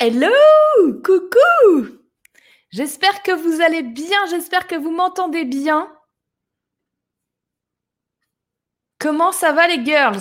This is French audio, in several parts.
Hello, coucou. J'espère que vous allez bien, j'espère que vous m'entendez bien. Comment ça va les girls?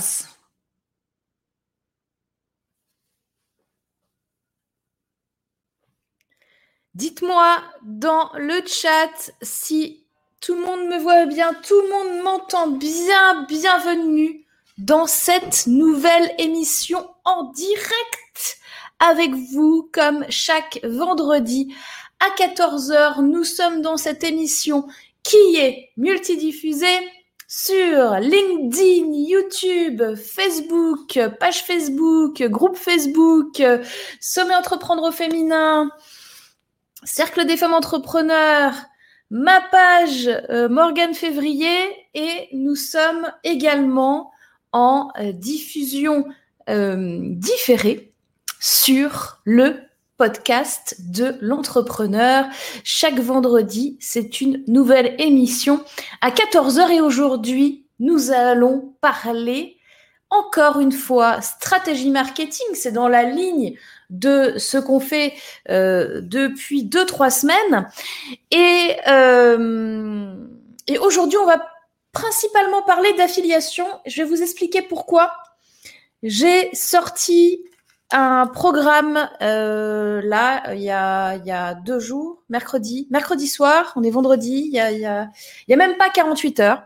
Dites-moi dans le chat si tout le monde me voit bien, tout le monde m'entend bien. Bienvenue dans cette nouvelle émission en direct avec vous comme chaque vendredi à 14h. Nous sommes dans cette émission qui est multidiffusée sur LinkedIn, YouTube, Facebook, page Facebook, groupe Facebook, sommet entreprendre féminin, cercle des femmes entrepreneurs, ma page euh, Morgane Février et nous sommes également en diffusion euh, différée sur le podcast de l'entrepreneur. Chaque vendredi, c'est une nouvelle émission à 14h et aujourd'hui, nous allons parler encore une fois stratégie marketing. C'est dans la ligne de ce qu'on fait euh, depuis deux, trois semaines. Et, euh, et aujourd'hui, on va principalement parler d'affiliation. Je vais vous expliquer pourquoi. J'ai sorti un programme euh, là, il y, a, deux jours, mercredi, mercredi soir, on est vendredi, il y a, il y a, a même pas 48 heures.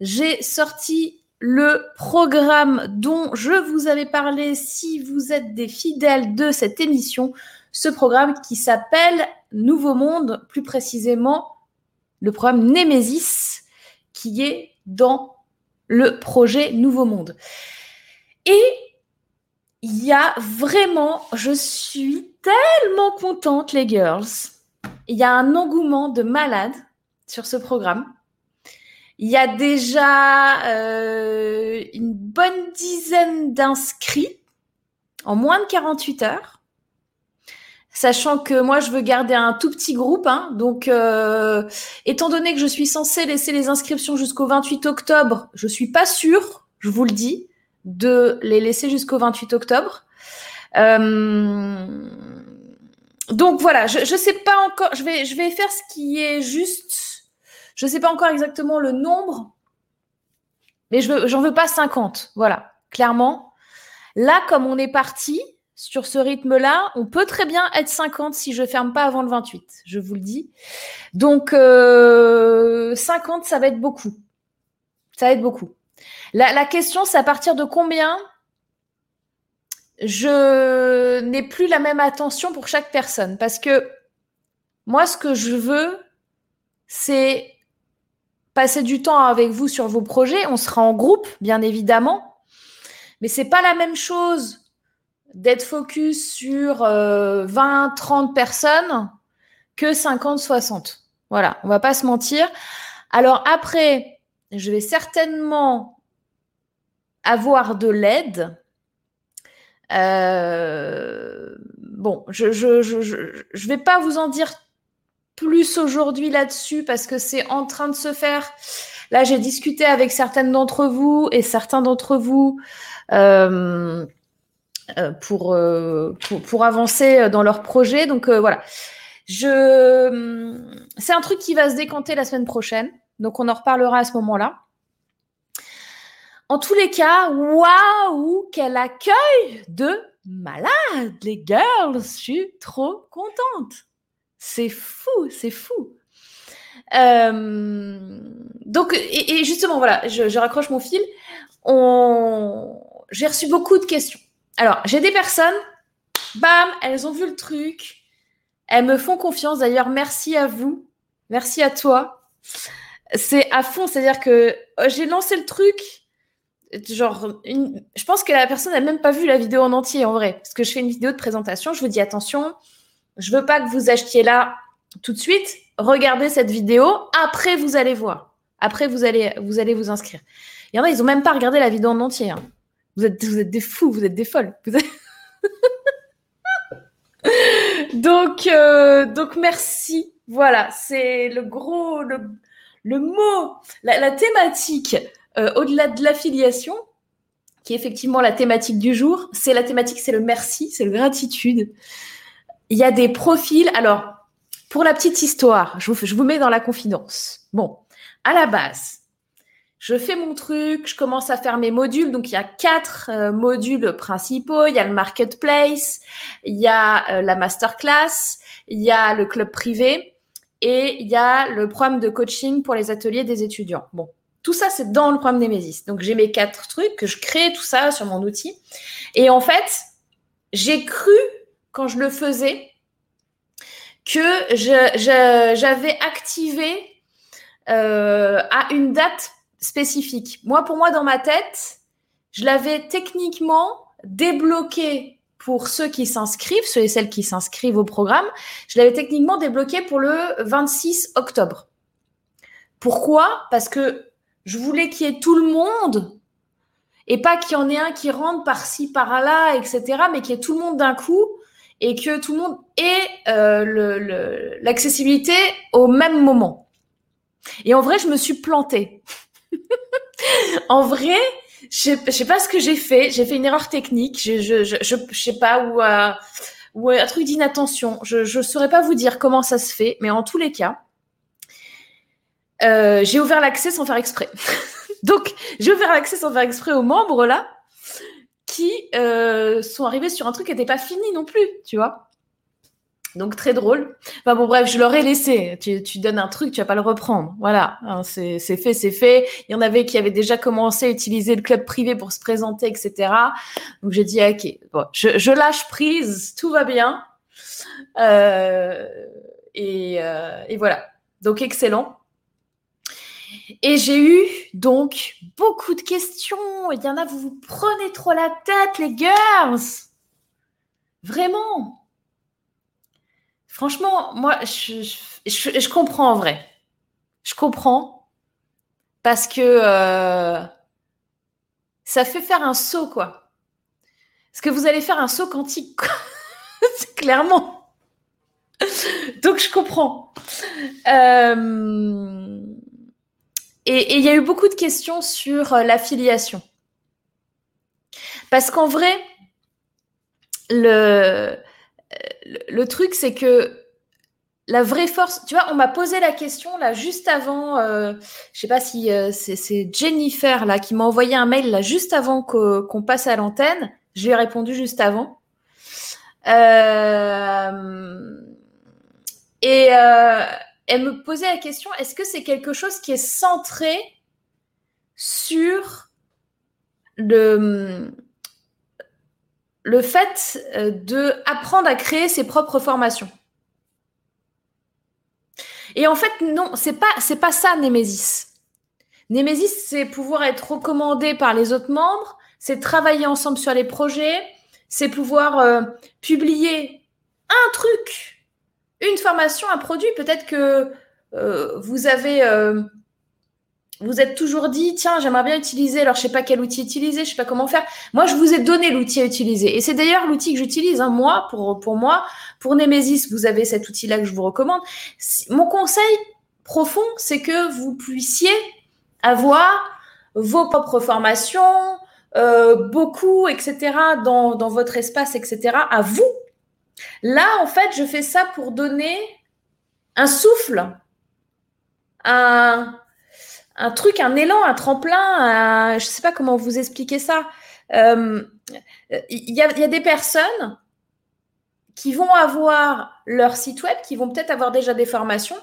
J'ai sorti le programme dont je vous avais parlé si vous êtes des fidèles de cette émission, ce programme qui s'appelle Nouveau Monde, plus précisément le programme Nemesis, qui est dans le projet Nouveau Monde. Et il y a vraiment, je suis tellement contente, les girls. Il y a un engouement de malade sur ce programme. Il y a déjà euh, une bonne dizaine d'inscrits en moins de 48 heures. Sachant que moi, je veux garder un tout petit groupe. Hein, donc, euh, étant donné que je suis censée laisser les inscriptions jusqu'au 28 octobre, je suis pas sûre, je vous le dis de les laisser jusqu'au 28 octobre. Euh, donc voilà, je ne sais pas encore, je vais, je vais faire ce qui est juste. Je ne sais pas encore exactement le nombre, mais je veux, j'en veux pas 50. Voilà, clairement. Là, comme on est parti sur ce rythme-là, on peut très bien être 50 si je ferme pas avant le 28, je vous le dis. Donc, euh, 50, ça va être beaucoup. Ça va être beaucoup. La, question, c'est à partir de combien je n'ai plus la même attention pour chaque personne? Parce que moi, ce que je veux, c'est passer du temps avec vous sur vos projets. On sera en groupe, bien évidemment. Mais c'est pas la même chose d'être focus sur 20, euh, 30 personnes que 50, 60. Voilà, on va pas se mentir. Alors après, je vais certainement avoir de l'aide. Euh, bon, je ne vais pas vous en dire plus aujourd'hui là-dessus parce que c'est en train de se faire. Là, j'ai discuté avec certaines d'entre vous et certains d'entre vous euh, euh, pour, avancer dans leur projet. Donc voilà. Je... C'est un truc qui va se décanter la semaine prochaine. Donc on en reparlera à ce moment-là. En tous les cas, waouh, quel accueil de malade, les girls. Je suis trop contente. C'est fou, c'est fou. Euh, donc, et, justement, voilà, je, raccroche mon fil. J'ai reçu beaucoup de questions. Alors, j'ai des personnes, bam, elles ont vu le truc. Elles me font confiance. D'ailleurs, merci à vous. Merci à toi. C'est à fond, c'est-à-dire que euh, j'ai lancé le truc genre, je pense que la personne n'a même pas vu la vidéo en entier en vrai. Parce que je fais une vidéo de présentation, je vous dis attention, je veux pas que vous achetiez là tout de suite. Regardez cette vidéo, après vous allez voir. Après vous allez vous, allez vous inscrire. Il y en a, ils ont même pas regardé la vidéo en entier. Hein. Vous, êtes, vous êtes des fous, vous êtes des folles. donc, euh, donc merci. Voilà, c'est le gros, le, le mot, la thématique euh, au-delà de l'affiliation, qui est effectivement la thématique du jour. C'est la thématique, c'est le merci, c'est le gratitude. Il y a des profils. Alors, pour la petite histoire, je vous, je vous mets dans la confidence. Bon, à la base, je fais mon truc, je commence à faire mes modules. Donc, il y a quatre euh, modules principaux. Il y a le marketplace, il y a euh, la masterclass, il y a le club privé et il y a le programme de coaching pour les ateliers des étudiants. Bon, tout ça, c'est dans le programme Nemesis. Donc, j'ai mes quatre trucs que je crée tout ça sur mon outil. Et en fait, j'ai cru, quand je le faisais, que j'avais activé euh, à une date spécifique. Moi, pour moi, dans ma tête, je l'avais techniquement débloqué pour ceux qui s'inscrivent, ceux et celles qui s'inscrivent au programme, je l'avais techniquement débloqué pour le 26 octobre. Pourquoi? Parce que je voulais qu'il y ait tout le monde et pas qu'il y en ait un qui rentre par-ci, par-là, etc., mais qu'il y ait tout le monde d'un coup et que tout le monde ait euh, l'accessibilité au même moment. Et en vrai, je me suis plantée. en vrai, je sais, sais pas ce que j'ai fait. J'ai fait une erreur technique. Je je, je, je, sais pas ou euh, ou un truc d'inattention. Je je saurais pas vous dire comment ça se fait, mais en tous les cas, euh, j'ai ouvert l'accès sans faire exprès. Donc j'ai ouvert l'accès sans faire exprès aux membres là qui euh, sont arrivés sur un truc qui n'était pas fini non plus, tu vois. Donc très drôle. Enfin bon bref, je leur ai laissé. Tu, tu donnes un truc, tu vas pas le reprendre. Voilà, hein, c'est fait, c'est fait. Il y en avait qui avaient déjà commencé à utiliser le club privé pour se présenter, etc. Donc j'ai dit ok, bon, je, je, lâche prise, tout va bien. Euh, et, euh, et voilà. Donc excellent. Et j'ai eu donc beaucoup de questions. Il y en a, vous vous prenez trop la tête, les girls. Vraiment. Franchement, moi, je, comprends en vrai. Je comprends. Parce que euh, ça fait faire un saut, quoi. Parce que vous allez faire un saut quantique, clairement. Donc, je comprends. Euh, et il y a eu beaucoup de questions sur euh, l'affiliation. Parce qu'en vrai, le, le truc, c'est que la vraie force, tu vois, on m'a posé la question là juste avant, euh, je sais pas si euh, c'est Jennifer là qui m'a envoyé un mail là juste avant qu'on passe à l'antenne. Je lui ai répondu juste avant. Euh, et euh, elle me posait la question est-ce que c'est quelque chose qui est centré sur le fait euh, de apprendre à créer ses propres formations? Et en fait, non, c'est pas c'est pas ça Némésis. Némésis, c'est pouvoir être recommandé par les autres membres, c'est travailler ensemble sur les projets, c'est pouvoir euh, publier un truc, une formation, un produit. Peut-être que euh, vous avez vous êtes toujours dit, tiens, j'aimerais bien utiliser, alors je sais pas quel outil utiliser, je sais pas comment faire. Moi, je vous ai donné l'outil à utiliser. Et c'est d'ailleurs l'outil que j'utilise, hein, moi, pour, pour moi. Pour Nemesis, vous avez cet outil-là que je vous recommande. Mon conseil profond, c'est que vous puissiez avoir vos propres formations, euh, beaucoup, etc., dans, dans votre espace, etc., à vous. Là, en fait, je fais ça pour donner un souffle, un, un truc, un élan, un tremplin, je ne sais pas comment vous expliquer ça. Euh, il y, a, des personnes qui vont avoir leur site web, qui vont peut-être avoir déjà des formations,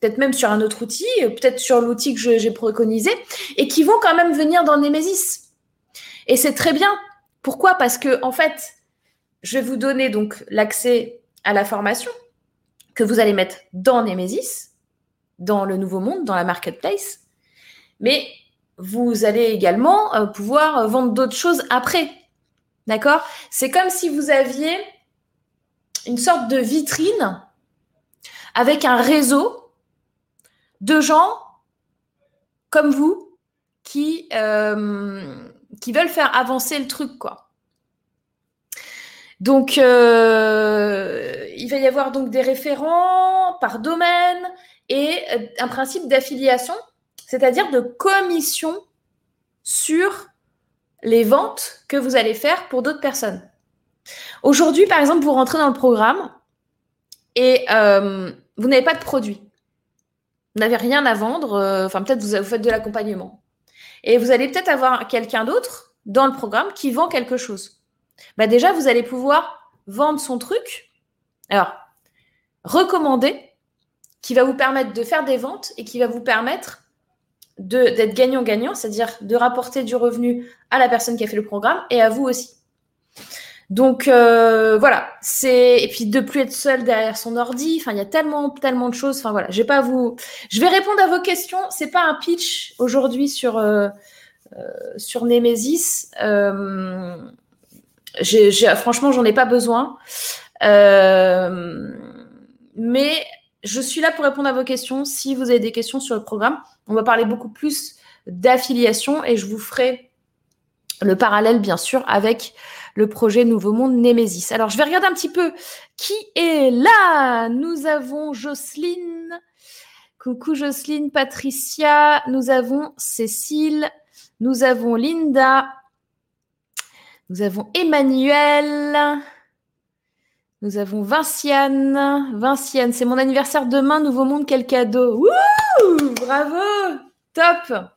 peut-être même sur un autre outil, peut-être sur l'outil que j'ai préconisé, et qui vont quand même venir dans Nemesis. Et c'est très bien. Pourquoi? Parce que en fait, je vais vous donner donc l'accès à la formation que vous allez mettre dans Nemesis, dans le nouveau monde, dans la marketplace. Mais vous allez également euh, pouvoir euh, vendre d'autres choses après. D'accord? C'est comme si vous aviez une sorte de vitrine avec un réseau de gens comme vous qui, euh, qui veulent faire avancer le truc, quoi. Donc, il va y avoir donc des référents par domaine et un principe d'affiliation c'est-à-dire de commission sur les ventes que vous allez faire pour d'autres personnes. Aujourd'hui, par exemple, vous rentrez dans le programme et euh, vous n'avez pas de produit. Vous n'avez rien à vendre. euh, Enfin, peut-être vous, vous faites de l'accompagnement. Et vous allez peut-être avoir quelqu'un d'autre dans le programme qui vend quelque chose. Bah déjà, vous allez pouvoir vendre son truc. Alors, recommander, qui va vous permettre de faire des ventes et qui va vous permettre d'être gagnant-gagnant, c'est-à-dire de rapporter du revenu à la personne qui a fait le programme et à vous aussi. Donc euh, voilà, c'est et puis de plus être seul derrière son ordi. Enfin, il y a tellement tellement de choses. Enfin voilà, je vais pas vous, je vais répondre à vos questions. C'est pas un pitch aujourd'hui sur euh, euh, sur Nemesis. J'ai, j'ai- franchement, j'en ai pas besoin. Euh, mais je suis là pour répondre à vos questions. Si vous avez des questions sur le programme, on va parler beaucoup plus d'affiliation et je vous ferai le parallèle, bien sûr, avec le projet Nouveau Monde Némésis. Alors, je vais regarder un petit peu qui est là. Nous avons Jocelyne. Coucou Jocelyne, Patricia. Nous avons Cécile. Nous avons Linda. Nous avons Emmanuel. Nous avons Vinciane. Vinciane, c'est mon anniversaire demain. Nouveau Monde, quel cadeau. Wouh Bravo Top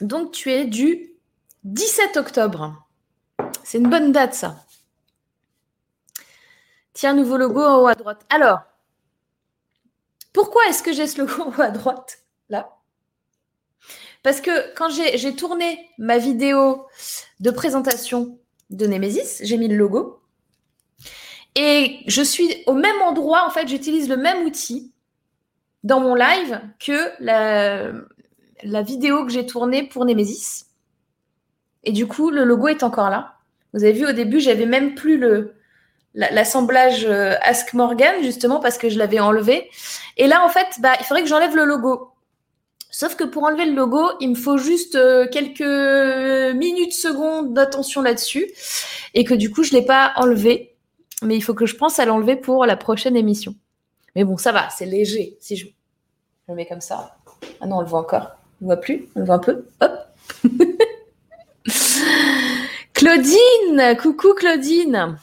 Donc, tu es du 17 octobre. C'est une bonne date, ça. Tiens, nouveau logo en haut à droite. Alors, pourquoi est-ce que j'ai ce logo en haut à droite, là? Parce que quand j'ai tourné ma vidéo de présentation de Nemesis, j'ai mis le logo. Et je suis au même endroit, en fait, j'utilise le même outil dans mon live que la, vidéo que j'ai tournée pour Nemesis. Et du coup, le logo est encore là. Vous avez vu, au début, j'avais même plus le la- l'assemblage euh, Ask Morgan, justement, parce que je l'avais enlevé. Et là, en fait, bah, il faudrait que j'enlève le logo. Sauf que pour enlever le logo, il me faut juste euh, quelques minutes, secondes d'attention là-dessus. Et que du coup, je ne l'ai pas enlevé. Mais il faut que je pense à l'enlever pour la prochaine émission. Mais bon, ça va, c'est léger. Si je, je le mets comme ça. Ah non, on le voit encore. On ne voit plus. On le voit un peu. Hop. Claudine, coucou Claudine.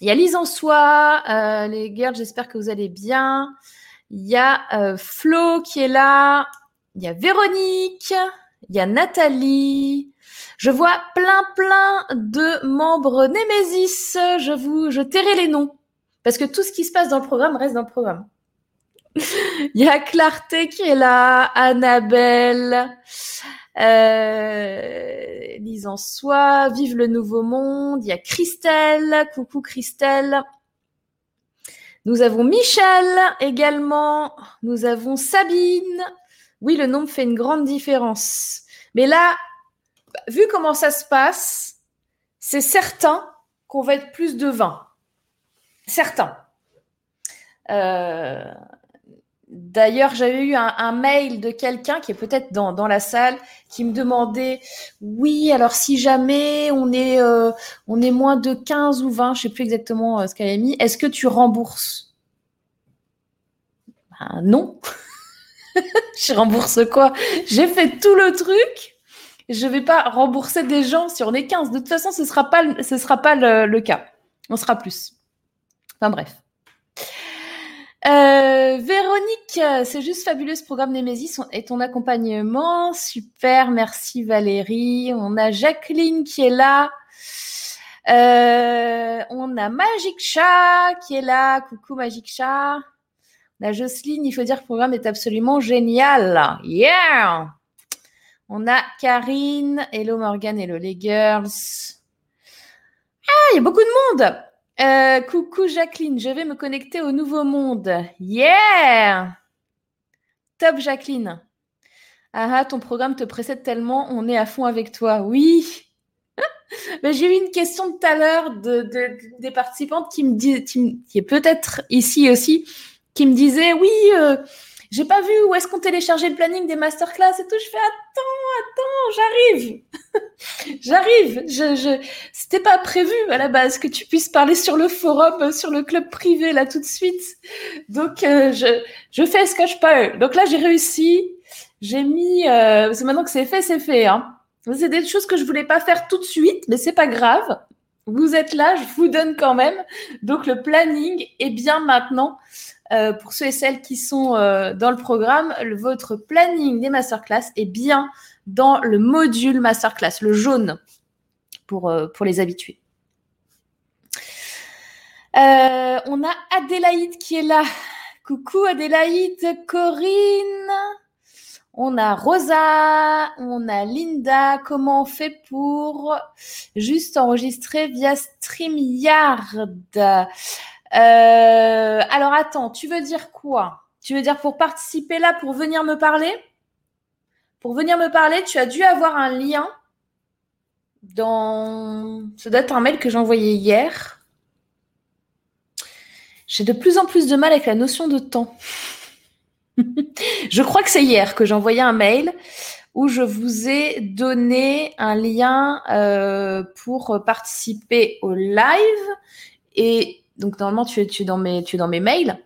Il y a en soi, euh, les girls, j'espère que vous allez bien. Il y a euh, Flo qui est là. Il y a Véronique. Il y a Nathalie. Je vois plein, plein de membres Nemesis. Je vous, je tairai les noms. Parce que tout ce qui se passe dans le programme reste dans le programme. Il y a Clarté qui est là, Annabelle, euh, Lise en soi, Vive le Nouveau Monde. Il y a Christelle, coucou Christelle. Nous avons Michel également. Nous avons Sabine. Oui, le nombre fait une grande différence. Mais là, vu comment ça se passe, c'est certain qu'on va être plus de 20. Certain. Euh, D'ailleurs, j'avais eu un, mail de quelqu'un qui est peut-être dans, la salle qui me demandait oui, alors si jamais on est, euh, moins de 15 ou 20, je sais plus exactement euh, ce qu'elle a mis, est-ce que tu rembourses? Ben, Non. je rembourse quoi? J'ai fait tout le truc. Je vais pas rembourser des gens si on est 15. De toute façon, ce sera pas, ce sera pas le, le cas. On sera plus. Enfin bref. Euh, Véronique, c'est juste fabuleux ce programme Nemesis et ton accompagnement. Super, merci Valérie. On a Jacqueline qui est là. Euh, on a Magic Chat qui est là. Coucou Magic Chat. On a Jocelyne, il faut dire que le programme est absolument génial. Yeah! On a Karine, Hello Morgan, Hello les girls. Ah, il y a beaucoup de monde! Euh, coucou Jacqueline, je vais me connecter au nouveau monde. Yeah! Top Jacqueline. Ah, ah ton programme te précède tellement, on est à fond avec toi. Oui. J'ai eu une question tout à l'heure de, de, des participantes qui me qui, qui est peut-être ici aussi, qui me disait oui, euh, j'ai pas vu où est-ce qu'on téléchargeait le planning des masterclass et tout. Je fais attends, attends, j'arrive, j'arrive. Je, je, c'était pas prévu à la base que tu puisses parler sur le forum, sur le club privé là tout de suite. Donc euh, je, je fais ce que je peux. Donc là j'ai réussi. J'ai mis, euh, parce que maintenant que c'est fait, c'est fait. Hein. C'est des choses que je voulais pas faire tout de suite, mais c'est pas grave. Vous êtes là, je vous donne quand même. Donc le planning est bien maintenant. Euh, pour ceux et celles qui sont euh, dans le programme, votre planning des masterclass est bien dans le module masterclass, le jaune, pour, euh, pour les habitués. on a Adélaïde qui est là. Coucou Adélaïde, Corinne. On a Rosa, on a Linda. Comment on fait pour juste enregistrer via StreamYard? Euh, Alors attends, tu veux dire quoi? Tu veux dire pour participer là, pour venir me parler? Pour venir me parler, tu as dû avoir un lien dans... Ça doit être un mail que j'ai envoyé hier. J'ai de plus en plus de mal avec la notion de temps. je crois que c'est hier que j'ai envoyé un mail où je vous ai donné un lien euh, pour participer au live. Et donc, normalement, tu es, dans mes, mails.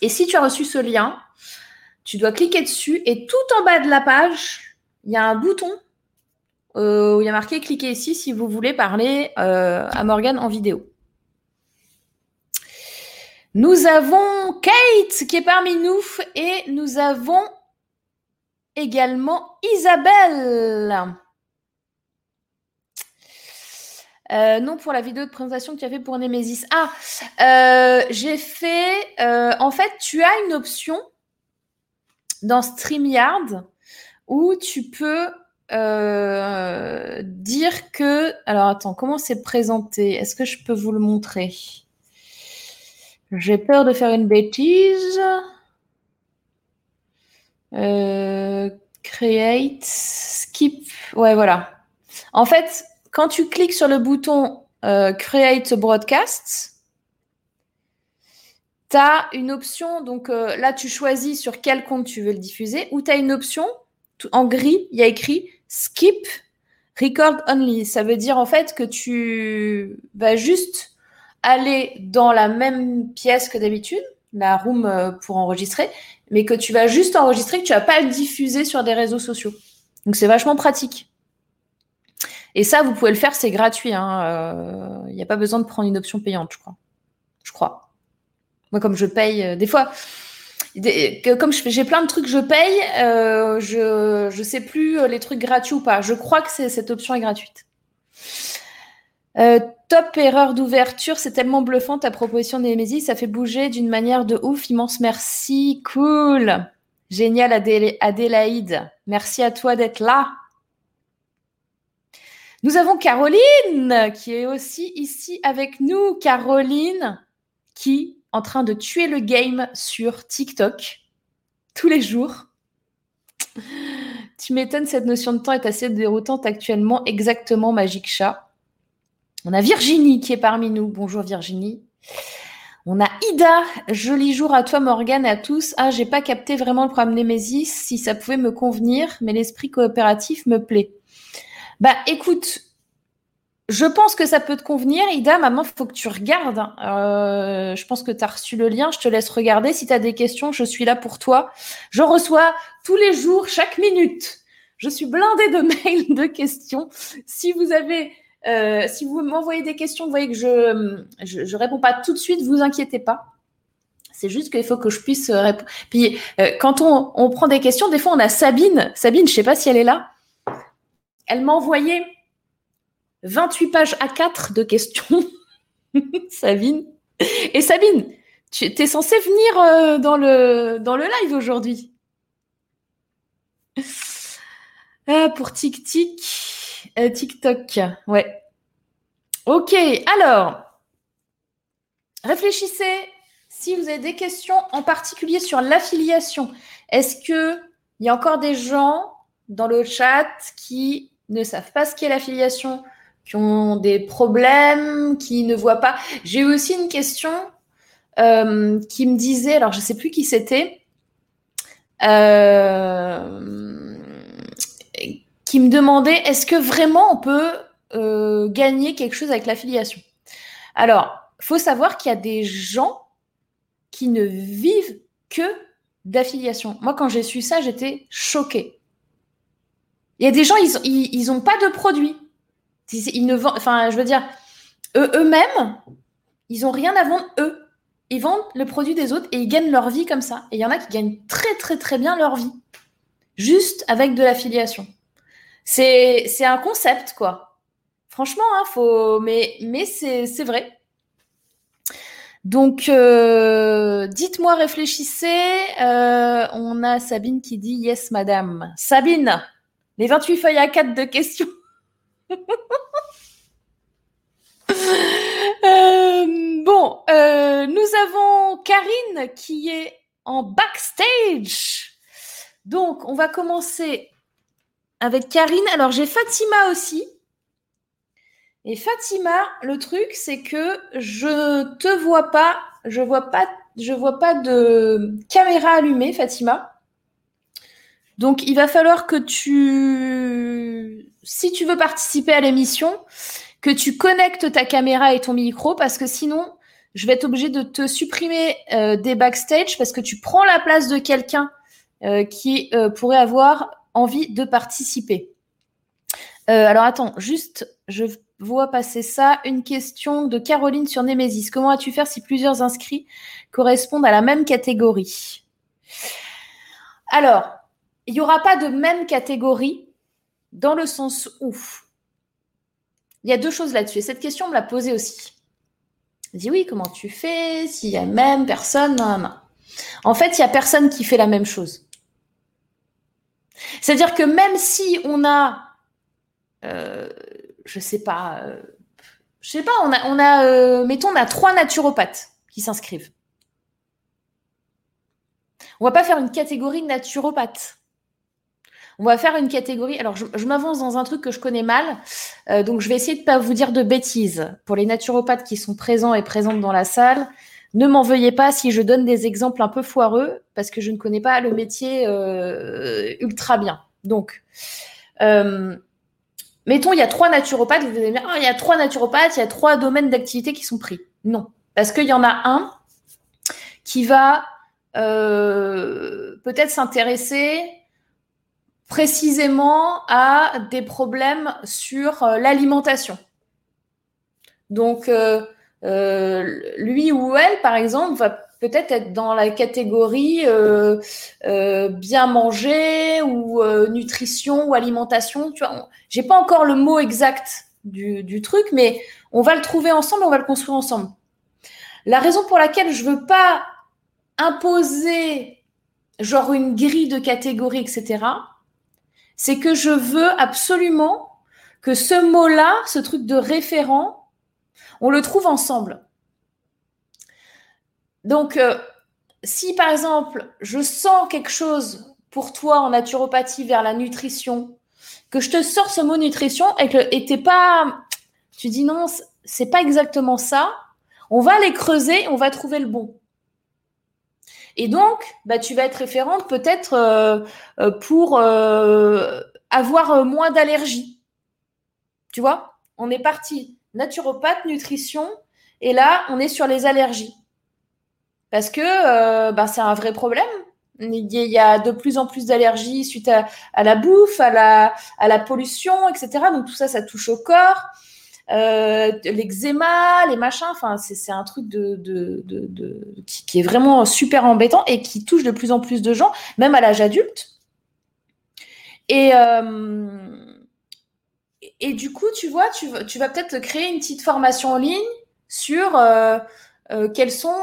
Et si tu as reçu ce lien, tu dois cliquer dessus et tout en bas de la page, il y a un bouton euh, où il y a marqué cliquez ici si vous voulez parler euh, à Morgane en vidéo. Nous avons Kate qui est parmi nous et nous avons également Isabelle. Euh, non, pour la vidéo de présentation que tu as pour Nemesis. Ah, euh, j'ai fait. Euh, en fait, tu as une option dans StreamYard où tu peux dire que. Alors, attends, comment c'est présenté? Est-ce que je peux vous le montrer? J'ai peur de faire une bêtise. Create, skip. Ouais, voilà. En fait, quand tu cliques sur le bouton euh, Create Broadcast, tu as une option. Donc euh, là, tu choisis sur quel compte tu veux le diffuser, ou tu as une option en gris, il y a écrit Skip Record Only. Ça veut dire en fait que tu vas juste aller dans la même pièce que d'habitude, la room euh, pour enregistrer, mais que tu vas juste enregistrer, que tu vas pas le diffuser sur des réseaux sociaux. Donc c'est vachement pratique. Et ça, vous pouvez le faire, c'est gratuit. Il hein. n'y euh, a pas besoin de prendre une option payante, je crois. Je crois. Moi, comme je paye, euh, des fois, comme j'ai plein de trucs je paye, je ne sais plus les trucs gratuits ou pas. Je crois que cette option est gratuite. Top erreur d'ouverture, c'est tellement bluffant ta proposition Némésis, ça fait bouger d'une manière de ouf, immense merci, cool. Génial Adélaïde, merci à toi d'être là. Nous avons Caroline qui est aussi ici avec nous. Caroline qui en train de tuer le game sur TikTok tous les jours. Tu m'étonnes, cette notion de temps est assez déroutante actuellement. Exactement, Magique Chat. On a Virginie qui est parmi nous. Bonjour Virginie. On a Ida. Joli jour à toi Morgane à tous. Ah, j'ai pas capté vraiment le programme Nemesis, si ça pouvait me convenir, mais l'esprit coopératif me plaît. Bah écoute, je pense que ça peut te convenir, Ida. Maintenant, il faut que tu regardes. Euh, je pense que tu as reçu le lien. Je te laisse regarder. Si tu as des questions, je suis là pour toi. Je reçois tous les jours, chaque minute. Je suis blindée de mails, de questions. Si vous avez euh, si vous m'envoyez des questions, vous voyez que je ne réponds pas tout de suite, vous inquiétez pas. C'est juste qu'il faut que je puisse euh, répondre. Puis quand on, on, prend des questions, des fois on a Sabine. Sabine, je ne sais pas si elle est là. Elle m'a envoyé 28 pages à 4 de questions. Sabine. Et Sabine, tu es censée venir dans, le, dans le live aujourd'hui. pour Tic Tic. Euh, TikTok, ouais. Ok, alors, réfléchissez si vous avez des questions en particulier sur l'affiliation. Est-ce qu'il y a encore des gens dans le chat qui ne savent pas ce qu'est l'affiliation, qui ont des problèmes, qui ne voient pas J'ai eu aussi une question euh, qui me disait, alors je ne sais plus qui c'était, euh, qui me demandait est-ce que vraiment on peut euh, gagner quelque chose avec l'affiliation? Alors, faut savoir qu'il y a des gens qui ne vivent que d'affiliation. Moi, quand j'ai su ça, j'étais choquée. Il y a des gens, ils n'ont pas de produits. Ils ne vendent, enfin, je veux dire, eux-mêmes, ils n'ont rien à vendre eux. Ils vendent le produit des autres et ils gagnent leur vie comme ça. Et il y en a qui gagnent très, très, très bien leur vie. Juste avec de l'affiliation. C'est un concept, quoi. Franchement, hein, mais c'est vrai. Donc, euh, dites-moi, réfléchissez. Euh, on a Sabine qui dit Yes, madame. Sabine, les 28 feuilles à 4 de questions. Euh, bon, nous avons Karine qui est en backstage. Donc, on va commencer avec Karine. Alors, j'ai Fatima aussi. Et Fatima, le truc, c'est que je te vois pas, je vois vois pas de caméra allumée, Fatima. Donc, il va falloir que tu, si tu veux participer à l'émission, que tu connectes ta caméra et ton micro, parce que sinon, je vais être obligée de te supprimer euh, des backstage parce que tu prends la place de quelqu'un euh, qui euh, pourrait avoir envie de participer. alors attends, juste, je vois passer ça. Une question de Caroline sur Nemesis. Comment as-tu faire si plusieurs inscrits correspondent à la même catégorie? Alors, il n'y aura pas de même catégorie dans le sens où il y a deux choses là-dessus. Et cette question, me l'a posée aussi. Je dis oui, comment tu fais S'il y a même personne, non, non. En fait, il n'y a personne qui fait la même chose. C'est-à-dire que même si on a euh, je sais pas, euh, je sais pas, on a, euh, mettons, on a trois naturopathes qui s'inscrivent. On va pas faire une catégorie de naturopathes. On va faire une catégorie. Alors, je, m'avance dans un truc que je connais mal, euh, donc je vais essayer de pas vous dire de bêtises. Pour les naturopathes qui sont présents et présentes dans la salle, ne m'en veuillez pas si je donne des exemples un peu foireux, parce que je ne connais pas le métier ultra bien. Donc, Mettons, il y a trois naturopathes, vous allez dire, oh, il y a trois naturopathes, il y a trois domaines d'activité qui sont pris. Non, parce qu'il y en a un qui va euh, peut-être s'intéresser précisément à des problèmes sur euh, l'alimentation. Donc, euh, lui ou elle, par exemple, va peut-être être dans la catégorie euh, euh, bien manger ou euh, nutrition ou alimentation. Tu vois, j'ai pas encore le mot exact du, du, truc, mais on va le trouver ensemble, on va le construire ensemble. La raison pour laquelle je veux pas imposer genre une grille de catégories, etc., c'est que je veux absolument que ce mot-là, ce truc de référent, on le trouve ensemble. Donc, euh, si par exemple, je sens quelque chose pour toi en naturopathie vers la nutrition, que je te sors ce mot nutrition et que et t'es pas, tu dis non, c'est pas exactement ça. On va les creuser, on va trouver le bon. Et donc, bah, tu vas être référente peut-être euh, euh, pour avoir moins d'allergies. Tu vois, on est parti naturopathe, nutrition, et là, on est sur les allergies. Parce que euh, ben, c'est un vrai problème. Il y a de plus en plus d'allergies suite à, la bouffe, à la, à la pollution, etc. Donc tout ça, ça touche au corps. Euh, l'eczéma, les machins, enfin c'est un truc qui, est vraiment super embêtant et qui touche de plus en plus de gens, même à l'âge adulte. Et, euh, du coup, tu vois, tu, vas peut-être créer une petite formation en ligne sur euh, quels sont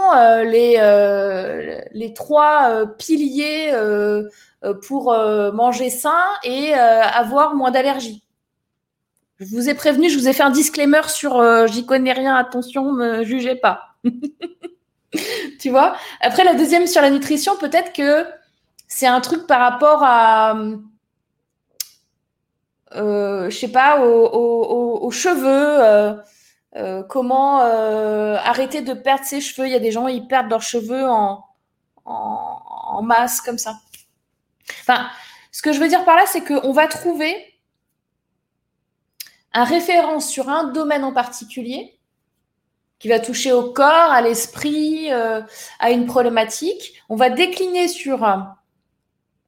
les trois piliers pour manger sain et avoir moins d'allergies. Je vous ai prévenu, je vous ai fait un disclaimer sur j'y connais rien, attention, me jugez pas. tu vois? Après, la deuxième sur la nutrition, peut-être que c'est un truc par rapport à, euh, je sais pas, aux, cheveux. Euh, comment euh, arrêter de perdre ses cheveux. Il y a des gens, ils perdent leurs cheveux en, en, masse comme ça. Enfin, ce que je veux dire par là, c'est qu'on va trouver un référent sur un domaine en particulier qui va toucher au corps, à l'esprit, euh, à une problématique. On va décliner sur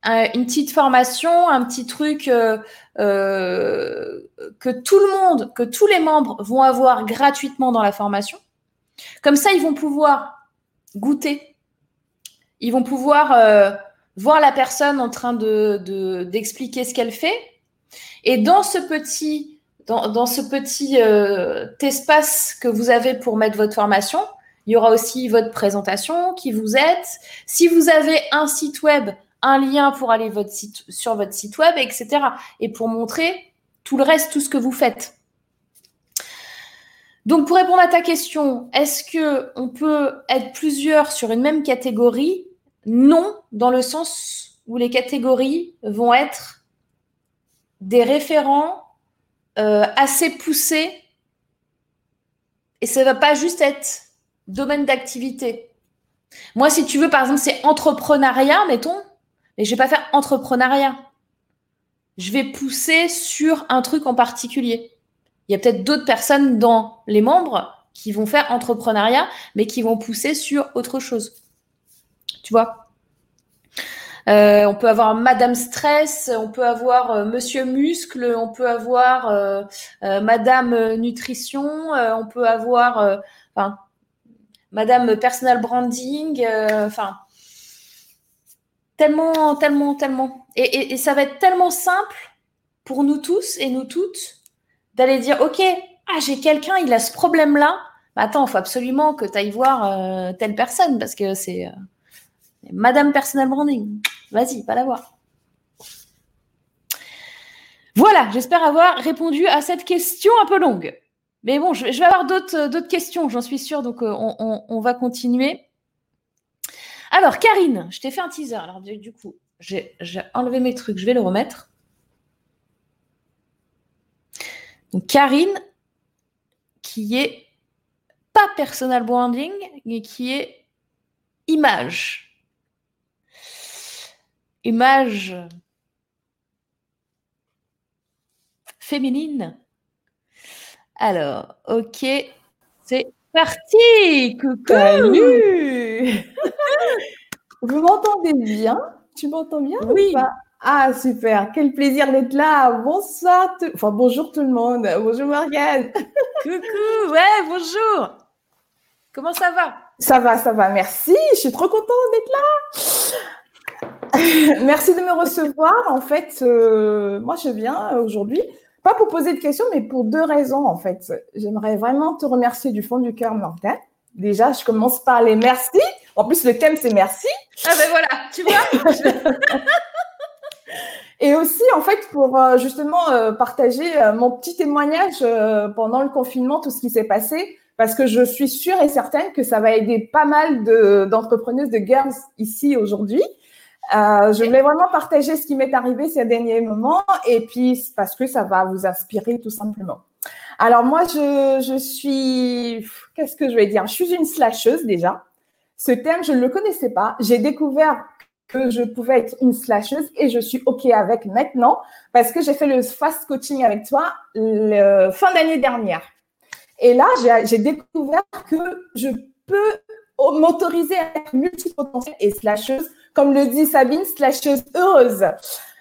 une petite formation, un petit truc euh, euh, que tout le monde, que tous les membres vont avoir gratuitement dans la formation. Comme ça, ils vont pouvoir goûter. Ils vont pouvoir voir la personne en train de d'expliquer ce qu'elle fait. Et dans ce petit dans, ce petit euh, espace que vous avez pour mettre votre formation, il y aura aussi votre présentation, qui vous êtes. Si vous avez un site web, un lien pour aller sur votre site web, etc. Et pour montrer tout le reste, tout ce que vous faites. Donc, pour répondre à ta question, est-ce que on peut être plusieurs sur une même catégorie? Non, dans le sens où les catégories vont être des référents euh, assez poussé. Et ça ne va pas juste être domaine d'activité. Moi, si tu veux, par exemple, c'est entrepreneuriat, mettons, mais je vais pas faire entrepreneuriat. Je vais pousser sur un truc en particulier. Il y a peut-être d'autres personnes dans les membres qui vont faire entrepreneuriat, mais qui vont pousser sur autre chose. Tu vois? Euh, on peut avoir Madame Stress, on peut avoir euh, Monsieur Muscle, on peut avoir euh, Madame Nutrition, on peut avoir Madame Personal Branding, enfin tellement, tellement, tellement. Et, ça va être tellement simple pour nous tous et nous toutes d'aller dire ok, ah j'ai quelqu'un, il a ce problème-là. Attends, il faut absolument que tu ailles voir telle personne parce que c'est Madame Personal Branding. Vas-y, pas la voir. Voilà, j'espère avoir répondu à cette question un peu longue. Mais bon, je, vais avoir d'autres questions, j'en suis sûre, donc euh, on, va continuer. Alors, Karine, je t'ai fait un teaser. Alors, du, coup, j'ai enlevé mes trucs, je vais le remettre. Donc, Karine, qui est pas personal branding, mais qui est image image féminine. Alors, ok, c'est parti. Coucou. Vous m'entendez bien? Tu m'entends bien Oui. ah, super. Quel plaisir d'être là. Bonsoir. Enfin, bonjour tout le monde. Bonjour Morgane. Coucou. Ouais, bonjour. Comment ça va? Ça va, ça va. Merci. Je suis trop contente d'être là. Merci de me recevoir. En fait, euh, moi, je viens aujourd'hui, pas pour poser de questions, mais pour deux raisons, en fait. J'aimerais vraiment te remercier du fond du cœur, Morgane. Déjà, je commence par les merci. En plus, le thème, c'est merci. Ah ben voilà, tu vois Et aussi, en fait, pour euh, justement euh, partager mon petit témoignage pendant le confinement, tout ce qui s'est passé, parce que je suis sûre et certaine que ça va aider pas mal d'entrepreneuses, de, girls ici aujourd'hui. Euh, je voulais vraiment partager ce qui m'est arrivé ces derniers moments et puis parce que ça va vous inspirer tout simplement. Alors moi, je, je suis, qu'est-ce que je vais dire? Je suis une slasheuse déjà. Ce terme, je ne le connaissais pas. J'ai découvert que je pouvais être une slasheuse et je suis OK avec maintenant parce que j'ai fait le fast coaching avec toi le fin d'année dernière. Et là, j'ai découvert que je peux m'autoriser à être multipotentielle et slasheuse comme le dit Sabine, slasheuse heureuse.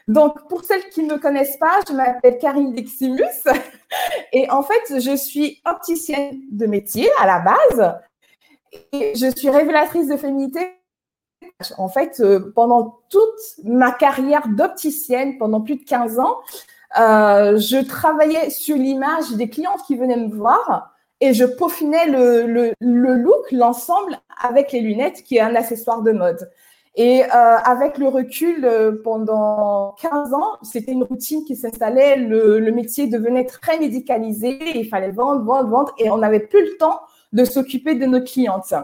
Donc, pour celles qui ne me connaissent pas, je m'appelle Karine Diximus et en fait, je suis opticienne de métier à la base et je suis révélatrice de féminité. En fait, euh, pendant toute ma carrière d'opticienne, pendant plus de 15 ans, euh, je travaillais sur l'image des clientes qui venaient me voir et je peaufinais le look, l'ensemble avec les lunettes, qui est un accessoire de mode. Et euh, avec le recul, euh, pendant 15 ans, c'était une routine qui s'installait. Le, métier devenait très médicalisé. Il fallait vendre, vendre, vendre. Et on n'avait plus le temps de s'occuper de nos clientes.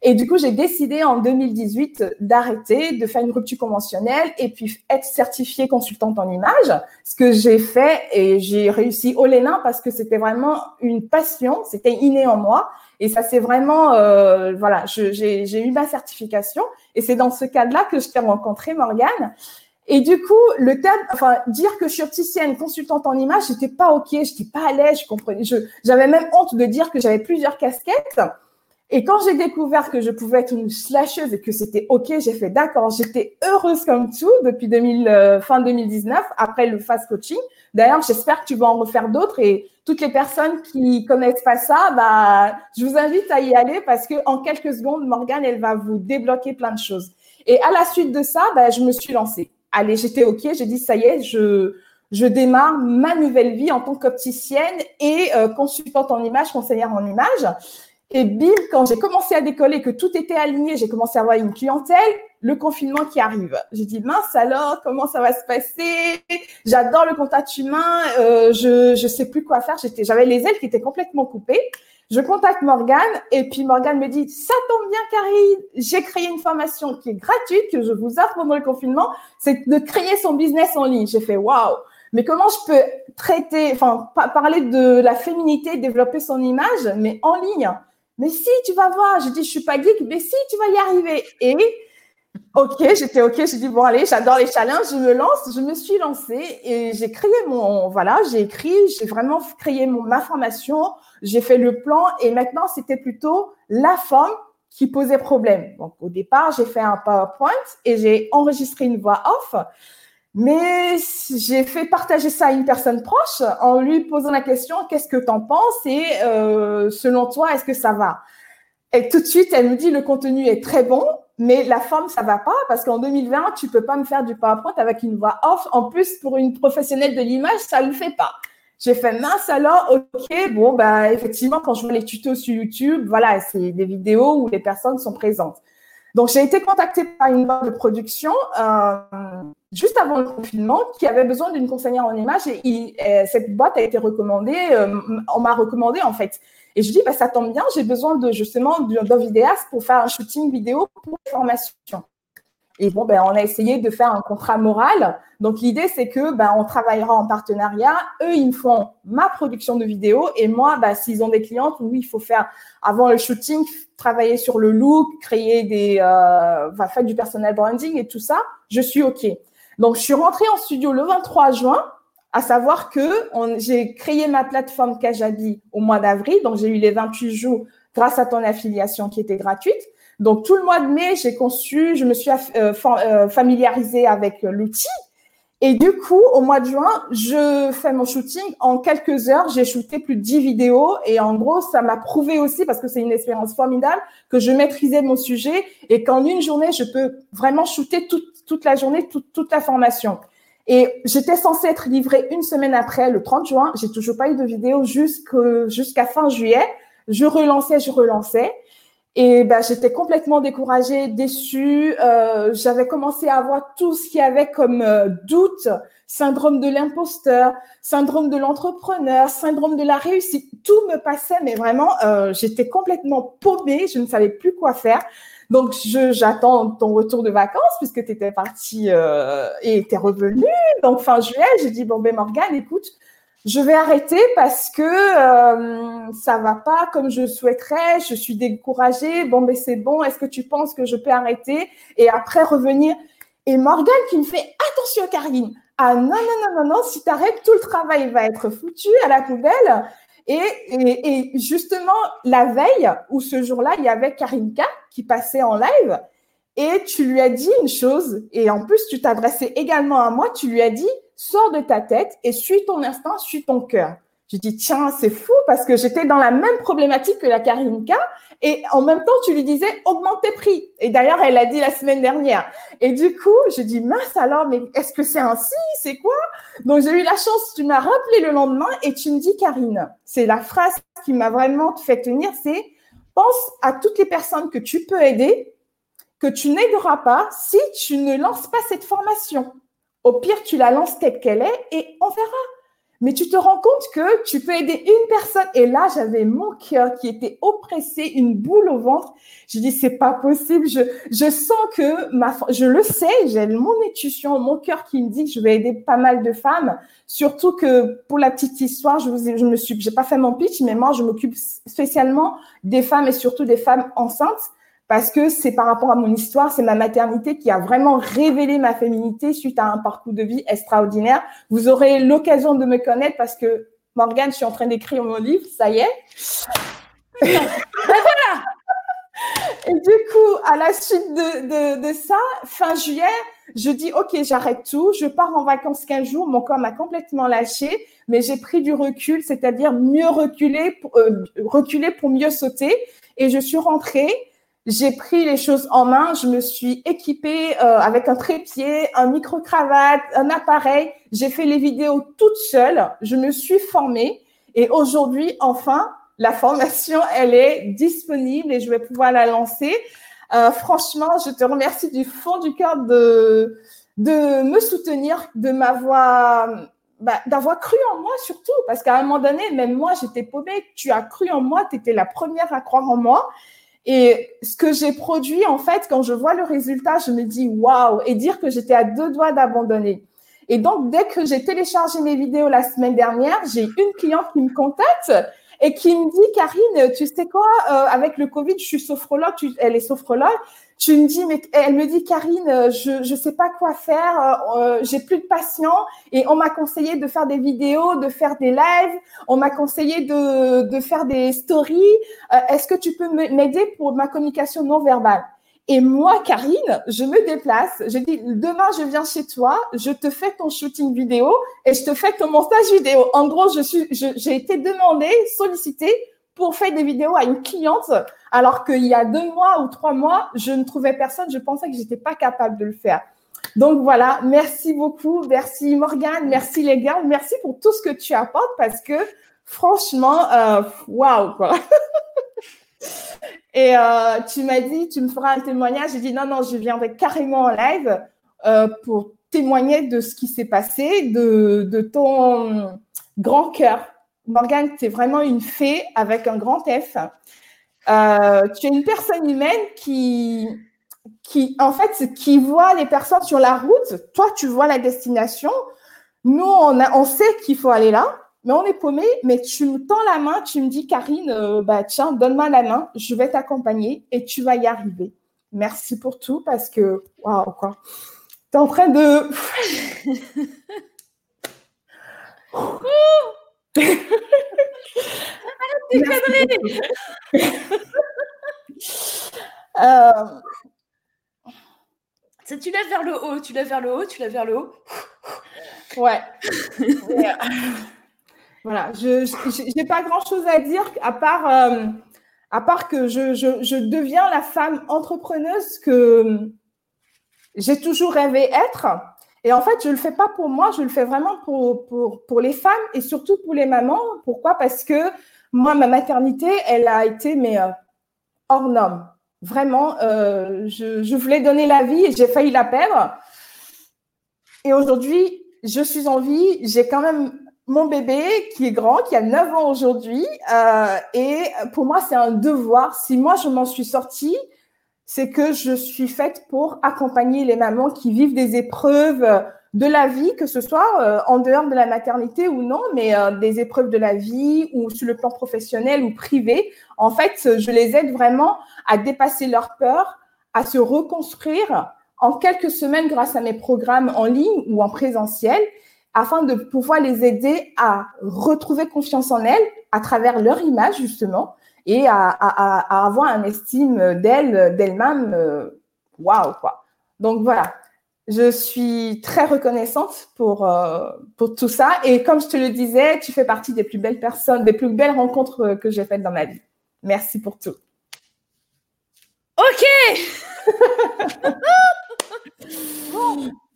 Et du coup, j'ai décidé en 2018 d'arrêter, de faire une rupture conventionnelle et puis être certifiée consultante en image. Ce que j'ai fait et j'ai réussi au Lénin parce que c'était vraiment une passion, c'était inné en moi. Et ça, c'est vraiment, euh, voilà, j'ai eu ma certification. Et c'est dans ce cadre-là que je t'ai rencontré, Morgane. Et du coup, le terme, enfin, dire que je suis opticienne, consultante en image, j'étais pas ok, j'étais pas à l'aise, je comprenais, j'avais même honte de dire que j'avais plusieurs casquettes. Et quand j'ai découvert que je pouvais être une slasheuse et que c'était OK, j'ai fait d'accord. J'étais heureuse comme tout depuis 2000, euh, fin 2019, après le fast coaching. D'ailleurs, j'espère que tu vas en refaire d'autres et toutes les personnes qui connaissent pas ça, bah, je vous invite à y aller parce que en quelques secondes, Morgane, elle va vous débloquer plein de choses. Et à la suite de ça, bah, je me suis lancée. Allez, j'étais OK, j'ai dit ça y est, je, je démarre ma nouvelle vie en tant qu'opticienne et euh, consultante en image, conseillère en image. Et bim, quand j'ai commencé à décoller, que tout était aligné, j'ai commencé à avoir une clientèle, le confinement qui arrive. J'ai dit, mince alors, comment ça va se passer? J'adore le contact humain, euh, je je sais plus quoi faire. J'étais, j'avais les ailes qui étaient complètement coupées. Je contacte Morgane et puis Morgane me dit, ça tombe bien Karine, j'ai créé une formation qui est gratuite, que je vous offre pendant le confinement, c'est de créer son business en ligne. J'ai fait, waouh mais comment je peux traiter, enfin, parler de la féminité, développer son image, mais en ligne? Mais si, tu vas voir. J'ai dit, je suis pas geek, mais si, tu vas y arriver. Et ok, j'étais ok. J'ai dit, bon, allez, j'adore les challenges, je me lance. Je me suis lancée et j'ai créé mon, voilà, j'ai écrit, j'ai vraiment créé mon, ma formation, j'ai fait le plan et maintenant, c'était plutôt la forme qui posait problème. Donc, au départ, j'ai fait un PowerPoint et j'ai enregistré une voix off. Mais j'ai fait partager ça à une personne proche en lui posant la question qu'est-ce que tu en penses et euh, selon toi, est-ce que ça va? Et tout de suite, elle me dit le contenu est très bon, mais la forme, ça va pas parce qu'en 2020, tu peux pas me faire du PowerPoint avec une voix off. En plus, pour une professionnelle de l'image, ça le fait pas. J'ai fait mince alors, ok, bon, bah, effectivement, quand je vois les tutos sur YouTube, voilà, c'est des vidéos où les personnes sont présentes. Donc, j'ai été contactée par une boîte de production euh, juste avant le confinement qui avait besoin d'une conseillère en image et, euh, cette boîte a été recommandée, euh, on m'a recommandé en fait. Et je dis, bah, ça tombe bien, j'ai besoin de justement d'un vidéaste pour faire un shooting vidéo pour formation. Et bon, ben, on a essayé de faire un contrat moral. Donc, l'idée, c'est que ben, on travaillera en partenariat. Eux, ils me font ma production de vidéo. Et moi, ben, s'ils ont des clientes, oui, il faut faire, avant le shooting, travailler sur le look, créer des, euh, faire du personal branding et tout ça. Je suis OK. Donc, je suis rentrée en studio le 23 juin, à savoir que j'ai créé ma plateforme Kajabi au mois d'avril. Donc, j'ai eu les 28 jours grâce à ton affiliation qui était gratuite. Donc, tout le mois de mai, j'ai conçu, je me suis euh, euh, familiarisée avec l'outil. Et du coup, au mois de juin, je fais mon shooting. En quelques heures, j'ai shooté plus de 10 vidéos. Et en gros, ça m'a prouvé aussi, parce que c'est une expérience formidable, que je maîtrisais mon sujet et qu'en une journée, je peux vraiment shooter toute, toute la journée, toute, toute la formation. Et j'étais censée être livrée une semaine après, le 30 juin. J'ai toujours pas eu de vidéo jusqu'à fin juillet. Je relançais, je relançais. Et ben, j'étais complètement découragée, déçue. Euh, J'avais commencé à avoir tout ce qu'il y avait comme euh, doute, syndrome de l'imposteur, syndrome de l'entrepreneur, syndrome de la réussite. Tout me passait, mais vraiment, euh, j'étais complètement paumée. Je ne savais plus quoi faire. Donc, j'attends ton retour de vacances puisque tu étais partie euh, et tu es revenue. Donc, fin juillet, j'ai dit, bon, ben Morgane, écoute, je vais arrêter parce que euh, ça va pas comme je souhaiterais, je suis découragée. Bon, mais c'est bon. Est-ce que tu penses que je peux arrêter et après revenir? Et Morgane qui me fait attention, Karine. Ah non, non, non, non, non, si tu arrêtes, tout le travail va être foutu à la poubelle. Et, justement, la veille ou ce jour-là, il y avait Karinka qui passait en live et tu lui as dit une chose. Et en plus, tu t'adressais également à moi. Tu lui as dit sors de ta tête et suis ton instinct, suis ton cœur. Je dis, tiens, c'est fou parce que j'étais dans la même problématique que la Karinka et en même temps, tu lui disais, augmente tes prix. Et d'ailleurs, elle l'a dit la semaine dernière. Et du coup, je dis, mince alors, mais est-ce que c'est ainsi? C'est quoi? Donc, j'ai eu la chance, tu m'as rappelé le lendemain et tu me dis, Karine, c'est la phrase qui m'a vraiment fait tenir, c'est pense à toutes les personnes que tu peux aider, que tu n'aideras pas si tu ne lances pas cette formation. Au pire, tu la lances telle qu'elle est et on verra. Mais tu te rends compte que tu peux aider une personne. Et là, j'avais mon cœur qui était oppressé, une boule au ventre. Je dis, c'est pas possible. Je, je sens que ma, je le sais, j'ai mon intuition, mon cœur qui me dit que je vais aider pas mal de femmes. Surtout que pour la petite histoire, je vous, je me suis, j'ai pas fait mon pitch, mais moi, je m'occupe spécialement des femmes et surtout des femmes enceintes parce que c'est par rapport à mon histoire, c'est ma maternité qui a vraiment révélé ma féminité suite à un parcours de vie extraordinaire. Vous aurez l'occasion de me connaître parce que Morgane, je suis en train d'écrire mon livre, ça y est. voilà. Et du coup, à la suite de, de, ça, fin juillet, je dis, OK, j'arrête tout, je pars en vacances 15 jours, mon corps m'a complètement lâché, mais j'ai pris du recul, c'est-à-dire mieux reculer, euh, reculer pour mieux sauter. Et je suis rentrée j'ai pris les choses en main, je me suis équipée euh, avec un trépied, un micro-cravate, un appareil. J'ai fait les vidéos toute seule, je me suis formée et aujourd'hui, enfin, la formation, elle est disponible et je vais pouvoir la lancer. Euh, franchement, je te remercie du fond du cœur de, de me soutenir, de m'avoir, bah, d'avoir cru en moi surtout, parce qu'à un moment donné, même moi, j'étais paumée. Tu as cru en moi, tu étais la première à croire en moi. Et ce que j'ai produit, en fait, quand je vois le résultat, je me dis waouh, et dire que j'étais à deux doigts d'abandonner. Et donc, dès que j'ai téléchargé mes vidéos la semaine dernière, j'ai une cliente qui me contacte et qui me dit, Karine, tu sais quoi, euh, avec le Covid, je suis sophrologue, tu, elle est sophrologue, tu me dis, mais elle me dit, Karine, euh, je je sais pas quoi faire, euh, euh, j'ai plus de patients et on m'a conseillé de faire des vidéos, de faire des lives, on m'a conseillé de de faire des stories. Est-ce que tu peux m'aider pour ma communication non verbale? Et moi, Karine, je me déplace. Je dis, demain, je viens chez toi, je te fais ton shooting vidéo et je te fais ton montage vidéo. En gros, je suis, j'ai été demandée, sollicitée pour faire des vidéos à une cliente, alors qu'il y a deux mois ou trois mois, je ne trouvais personne, je pensais que j'étais pas capable de le faire. Donc voilà, merci beaucoup, merci Morgane, merci les gars, merci pour tout ce que tu apportes parce que franchement, euh, waouh quoi. Et euh, tu m'as dit, tu me feras un témoignage. J'ai dit non, non, je viendrai carrément en live euh, pour témoigner de ce qui s'est passé, de ton grand cœur Morgane, tu es vraiment une fée avec un grand F. Euh, tu es une personne humaine qui, qui, en fait, qui voit les personnes sur la route. Toi, tu vois la destination. Nous, on, a, on sait qu'il faut aller là, mais on est paumé. Mais tu me tends la main, tu me dis, Karine, euh, bah, tiens, donne-moi la main, je vais t'accompagner et tu vas y arriver. Merci pour tout parce que, waouh, quoi. Tu es en train de. euh... Tu lèves vers le haut, tu lèves vers le haut, tu lèves vers le haut. Ouais. voilà, je n'ai pas grand-chose à dire à part, euh, à part que je, je, je, deviens la femme entrepreneuse que j'ai toujours rêvé être. Et en fait, je ne le fais pas pour moi, je le fais vraiment pour, pour, pour les femmes et surtout pour les mamans. Pourquoi? Parce que moi, ma maternité, elle a été mais, euh, hors norme. Vraiment, euh, je, voulais donner la vie et j'ai failli la perdre. Et aujourd'hui, je suis en vie. J'ai quand même mon bébé qui est grand, qui a 9 ans aujourd'hui. Euh, et pour moi, c'est un devoir. Si moi, je m'en suis sortie, c'est que je suis faite pour accompagner les mamans qui vivent des épreuves de la vie, que ce soit euh, en dehors de la maternité ou non, mais euh, des épreuves de la vie ou sur le plan professionnel ou privé. En fait, je les aide vraiment à dépasser leur peur, à se reconstruire en quelques semaines grâce à mes programmes en ligne ou en présentiel, afin de pouvoir les aider à retrouver confiance en elles à travers leur image, justement, et à, à, à avoir un estime d'elle, d'elle-même, euh, waouh, quoi. Donc voilà, je suis très reconnaissante pour, euh, pour tout ça. Et comme je te le disais, tu fais partie des plus belles personnes, des plus belles rencontres que j'ai faites dans ma vie. Merci pour tout. Ok.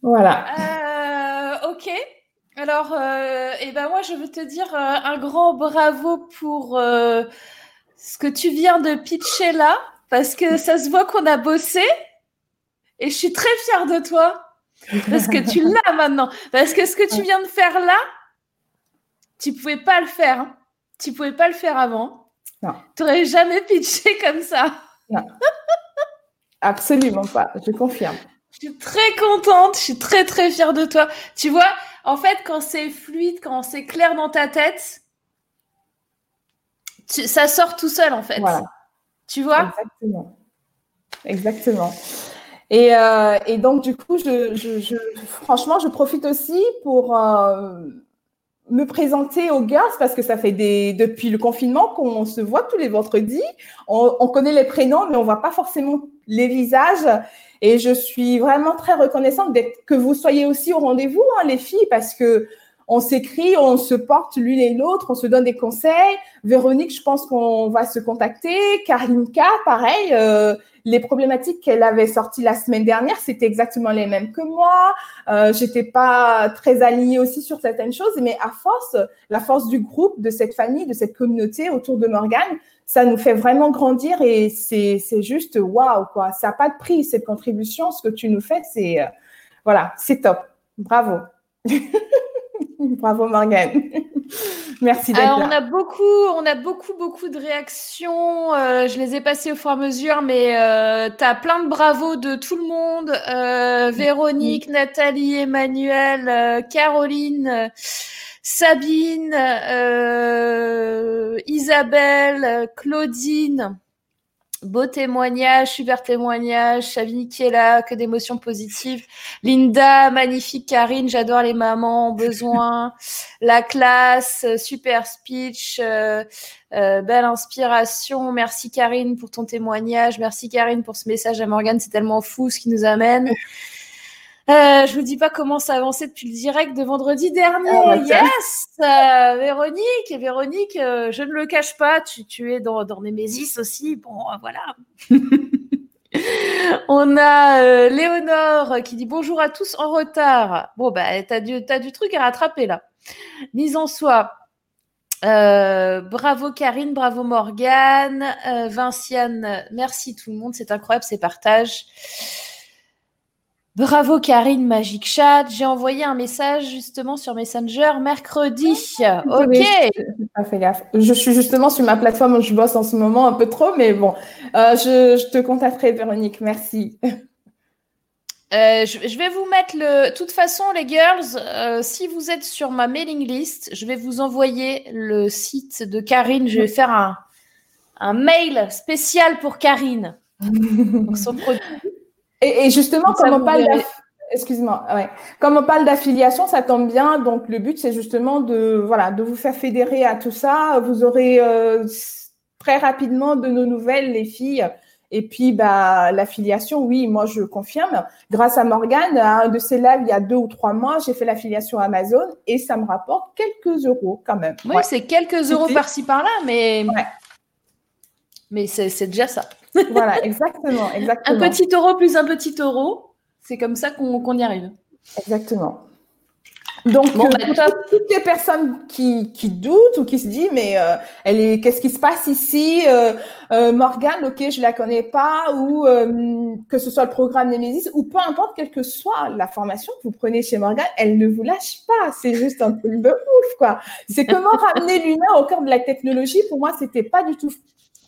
Voilà. Euh, ok. Alors, euh, eh ben moi, je veux te dire un grand bravo pour ce que tu viens de pitcher là, parce que ça se voit qu'on a bossé. Et je suis très fière de toi, parce que tu l'as maintenant. Parce que ce que tu viens de faire là, tu pouvais pas le faire. Hein. Tu pouvais pas le faire avant. Non. Tu n'aurais jamais pitché comme ça. Non. Absolument pas, je confirme. Je suis très contente, je suis très très fière de toi. Tu vois, en fait, quand c'est fluide, quand c'est clair dans ta tête, ça sort tout seul en fait. Tu vois? Exactement. exactement. Et, euh, et, donc, du coup, je, je, je, franchement, je profite aussi pour euh, me présenter aux girls parce que ça fait des, depuis le confinement qu'on se voit tous les vendredis. On, on connaît les prénoms, mais on voit pas forcément les visages. Et je suis vraiment très reconnaissante que vous soyez aussi au rendez-vous, hein, les filles, parce que on s'écrit, on se porte l'une et l'autre, on se donne des conseils. Véronique, je pense qu'on va se contacter. Karinka, pareil. Euh, les problématiques qu'elle avait sorties la semaine dernière, c'était exactement les mêmes que moi. Euh, J'étais pas très alignée aussi sur certaines choses, mais à force, la force du groupe, de cette famille, de cette communauté autour de Morgane, ça nous fait vraiment grandir et c'est juste waouh quoi. Ça n'a pas de prix cette contribution. Ce que tu nous fais, c'est euh, voilà, c'est top. Bravo. Bravo Morgane. Merci d'être là. On a beaucoup, on a beaucoup, beaucoup de réactions. Euh, je les ai passées au fur et à mesure, mais euh, tu as plein de bravos de tout le monde. Euh, Véronique, Nathalie, Emmanuel, euh, Caroline, Sabine, Isabelle, Claudine. Beau témoignage, super témoignage. Chavini qui est là, que d'émotions positives. Linda, magnifique. Karine, j'adore les mamans, besoin. La classe, super speech, euh, euh, belle inspiration. Merci Karine pour ton témoignage. Merci Karine pour ce message à Morgane. C'est tellement fou ce qui nous amène. Euh, je vous dis pas comment ça a avancé depuis le direct de vendredi dernier. Oh, yes, euh, Véronique et Véronique, euh, je ne le cache pas, tu, tu es dans, dans Nemesis aussi. Bon, euh, voilà. On a Léonore qui dit bonjour à tous en retard. Bon, bah, t'as du, as du truc à rattraper là. Mise en soi. bravo Karine, bravo Morgane, Vinciane, merci tout le monde, c'est incroyable ces partages. Bravo Karine Magic Chat. J'ai envoyé un message justement sur Messenger mercredi. Ah, ok. je, suis justement sur ma plateforme où je bosse en ce moment un peu trop, mais bon, euh, je, te contacterai Véronique. Merci. Euh, je, vais vous mettre le. De toute façon, les girls, euh, si vous êtes sur ma mailing list, je vais vous envoyer le site de Karine. Je vais faire un, un mail spécial pour Karine. son produit. Et, justement, comme on parle Excuse-moi. Ouais. Comme on parle d'affiliation, ça tombe bien. Donc, le but, c'est justement de, voilà, de vous faire fédérer à tout ça. Vous aurez euh, très rapidement de nos nouvelles, les filles. Et puis, bah, l'affiliation, oui, moi, je confirme. Grâce à Morgane, à un de ses lives, il y a deux ou trois mois, j'ai fait l'affiliation Amazon et ça me rapporte quelques euros quand même. Oui, c'est quelques euros par-ci par-là, mais, mais c'est déjà ça voilà, exactement, exactement. Un petit euro plus un petit euro, c'est comme ça qu'on y arrive. Exactement. Donc, bon, euh, bah, toutes les personnes qui, qui, doutent ou qui se disent, mais euh, elle est, qu'est-ce qui se passe ici euh, euh Morgane, ok, je la connais pas, ou que ce soit le programme Nemesis, ou peu importe, quelle que soit la formation que vous prenez chez Morgane, elle ne vous lâche pas. C'est juste un truc de ouf, quoi. C'est comment ramener l'humain au cœur de la technologie? Pour moi, c'était pas du tout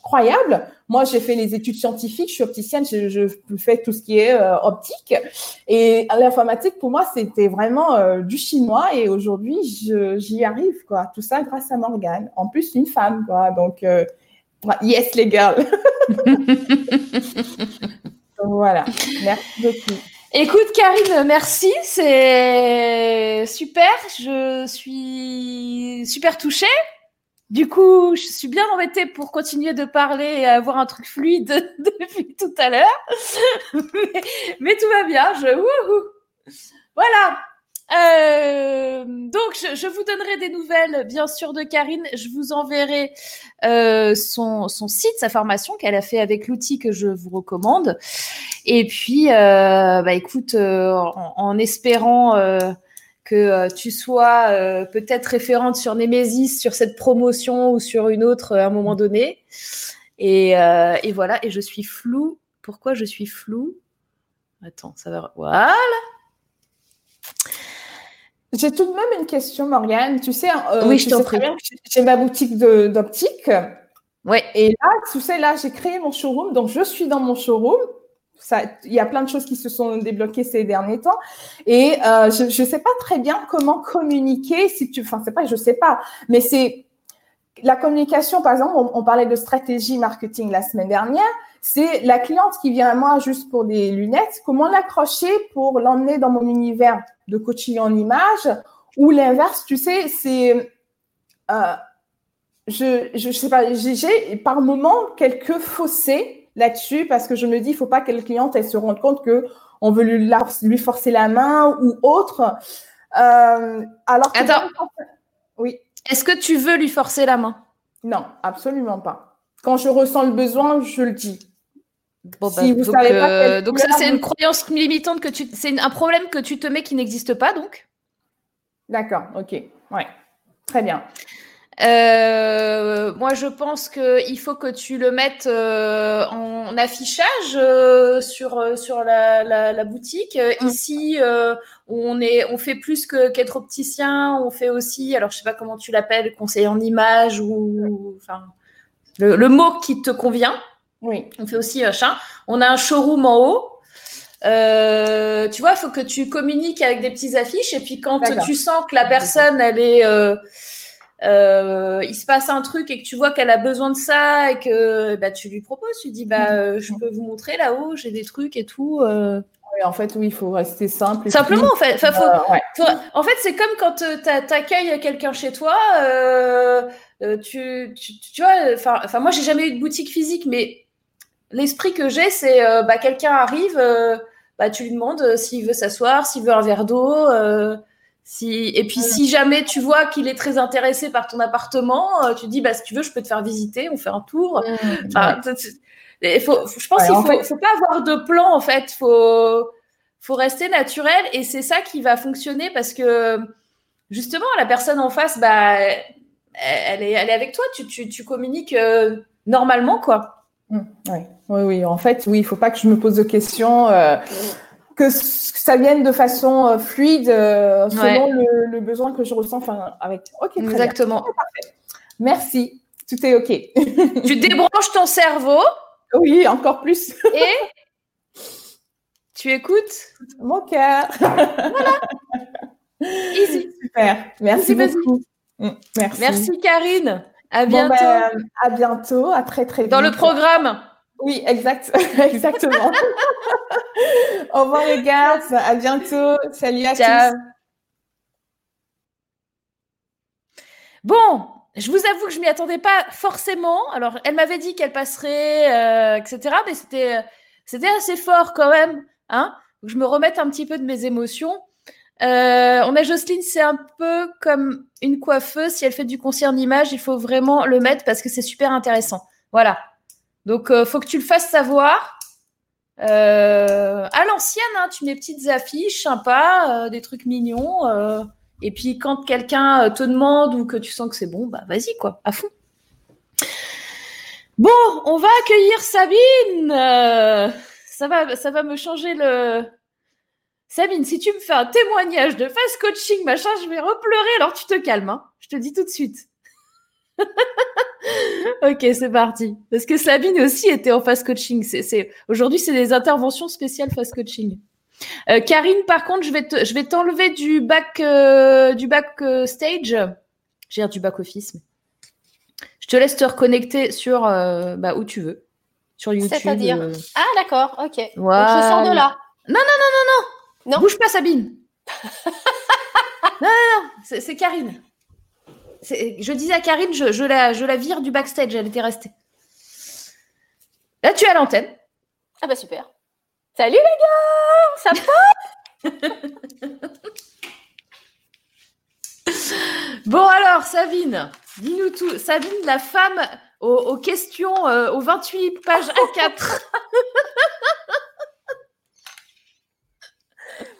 incroyable. Moi, j'ai fait les études scientifiques, je suis opticienne, je, fais tout ce qui est euh, optique. Et l'informatique, pour moi, c'était vraiment euh, du chinois. Et aujourd'hui, j'y arrive, quoi. Tout ça grâce à Morgane. En plus, une femme, quoi. Donc, euh, yes, les girls. voilà. Merci beaucoup. Écoute, Karine, merci. C'est super. Je suis super touchée. Du coup, je suis bien embêtée pour continuer de parler et avoir un truc fluide depuis tout à l'heure. mais, tout va bien. Je, voilà. Euh, donc, je, vous donnerai des nouvelles, bien sûr, de Karine. Je vous enverrai euh, son, site, sa formation qu'elle a fait avec l'outil que je vous recommande. Et puis, euh, bah, écoute, en, espérant que euh, tu sois euh, peut-être référente sur Nemesis, sur cette promotion ou sur une autre euh, à un moment donné. Et, et, voilà, et je suis floue. Pourquoi je suis floue? Attends, ça va. Voilà. J'ai tout de même une question, Morgane. Tu sais, oui, je. J'ai ma boutique d'optique. Oui. Et là, tu sais, là, j'ai créé mon showroom. Donc, je suis dans mon showroom il y a plein de choses qui se sont débloquées ces derniers temps. Et euh, je ne sais pas très bien comment communiquer. Si tu, enfin, c'est pas, je sais pas, mais c'est la communication, par exemple, on, parlait de stratégie marketing la semaine dernière. C'est la cliente qui vient à moi juste pour des lunettes. Comment l'accrocher pour l'emmener dans mon univers de coaching en image ou l'inverse, tu sais, c'est euh, je, je, sais pas, j'ai par moment quelques fossés là-dessus parce que je me dis, il faut pas que la cliente elle se rende compte que on veut lui, lui forcer la main ou autre. Euh, alors que Attends. Oui. Est-ce que tu veux lui forcer la main? Non, absolument pas. Quand je ressens le besoin, je le dis. Bon, bah, vous donc, savez pas euh, donc ça c'est une croyance limitante que tu c'est un problème que tu te mets qui n'existe pas donc? D'accord, ok, ouais, très bien. Euh, moi, je pense qu'il faut que tu le mettes euh, en affichage euh, sur sur la, la, boutique. Mm. Ici, on est, on fait plus que qu'être opticien. On fait aussi, alors je sais pas comment tu l'appelles, conseiller en image ou enfin le, mot qui te convient. Oui. On fait aussi machin. On a un showroom en haut. tu vois, il faut que tu communiques avec des petites affiches et puis quand tu sens que la personne, elle est euh, il se passe un truc et que tu vois qu'elle a besoin de ça et que bah, tu lui proposes, tu dis bah euh, je peux vous montrer là-haut, j'ai des trucs et tout. Euh. en fait, oui, il faut rester simple. Simplement, en fait. en fait, c'est comme quand tu accueilles quelqu'un chez toi. tu, tu, vois, enfin, moi, j'ai jamais eu de boutique physique, mais l'esprit que j'ai, c'est bah, quelqu'un arrive, bah, tu lui demandes s'il veut s'asseoir, s'il veut un verre d'eau. Si, et puis, si jamais tu vois qu'il est très intéressé par ton appartement, euh, tu dis, bah, si tu veux, je peux te faire visiter, on fait un tour. il faut, je pense qu'il ne faut, pas avoir de plan, en fait. Il faut, faut rester naturel et c'est ça qui va fonctionner parce que, justement, la personne en face, bah, elle, est, elle est avec toi, tu, tu, tu communiques euh, normalement, quoi. Mmh, oui. oui, oui. En fait, oui, il ne faut pas que je me pose de questions. Euh, que ça vienne de façon euh, fluide euh, selon le, besoin que je ressens. Enfin, avec. Ok, Exactement. Merci. Tout est ok. tu débranches ton cerveau. Oui, encore plus. Et tu écoutes mon cœur. Voilà. Easy. Super. Merci beaucoup. Mm, merci. Merci Karine. À bientôt. Ben, à bientôt. À très très vite. Dans le programme. Oui, exact, exactement. Au revoir les gars, à bientôt. Salut à tous. Bon, je vous avoue que je m'y attendais pas forcément. Alors, elle m'avait dit qu'elle passerait, euh, etc. Mais c'était, c'était assez fort quand même. Hein je me remette un petit peu de mes émotions. Euh, on a Jocelyne, c'est un peu comme une coiffeuse. Si elle fait du concert d'image, il faut vraiment le mettre parce que c'est super intéressant. Voilà. Donc, euh, faut que tu le fasses savoir. Euh, à l'ancienne, hein, tu mets petites affiches sympas, euh, des trucs mignons. et puis, quand quelqu'un te demande ou que tu sens que c'est bon, bah vas-y, quoi, à fond. Bon, on va accueillir Sabine. ça, va, ça va me changer le. Sabine, si tu me fais un témoignage de fast coaching, machin, je vais repleurer, alors tu te calmes. Hein. Je te dis tout de suite. ok, c'est parti. Parce que Sabine aussi était en fast coaching. C'est, Aujourd'hui, c'est des interventions spéciales fast coaching. Euh, Karine, par contre, je vais, te, je vais t'enlever du back, euh, du back euh, stage. J'ai du back office. Je te laisse te reconnecter sur bah, où tu veux. Sur YouTube. C'est-à-dire Ah, d'accord, ok. Donc, je sors de là. Non, non, non, non, non. Non. Bouge pas, Sabine. non, non, non. c'est Karine. Je disais à Karine, je, la, je la vire du backstage, elle était restée. Là, tu es à l'antenne. Ah bah super. Salut les gars, ça va Bon alors, Sabine, dis-nous tout. Sabine, la femme aux, questions, euh, aux 28 pages A4.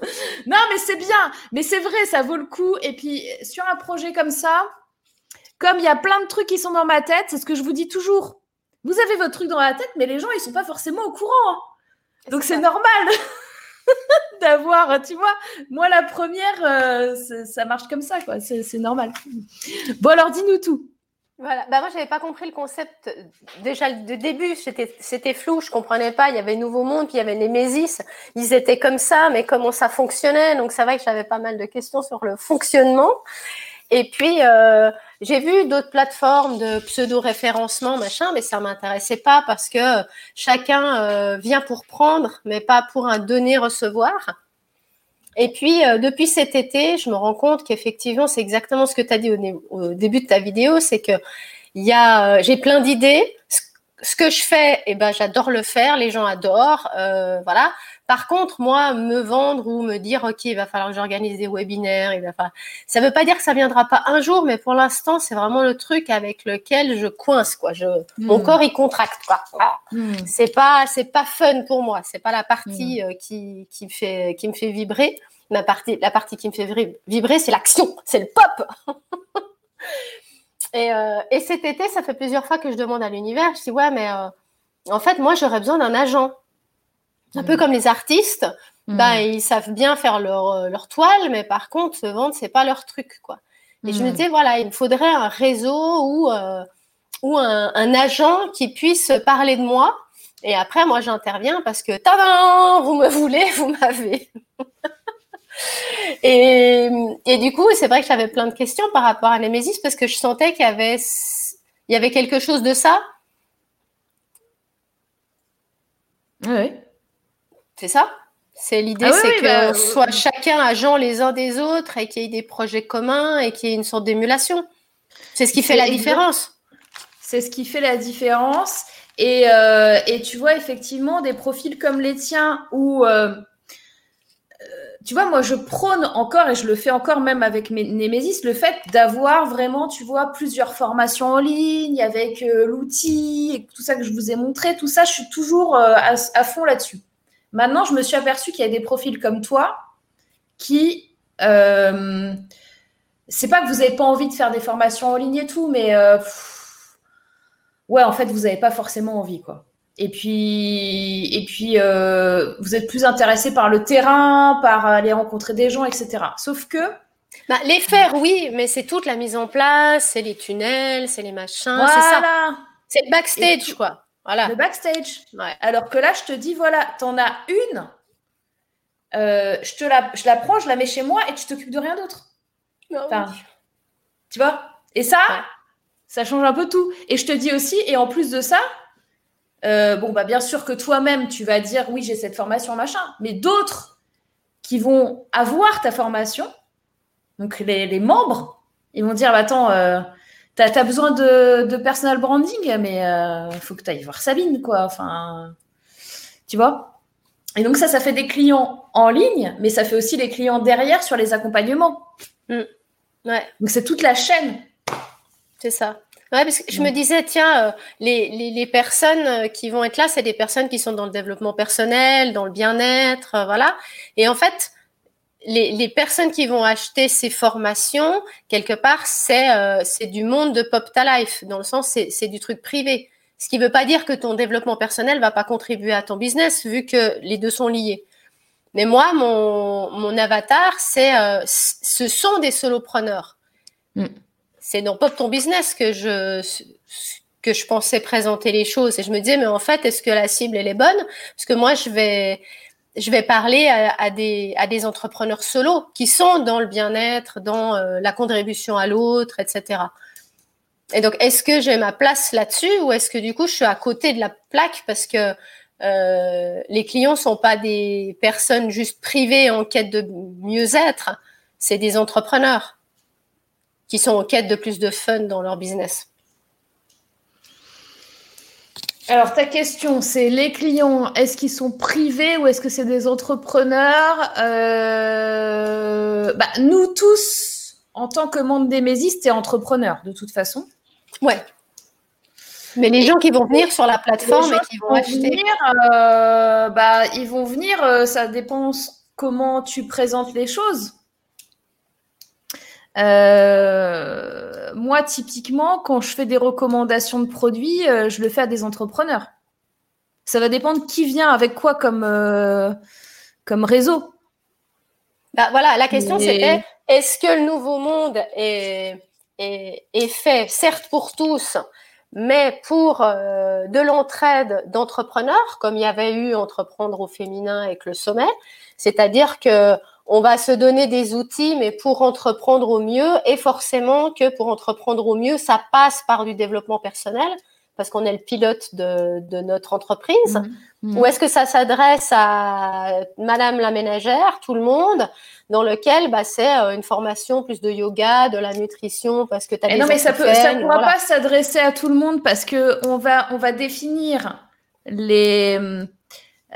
non, mais c'est bien. Mais c'est vrai, ça vaut le coup. Et puis, sur un projet comme ça, comme il y a plein de trucs qui sont dans ma tête, c'est ce que je vous dis toujours. Vous avez votre truc dans la tête, mais les gens, ils sont pas forcément au courant. Hein. Donc c'est normal d'avoir, tu vois, moi la première, euh, ça marche comme ça, quoi. C'est normal. Bon, alors dis-nous tout. Voilà. Bah moi, j'avais pas compris le concept. Déjà, de début, c'était flou. Je comprenais pas. Il y avait Nouveau Monde, puis il y avait les Mésis. Ils étaient comme ça, mais comment ça fonctionnait? Donc, c'est vrai que j'avais pas mal de questions sur le fonctionnement. Et puis, euh, j'ai vu d'autres plateformes de pseudo-référencement, machin, mais ça m'intéressait pas parce que chacun euh, vient pour prendre, mais pas pour un donner-recevoir. Et puis, euh, depuis cet été, je me rends compte qu'effectivement, c'est exactement ce que tu as dit au, début de ta vidéo, c'est que a, j'ai plein d'idées. Que je fais, eh ben, j'adore le faire, les gens adorent, voilà. Par contre, moi, me vendre ou me dire, OK, il va falloir que j'organise des webinaires, il va falloir... ça ne veut pas dire que ça viendra pas un jour, mais pour l'instant, c'est vraiment le truc avec lequel je coince, quoi. Je... Mon hmm. corps, il contracte, quoi. Hmm. C'est pas, c'est pas fun pour moi. C'est pas la partie hmm. euh, qui, qui, me fait, qui me fait vibrer. Ma partie, la partie qui me fait vibrer, c'est l'action, c'est le pop. et, euh, et, cet été, ça fait plusieurs fois que je demande à l'univers, je dis, ouais, mais euh, en fait, moi, j'aurais besoin d'un agent. Un peu mm. comme les artistes, bah, ils savent bien faire leur, euh, leur toile, mais par contre, se vendre, c'est pas leur truc, quoi. Et je me mm. disais, voilà, il me faudrait un réseau ou, euh, ou un, un, agent qui puisse parler de moi. Et après, moi, j'interviens parce que, tadam, vous me voulez, vous m'avez. et, et du coup, c'est vrai que j'avais plein de questions par rapport à Nemesis parce que je sentais qu'il y avait, il y avait quelque chose de ça. Oui. C'est ça? C'est l'idée, ah c'est que bah, soit chacun agent les uns des autres et qu'il y ait des projets communs et qu'il y ait une sorte d'émulation. C'est ce qui fait la différence. C'est ce qui fait la différence. Et, euh, et, tu vois, effectivement, des profils comme les tiens où, euh, tu vois, moi, je prône encore, et je le fais encore même avec mes Nemesis, le fait d'avoir vraiment, tu vois, plusieurs formations en ligne avec l'outil et tout ça que je vous ai montré. Tout ça, je suis toujours à, fond là-dessus. Maintenant, je me suis aperçue qu'il y a des profils comme toi qui. Euh, c'est pas que vous n'avez pas envie de faire des formations en ligne et tout, mais euh, ouais, en fait, vous n'avez pas forcément envie, quoi. Et puis, et puis euh, vous êtes plus intéressé par le terrain, par aller rencontrer des gens, etc. Sauf que. Bah, les faire, oui, mais c'est toute la mise en place, c'est les tunnels, c'est les machins, c'est ça. C'est le backstage, quoi. Voilà. Le backstage. Alors que là, je te dis, voilà, t'en as une, euh, je, te la, je la prends, je la mets chez moi et tu t'occupes de rien d'autre. Enfin, Tu vois? Et ça, ça change un peu tout. Et je te dis aussi, et en plus de ça, euh, bon, bah, bien sûr que toi-même, tu vas dire, oui, j'ai cette formation, machin, mais d'autres qui vont avoir ta formation, donc les, membres, ils vont dire, bah, attends, euh, T'as as besoin de, personal branding, mais il euh, faut que tu ailles voir Sabine, quoi. Enfin, tu vois Et donc ça, ça fait des clients en ligne, mais ça fait aussi les clients derrière sur les accompagnements. Mm. Ouais. Donc c'est toute la chaîne. C'est ça. Ouais, parce que je me disais, tiens, euh, les, les, personnes euh, qui vont être là, c'est des personnes qui sont dans le développement personnel, dans le bien-être, voilà. Et en fait, les, personnes qui vont acheter ces formations, quelque part, c'est euh, du monde de Pop Ta Life, dans le sens, c'est du truc privé. Ce qui ne veut pas dire que ton développement personnel va pas contribuer à ton business, vu que les deux sont liés. Mais moi, mon, mon avatar, c'est, euh, ce sont des solopreneurs. Mm. C'est dans Pop Ton Business que je, que je pensais présenter les choses. Et je me disais, mais en fait, est-ce que la cible, elle est bonne? Parce que moi, je vais je vais parler à, des, à des entrepreneurs solo qui sont dans le bien-être, dans euh, la contribution à l'autre, etc. Et donc, est-ce que j'ai ma place là-dessus ou est-ce que du coup, je suis à côté de la plaque parce que euh, les clients sont pas des personnes juste privées en quête de mieux-être, c'est des entrepreneurs qui sont en quête de plus de fun dans leur business. Alors, ta question, c'est les clients, est-ce qu'ils sont privés ou est-ce que c'est des entrepreneurs? Euh, bah, Nous tous, en tant que monde des et entrepreneurs, de toute façon. Ouais. Mais les gens qui vont venir sur la plateforme et qui vont, acheter. Venir, euh, bah, ils vont venir, euh, ça dépend comment tu présentes les choses. Euh, moi, typiquement, quand je fais des recommandations de produits, euh, je le fais à des entrepreneurs. Ça va dépendre qui vient avec quoi comme, euh, comme réseau. Bah, voilà, la question c'était est-ce que le nouveau monde est, est, est, fait, certes pour tous, mais pour de l'entraide d'entrepreneurs, comme il y avait eu Entreprendre au féminin avec le sommet, c'est-à-dire que on va se donner des outils, mais pour entreprendre au mieux, et forcément que pour entreprendre au mieux, ça passe par du développement personnel, parce qu'on est le pilote de, notre entreprise, mmh. Mmh. ou est-ce que ça s'adresse à Madame la ménagère, tout le monde, dans lequel bah, c'est euh, une formation plus de yoga, de la nutrition, parce que tu as eh des Non, mais ça ne pourra pas s'adresser à tout le monde parce que on va, on va définir les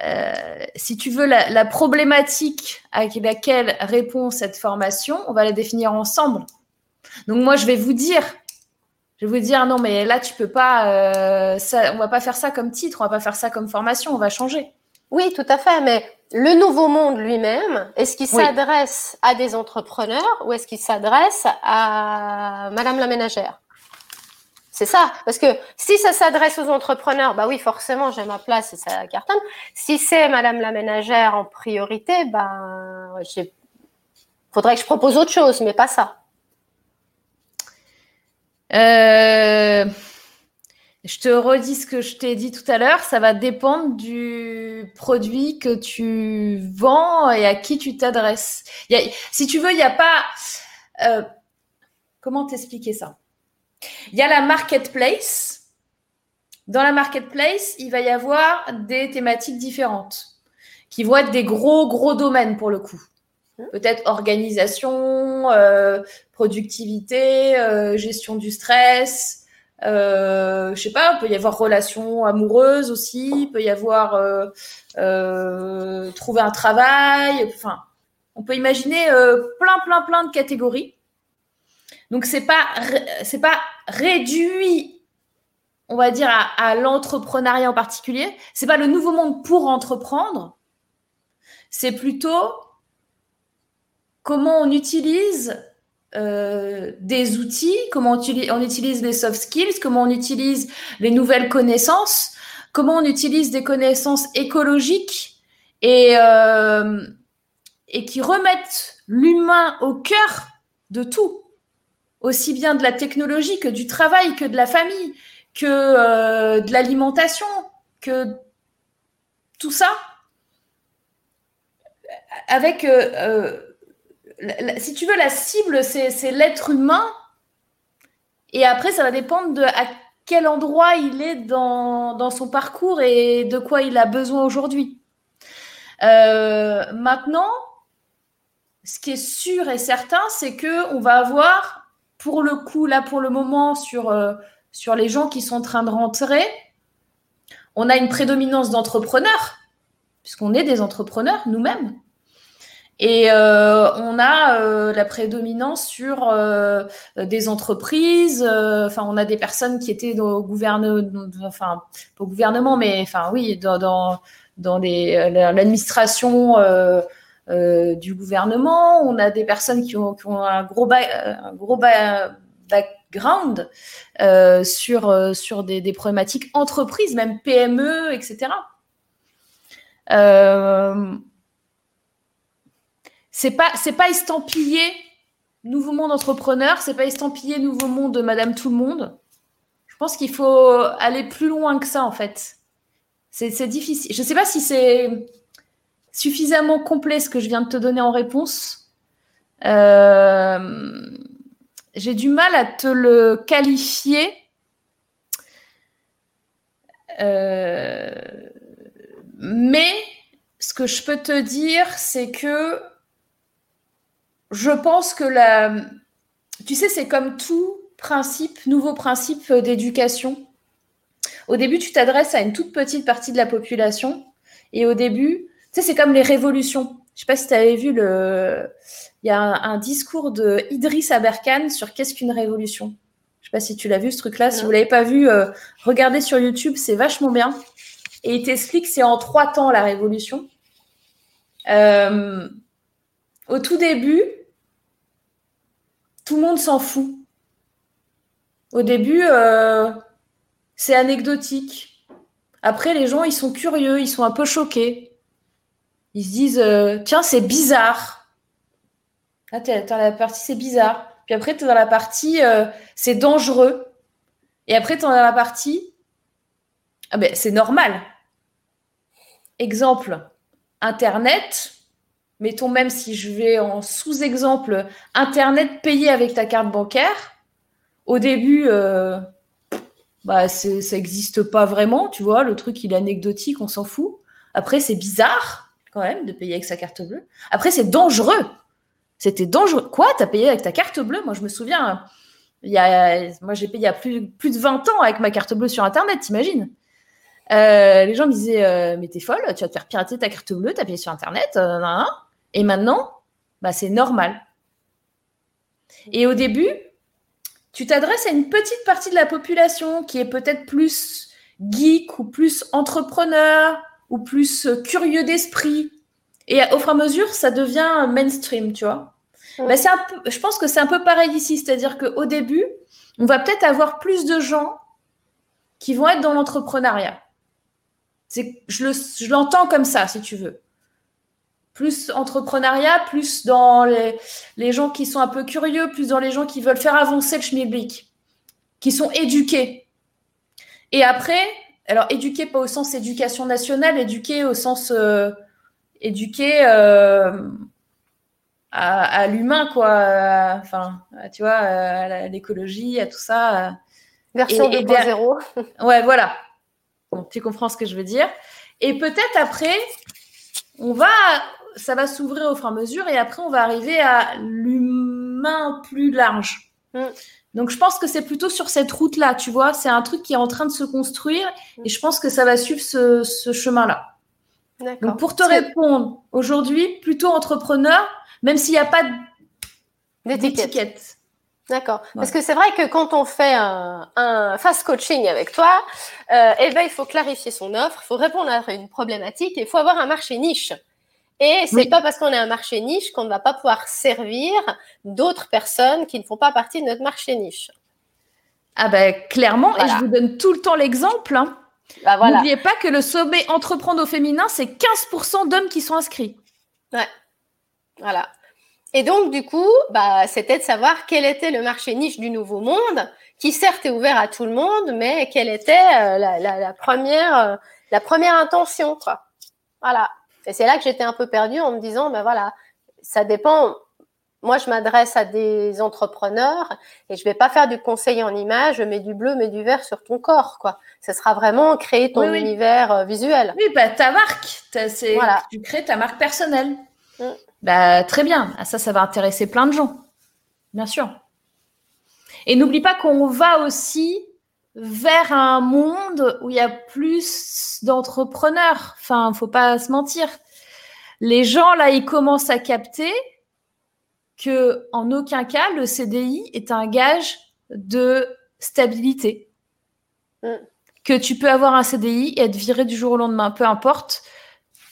euh, si tu veux, la, problématique à laquelle répond cette formation, on va la définir ensemble. Donc moi, je vais vous dire, je vais vous dire non, mais là, tu peux pas, euh, ça, on va pas faire ça comme titre, on va pas faire ça comme formation, on va changer. Oui, tout à fait, mais le nouveau monde lui-même, est-ce qu'il s'adresse à des entrepreneurs ou est-ce qu'il s'adresse à Madame la ménagère? C'est ça. Parce que si ça s'adresse aux entrepreneurs, bah oui, forcément, j'ai ma place et ça cartonne. Si c'est Madame la ménagère en priorité, ben, il faudrait que je propose autre chose, mais pas ça. Euh, je te redis ce que je t'ai dit tout à l'heure. Ça va dépendre du produit que tu vends et à qui tu t'adresses. Si tu veux, il n'y a pas. Euh, comment t'expliquer ça? Il y a la marketplace. Dans la marketplace, il va y avoir des thématiques différentes qui vont être des gros, gros domaines pour le coup. Peut-être organisation, euh, productivité, euh, gestion du stress. Euh, je sais pas, il peut y avoir relations amoureuses aussi, il peut y avoir trouver un travail. Enfin, on peut imaginer plein, plein, plein de catégories. Donc c'est pas c'est pas réduit, on va dire à, l'entrepreneuriat en particulier. C'est pas le nouveau monde pour entreprendre. C'est plutôt comment on utilise euh, des outils, comment on utilise, on utilise les soft skills, comment on utilise les nouvelles connaissances, comment on utilise des connaissances écologiques et, euh, et qui remettent l'humain au cœur de tout aussi bien de la technologie que du travail, que de la famille, que euh, de l'alimentation, que tout ça. Avec, euh, euh, si tu veux, la cible, c'est l'être humain. Et après, ça va dépendre de à quel endroit il est dans, dans son parcours et de quoi il a besoin aujourd'hui. maintenant, ce qui est sûr et certain, c'est que on va avoir pour le coup, là, pour le moment, sur, euh, sur les gens qui sont en train de rentrer, on a une prédominance d'entrepreneurs, puisqu'on est des entrepreneurs nous-mêmes. Et euh, on a euh, la prédominance sur des entreprises. Enfin, on a des personnes qui étaient au gouvernement, enfin, au gouvernement, mais enfin, oui, dans, dans l'administration euh, du gouvernement, on a des personnes qui ont, un gros, un gros background euh, sur, euh, sur des, problématiques entreprises, même PME, etc. c'est pas c'est pas estampillé nouveau monde entrepreneur, c'est pas estampillé nouveau monde de Madame Tout le Monde. Je pense qu'il faut aller plus loin que ça en fait. C'est difficile. Je ne sais pas si c'est suffisamment complet ce que je viens de te donner en réponse. Euh, j'ai du mal à te le qualifier. Euh, mais ce que je peux te dire, c'est que je pense que la... Tu sais, c'est comme tout principe, nouveau principe d'éducation. Au début, tu t'adresses à une toute petite partie de la population. Et au début, sais, c'est comme les révolutions. Je sais pas si tu avais vu le. Il y a un, discours de Idriss Aberkan sur qu'est-ce qu'une révolution. Je sais pas si tu l'as vu ce truc-là. Si vous l'avez pas vu, euh, regardez sur YouTube, c'est vachement bien. Et il t'explique c'est en trois temps la révolution. Euh, au tout début, tout le monde s'en fout. Au début, euh, c'est anecdotique. Après, les gens, ils sont curieux, ils sont un peu choqués. Ils se disent euh, tiens, c'est bizarre. Là, tu es, dans la partie c'est bizarre. Puis après, tu es dans la partie euh, c'est dangereux. Et après, tu es dans la partie ah ben, c'est normal. Exemple Internet, mettons même si je vais en sous-exemple, Internet payé avec ta carte bancaire, au début, euh, bah, ça n'existe pas vraiment, tu vois, le truc il est anecdotique, on s'en fout. Après, c'est bizarre quand même de payer avec sa carte bleue. Après, c'est dangereux. C'était dangereux. Quoi? T'as payé avec ta carte bleue? Moi, je me souviens, il y a, moi, j'ai payé il y a plus, plus de 20 ans avec ma carte bleue sur Internet, t'imagines? Euh, les gens me disaient euh, mais t'es folle, tu vas te faire pirater ta carte bleue, t'as payé sur internet, euh, et maintenant, bah c'est normal. Et au début, tu t'adresses à une petite partie de la population qui est peut-être plus geek ou plus entrepreneur ou plus curieux d'esprit. Et au fur et à mesure, ça devient mainstream, tu vois. Bah, c'est un peu, je pense que c'est un peu pareil ici, c'est-à-dire qu'au début, on va peut-être avoir plus de gens qui vont être dans l'entrepreneuriat. Je l'entends comme ça, si tu veux. Plus entrepreneuriat, plus dans les, les, gens qui sont un peu curieux, plus dans les gens qui veulent faire avancer le schmilblick, qui sont éduqués. Et après, alors éduqués pas au sens éducation nationale, éduqués au sens euh, éduqués euh, à, l'humain, quoi. Enfin, tu vois, à l'écologie, à tout ça. Version 2.0. Ouais, voilà tu comprends ce que je veux dire. Et peut-être après, on va, ça va s'ouvrir au fur et à mesure, et après, on va arriver à l'humain plus large. Mm. Donc, je pense que c'est plutôt sur cette route-là, tu vois. C'est un truc qui est en train de se construire, et je pense que ça va suivre ce, chemin-là. Donc, pour te répondre, aujourd'hui, plutôt entrepreneur, même s'il n'y a pas d'étiquette. D'accord. Parce que c'est vrai que quand on fait un, un fast coaching avec toi, euh, eh ben, il faut clarifier son offre, il faut répondre à une problématique et il faut avoir un marché niche. Et c'est pas parce qu'on est un marché niche qu'on ne va pas pouvoir servir d'autres personnes qui ne font pas partie de notre marché niche. Ah ben clairement, et je vous donne tout le temps l'exemple. Hein. Bah, N'oubliez pas que le sommet entreprendre au féminin, c'est 15% d'hommes qui sont inscrits. Ouais. Voilà. Et donc, du coup, bah, c'était de savoir quel était le marché niche du nouveau monde, qui certes est ouvert à tout le monde, mais quelle était euh, la, la, la, première, euh, la première intention, quoi. Voilà. Et c'est là que j'étais un peu perdue en me disant, ben voilà, ça dépend. Moi, je m'adresse à des entrepreneurs et je vais pas faire du conseil en image, je mets du bleu, mets du vert sur ton corps, quoi. Ce sera vraiment créer ton univers euh, visuel. Oui, bah, ta marque, voilà. tu crées ta marque personnelle. Mm. Bah, très bien. Ah, ça, ça va intéresser plein de gens. Bien sûr. Et n'oublie pas qu'on va aussi vers un monde où il y a plus d'entrepreneurs. Enfin, faut pas se mentir. Les gens, là, ils commencent à capter que, en aucun cas, le CDI est un gage de stabilité. Mm. Que tu peux avoir un CDI et être viré du jour au lendemain, peu importe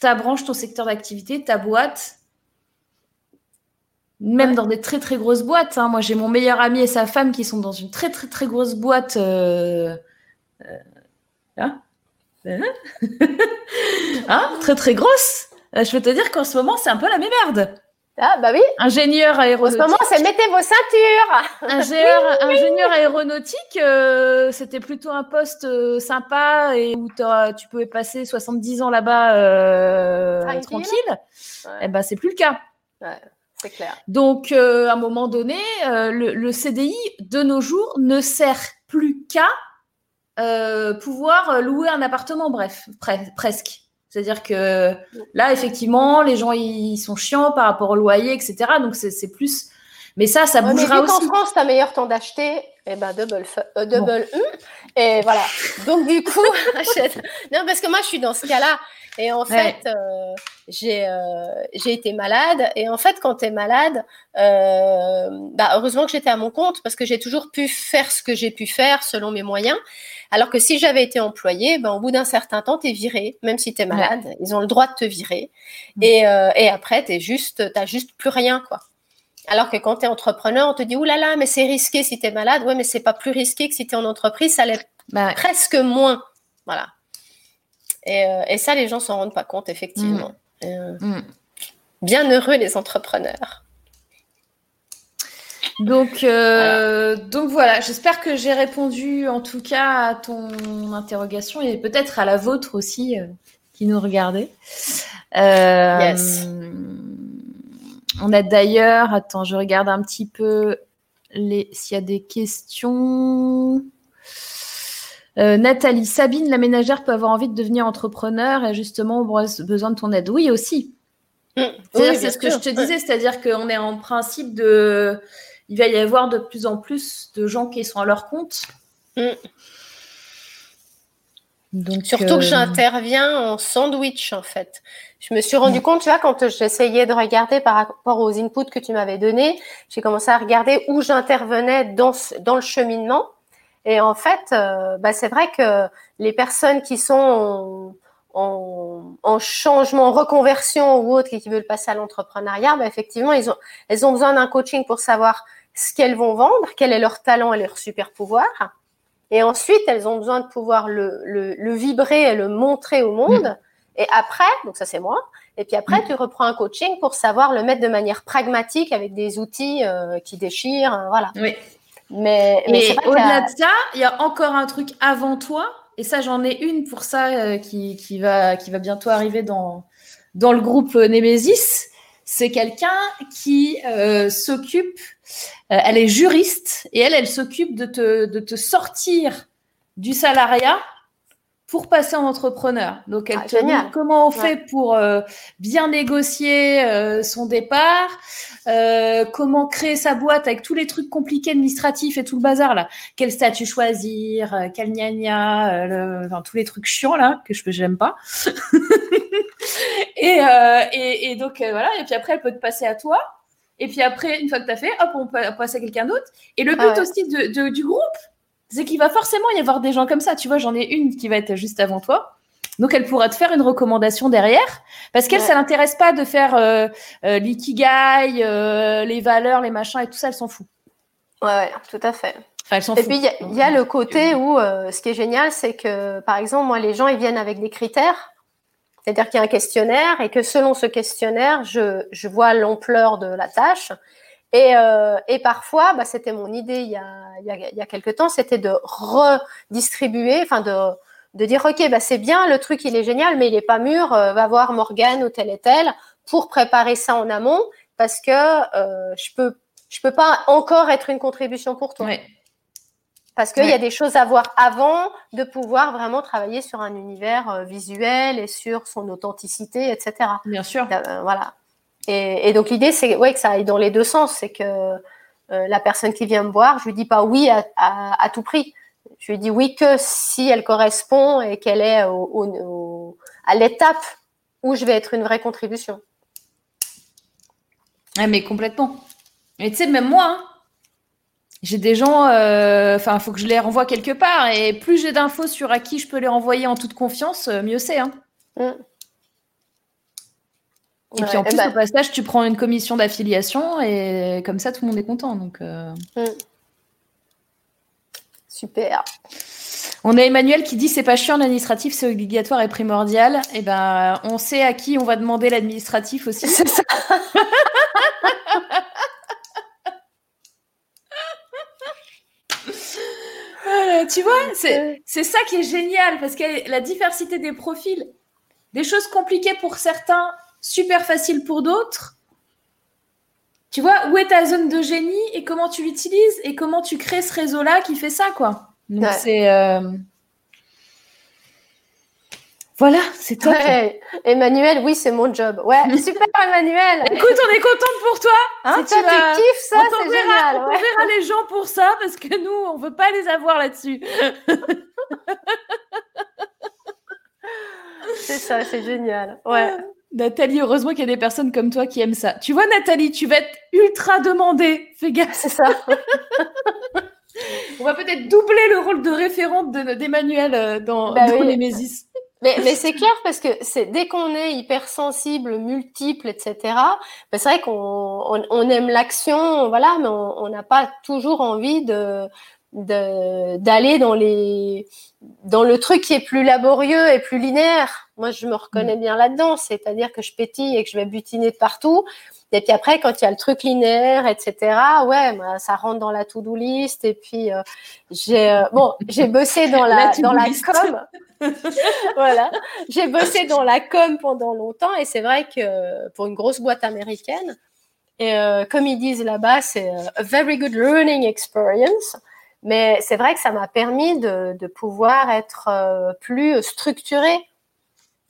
ta branche, ton secteur d'activité, ta boîte, même dans des très très grosses boîtes. Hein. Moi, j'ai mon meilleur ami et sa femme qui sont dans une très très très grosse boîte. Euh, euh, hein, hein très très grosse. Euh, je peux te dire qu'en ce moment, c'est un peu la merde. Ah bah oui. Ingénieur aéronautique. En ce moment, c'est mettez vos ceintures. Ingénieur, ingénieur aéronautique, c'était plutôt un poste sympa et où tu pouvais passer 70 ans là-bas tranquille. Et eh ben c'est plus le cas. Ouais. C'est clair. Donc, euh, à un moment donné, euh, le, CDI de nos jours ne sert plus qu'à euh, pouvoir louer un appartement, bref, presque. C'est-à-dire que là, effectivement, les gens ils sont chiants par rapport au loyer, etc. Donc, c'est plus. Mais ça, ça bougera aussi. En France, tu as meilleur temps d'acheter, eh ben, double, double Et voilà. Donc, du coup, achète. Non, parce que moi, je suis dans ce cas-là. Et en fait, euh, j'ai euh, j'ai été malade. Et en fait, quand tu es malade, euh, bah, heureusement que j'étais à mon compte parce que j'ai toujours pu faire ce que j'ai pu faire selon mes moyens. Alors que si j'avais été employée, ben, au bout d'un certain temps, tu es viré, même si tu es malade. Ils ont le droit de te virer. Mm. Et, et après, tu juste, n'as juste plus rien. quoi. Alors que quand tu es entrepreneur, on te dit, oulala, là là, mais c'est risqué si tu es malade. Ouais, mais c'est pas plus risqué que si tu es en entreprise, ça l'est bah presque moins. Voilà. Euh, et, ça, les gens s'en rendent pas compte, effectivement. Mm. Euh, mm. Bien heureux les entrepreneurs. Donc, euh, voilà. donc voilà, j'espère que j'ai répondu en tout cas à ton interrogation et peut-être à la vôtre aussi qui nous regardait. yes. On a d'ailleurs, attends, je regarde un petit peu les s'il y a des questions. Euh, Nathalie, Sabine, la ménagère peut avoir envie de devenir entrepreneur et justement besoin de ton aide. Oui, aussi. Mm. c'est ce que je te disais, c'est-à-dire qu'on est en principe de. Il va y avoir de plus en plus de gens qui sont à leur compte. Mm. Donc, Surtout que euh, j'interviens en sandwich, en fait. Je me suis rendu compte, tu vois, quand j'essayais de regarder par rapport aux inputs que tu m'avais donnés, j'ai commencé à regarder où j'intervenais dans, dans le cheminement. Et en fait, euh, bah, c'est vrai que les personnes qui sont en, en, changement, en reconversion ou autres et qui veulent passer à l'entrepreneuriat, bah, effectivement, ils ont, elles ont besoin d'un coaching pour savoir ce qu'elles vont vendre, quel est leur talent et leur super pouvoir. Et ensuite, elles ont besoin de pouvoir le, le, le vibrer et le montrer au monde. Mm. Et après, donc ça c'est moi, et puis après, mm. tu reprends un coaching pour savoir le mettre de manière pragmatique avec des outils euh, qui déchirent, euh, voilà. Oui. Mais, au-delà de ça, il y a encore un truc avant toi, et ça, j'en ai une pour ça euh, qui, qui, va, qui va bientôt arriver dans, dans le groupe Nemesis. C'est quelqu'un qui euh, s'occupe, elle est juriste, et elle, elle s'occupe de te, de te sortir du salariat pour passer en entrepreneur. Donc, elle ah, te dit comment on fait pour euh, bien négocier euh, son départ, euh, comment créer sa boîte avec tous les trucs compliqués administratifs et tout le bazar là. Quel statut choisir, quel gna gna, enfin, tous les trucs chiants là que je j'aime pas. et, et, et, donc voilà. Et puis après, elle peut te passer à toi. Et puis après, une fois que tu as fait, hop, on peut passer à quelqu'un d'autre. Et le ah but aussi de, du groupe, c'est qu'il va forcément y avoir des gens comme ça. Tu vois, j'en ai une qui va être juste avant toi. Donc, elle pourra te faire une recommandation derrière. Parce qu'elle, ça l'intéresse pas de faire euh, euh, l'ikigai, euh, les valeurs, les machins et tout ça, elle s'en fout. Ouais, ouais, tout à fait. Enfin, et puis, il y, a le côté où ce qui est génial, c'est que, par exemple, moi, les gens, ils viennent avec des critères. C'est-à-dire qu'il y a un questionnaire et que selon ce questionnaire, je, je vois l'ampleur de la tâche. Et, euh, et parfois, bah, c'était mon idée il y a, il y a, il y a quelque temps, c'était de redistribuer, enfin de, de dire, OK, bah, c'est bien, le truc, il est génial, mais il n'est pas mûr, euh, va voir Morgane ou tel et tel pour préparer ça en amont parce que euh, je peux je peux pas encore être une contribution pour toi. Parce qu'il y a des choses à voir avant de pouvoir vraiment travailler sur un univers visuel et sur son authenticité, etc. Bien sûr. Voilà. Et, donc l'idée, c'est ouais, que ça aille dans les deux sens. C'est que euh, la personne qui vient me voir, je lui dis pas oui à, à, tout prix. Je lui dis oui que si elle correspond et qu'elle est au, à l'étape où je vais être une vraie contribution. Ah, mais complètement. Et tu sais, même moi, hein, j'ai des gens, euh, enfin, il faut que je les renvoie quelque part. Et plus j'ai d'infos sur à qui je peux les renvoyer en toute confiance, euh, mieux c'est. Hein. Mm. Et puis en plus, bah au passage, tu prends une commission d'affiliation et comme ça, tout le monde est content. Donc, euh. mm. Super. On a Emmanuel qui dit c'est pas chiant l'administratif, c'est obligatoire et primordial. Et eh ben, on sait à qui on va demander l'administratif aussi. C'est ça. tu vois, c'est ça qui est génial parce que la diversité des profils, des choses compliquées pour certains, super facile pour d'autres. Tu vois, où est ta zone de génie et comment tu l'utilises et comment tu crées ce réseau-là qui fait ça, quoi. Donc c'est. Euh, voilà, c'est toi. Emmanuel, oui, c'est mon job. Ouais, super Emmanuel. Écoute, on est contente pour toi. Hein, tu, kiffes ça, c'est génial. On verra les gens pour ça parce que nous, on veut pas les avoir là-dessus. c'est ça, c'est génial. Ouais. Nathalie, heureusement qu'il y a des personnes comme toi qui aiment ça. Tu vois, Nathalie, tu vas être ultra demandée. Fais gaffe. C'est ça. On va peut-être doubler le rôle de référente d'Emmanuel euh, dans, bah dans Nemesis. Mais, mais c'est clair parce que c'est dès qu'on est hypersensible, multiple, etc. Ben c'est vrai qu'on on, on aime l'action, voilà, mais on n'a pas toujours envie de d'aller dans les dans le truc qui est plus laborieux et plus linéaire. Moi, je me reconnais mm. bien là-dedans, c'est-à-dire que je pétille et que je vais butiner de partout. Et puis après, quand il y a le truc linéaire, etc., ouais, bah, ça rentre dans la to-do list. Et puis, euh, j'ai euh, bon, j'ai bossé dans la, dans la com. voilà, j'ai bossé dans la com pendant longtemps. Et c'est vrai que pour une grosse boîte américaine, Et comme ils disent là-bas, c'est a very good learning experience. Mais c'est vrai que ça m'a permis de, de, pouvoir être plus structurée.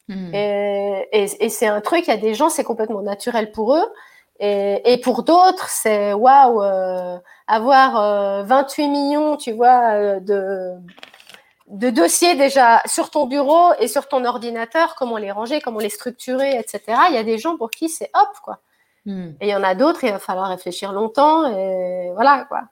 Hmm. Et, et, et c'est un truc, il y a des gens, c'est complètement naturel pour eux. Et, et pour d'autres, c'est waouh, euh, avoir 28 euh, millions, tu vois, euh, de, de dossiers déjà sur ton bureau et sur ton ordinateur, comment les ranger, comment les structurer, etc. Il y a des gens pour qui c'est hop, quoi. Hmm. Et il y en a d'autres, il va falloir réfléchir longtemps et voilà, quoi.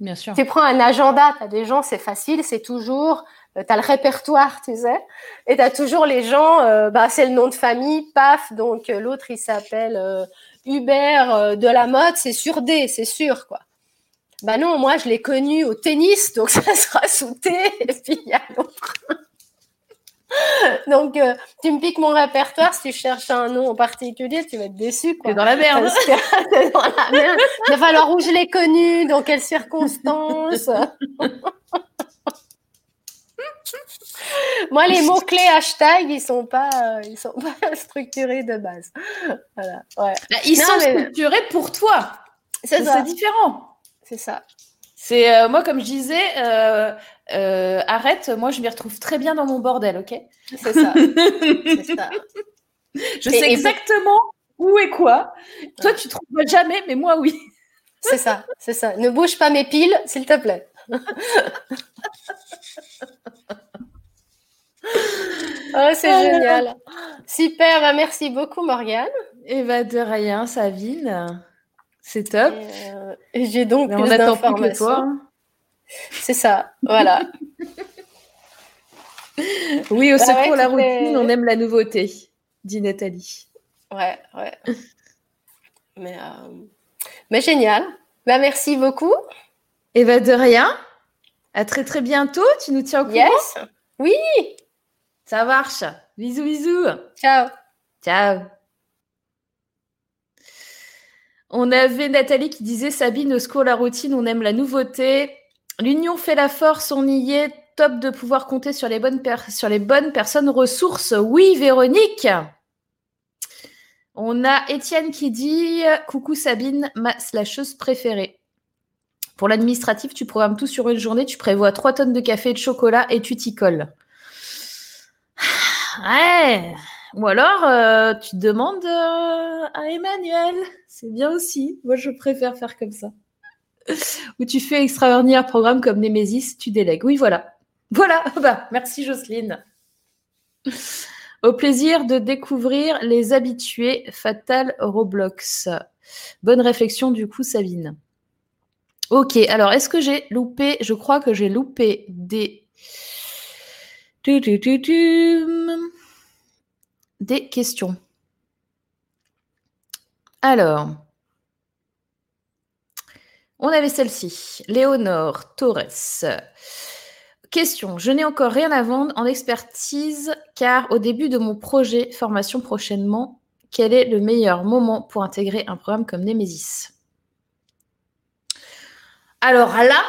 Bien sûr. Tu prends un agenda, tu as des gens, c'est facile, c'est toujours, tu as le répertoire, tu sais, et tu as toujours les gens, bah, c'est le nom de famille, paf, donc l'autre il s'appelle Hubert euh, de la mode, c'est sur D, c'est sûr, quoi. Bah non, moi, je l'ai connu au tennis, donc ça sera sous T, et puis il y a l'autre. donc, euh, tu me piques mon répertoire, si tu cherches un nom en particulier, tu vas être déçu. Quoi. dans la merde. dans la merde. Il va falloir où je l'ai connu, dans quelles circonstances. Moi, les mots-clés hashtag, ils sont pas, euh, ils sont pas structurés de base. Voilà, ouais. Bah, ils sont structurés pour toi. C'est différent. C'est ça. C'est euh, moi, comme je disais, euh, arrête. Moi, je m'y retrouve très bien dans mon bordel, ok? C'est ça. ça. Je sais exactement où et quoi. Toi, tu trouves jamais, mais moi, oui. C'est ça, c'est ça. Ne bouge pas mes piles, s'il te plaît. Oh, c'est ah génial. Super, bah, merci beaucoup, Morgane. Et va bah, de rien, Savine. C'est top. Euh, et, j'ai donc plus d'informations. C'est ça, voilà. oui, au bah secours, la routine, on aime la nouveauté, dit Nathalie. Ouais, ouais. mais, euh, mais génial. Bah, merci beaucoup. Et va de rien. À très très bientôt. Tu nous tiens au courant? Yes. Oui. Ça marche. Bisous, bisous. Ciao. Ciao. On avait Nathalie qui disait Sabine, au la routine, on aime la nouveauté. L'union fait la force, on y est. Top de pouvoir compter sur les bonnes, sur les bonnes personnes ressources. Oui, Véronique. On a Étienne qui dit Coucou Sabine, ma slasheuse préférée. Pour l'administratif, tu programmes tout sur une journée, tu prévois 3 tonnes de café et de chocolat et tu t'y colles. Ouais. Ou alors, euh, tu demandes euh, à Emmanuel. C'est bien aussi. Moi, je préfère faire comme ça. Ou tu fais extraordinaire programme comme Nemesis, tu délègues. Oui, voilà. Voilà. Bah, merci Jocelyne. Au plaisir de découvrir les habitués Fatal Roblox. Bonne réflexion du coup, Sabine. Ok, alors est-ce que j'ai loupé Je crois que j'ai loupé des des questions. Alors, on avait celle-ci. Léonore Torres. Question. Je n'ai encore rien à vendre en expertise car au début de mon projet formation prochainement, quel est le meilleur moment pour intégrer un programme comme Nemesis? Alors là,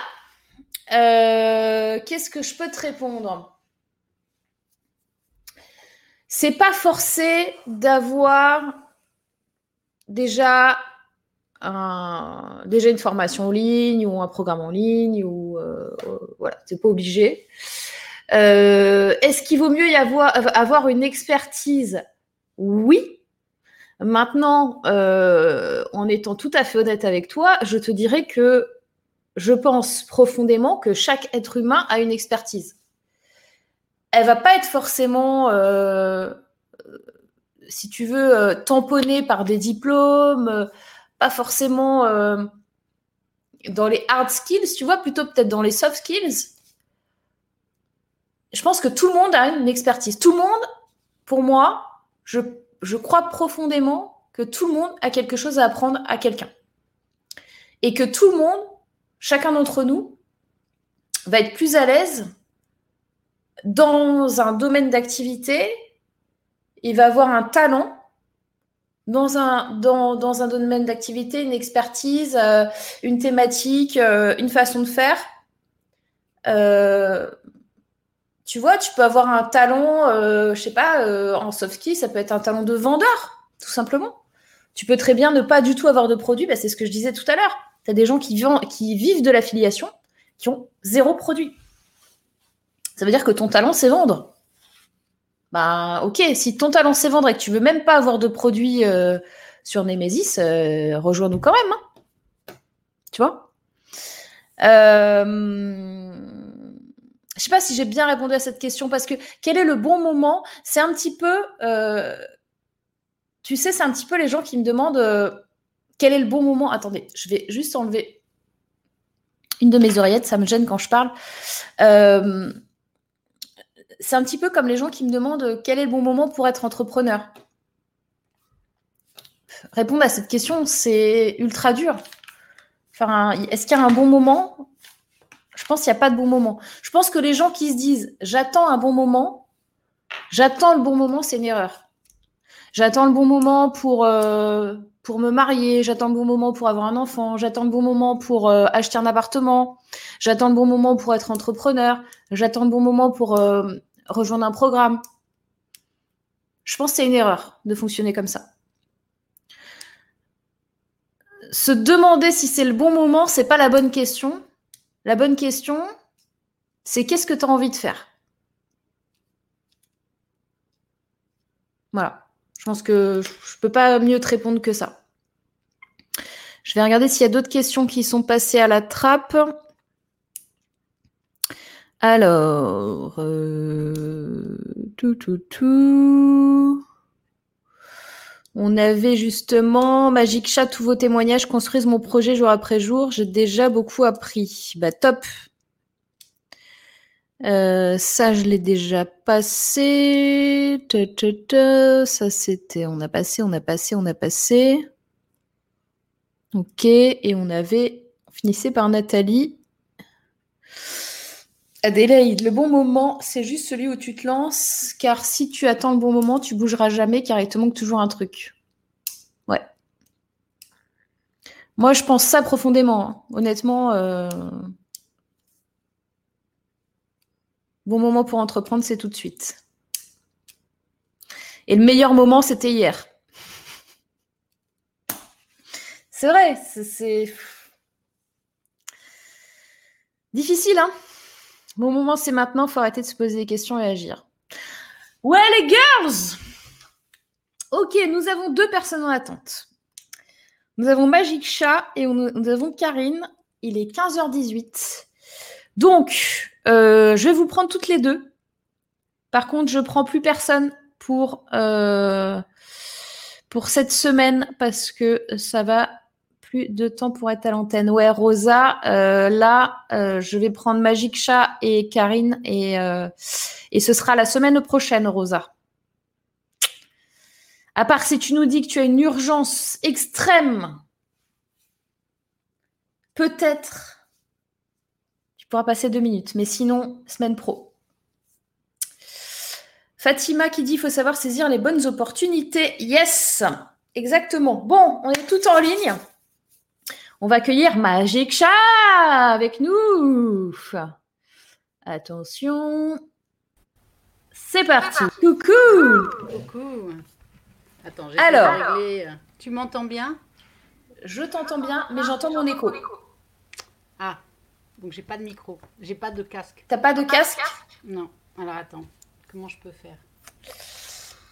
euh, qu'est-ce que je peux te répondre? C'est pas forcé d'avoir déjà déjà une formation en ligne ou un programme en ligne ou euh, euh, voilà, c'est pas obligé. Euh, est-ce qu'il vaut mieux y avoir, avoir une expertise? Oui. Maintenant, en étant tout à fait honnête avec toi, je te dirais que je pense profondément que chaque être humain a une expertise elle va pas être forcément, euh, si tu veux, euh, tamponnée par des diplômes, euh, pas forcément dans les hard skills, tu vois, plutôt peut-être dans les soft skills. Je pense que tout le monde a une expertise. Tout le monde, pour moi, je, je crois profondément que tout le monde a quelque chose à apprendre à quelqu'un. Et que tout le monde, chacun d'entre nous, va être plus à l'aise dans un domaine d'activité, il va avoir un talent dans un, domaine d'activité, une expertise, euh, une thématique, euh, une façon de faire. Euh, tu vois, tu peux avoir un talent, je sais pas, en soft skill, ça peut être un talent de vendeur, tout simplement. Tu peux très bien ne pas du tout avoir de produit. Bah, c'est ce que je disais tout à l'heure. Tu as des gens qui, qui vivent de l'affiliation qui ont zéro produit. Ça veut dire que ton talent, c'est vendre. Bah, ok, si ton talent, c'est vendre et que tu veux même pas avoir de produit euh, sur Nemesis, euh, rejoins-nous quand même. Hein. Tu vois? Euh, Je sais pas si j'ai bien répondu à cette question parce que quel est le bon moment? C'est un petit peu. Euh, tu sais, c'est un petit peu les gens qui me demandent quel est le bon moment? Attendez, je vais juste enlever une de mes oreillettes, ça me gêne quand je parle. Euh, c'est un petit peu comme les gens qui me demandent quel est le bon moment pour être entrepreneur? Répondre à cette question, c'est ultra dur. Enfin, est-ce qu'il y a un bon moment? Je pense qu'il n'y a pas de bon moment. Je pense que les gens qui se disent j'attends un bon moment, j'attends le bon moment, c'est une erreur. J'attends le bon moment pour, euh, pour me marier, j'attends le bon moment pour avoir un enfant, j'attends le bon moment pour euh, acheter un appartement, j'attends le bon moment pour être entrepreneur, j'attends le bon moment pour euh, rejoindre un programme. Je pense que c'est une erreur de fonctionner comme ça. Se demander si c'est le bon moment, c'est pas la bonne question. La bonne question, c'est qu'est-ce que tu as envie de faire? Voilà. Je pense que je ne peux pas mieux te répondre que ça. Je vais regarder s'il y a d'autres questions qui sont passées à la trappe. Alors, euh, tout, tout, tout. On avait justement Magic Chat, tous vos témoignages construisent mon projet jour après jour. J'ai déjà beaucoup appris. Bah top. Euh, ça, je l'ai déjà passé. Ça, c'était. On a passé, on a passé, on a passé. Ok. Et on avait. On finissait par Nathalie. Adélaïde, le bon moment, c'est juste celui où tu te lances, car si tu attends le bon moment, tu bougeras jamais, car il te manque toujours un truc. Ouais. Moi, je pense ça profondément. Hein. Honnêtement, euh, Bon moment pour entreprendre, c'est tout de suite. Et le meilleur moment, c'était hier. C'est vrai, c'est difficile, hein Bon moment, c'est maintenant, il faut arrêter de se poser des questions et agir. Ouais, les girls Ok, nous avons deux personnes en attente. Nous avons Magic Chat et nous avons Karine. Il est 15h18. Donc, euh, je vais vous prendre toutes les deux. Par contre, je prends plus personne pour, euh, pour cette semaine parce que ça va plus de temps pour être à l'antenne. Ouais, Rosa, euh, là, je vais prendre Magic Chat et Karine et, ce sera la semaine prochaine, Rosa. À part si tu nous dis que tu as une urgence extrême, peut-être pourras passer deux minutes. Mais sinon, semaine pro. Fatima qui dit il faut savoir saisir les bonnes opportunités. Yes, exactement. Bon, on est tout en ligne. On va accueillir Magic Chat avec nous. Attention. C'est parti. Coucou. Coucou. Attends, j'ai Alors, Tu m'entends bien? Je t'entends bien, mais j'entends mon écho. Ah, donc j'ai pas de micro, j'ai pas de casque. T'as pas de casque? Non. Alors attends, comment je peux faire?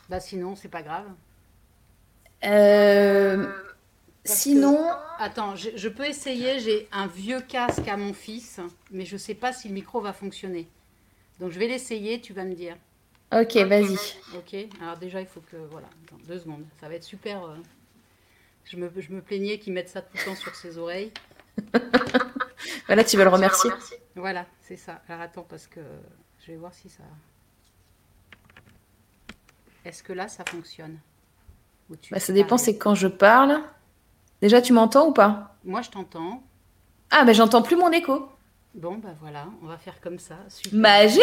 Bah sinon, c'est pas grave. Euh, sinon. Attends, je, peux essayer. J'ai un vieux casque à mon fils, mais je sais pas si le micro va fonctionner. Donc je vais l'essayer, tu vas me dire. Ok, vas-y. Ok, alors déjà il faut que. Voilà, deux secondes. Ça va être super. Euh, je, me, je me plaignais qu'ils mettent ça tout le temps sur ses oreilles. voilà, tu vas le remercier. Voilà, c'est ça. Alors attends, parce que je vais voir si ça. Est-ce que là, ça fonctionne bah, Ça dépend, c'est quand je parle. Déjà, tu m'entends ou pas? Moi, je t'entends. Ah, mais j'entends plus mon écho. Bon, bah voilà, on va faire comme ça. Magie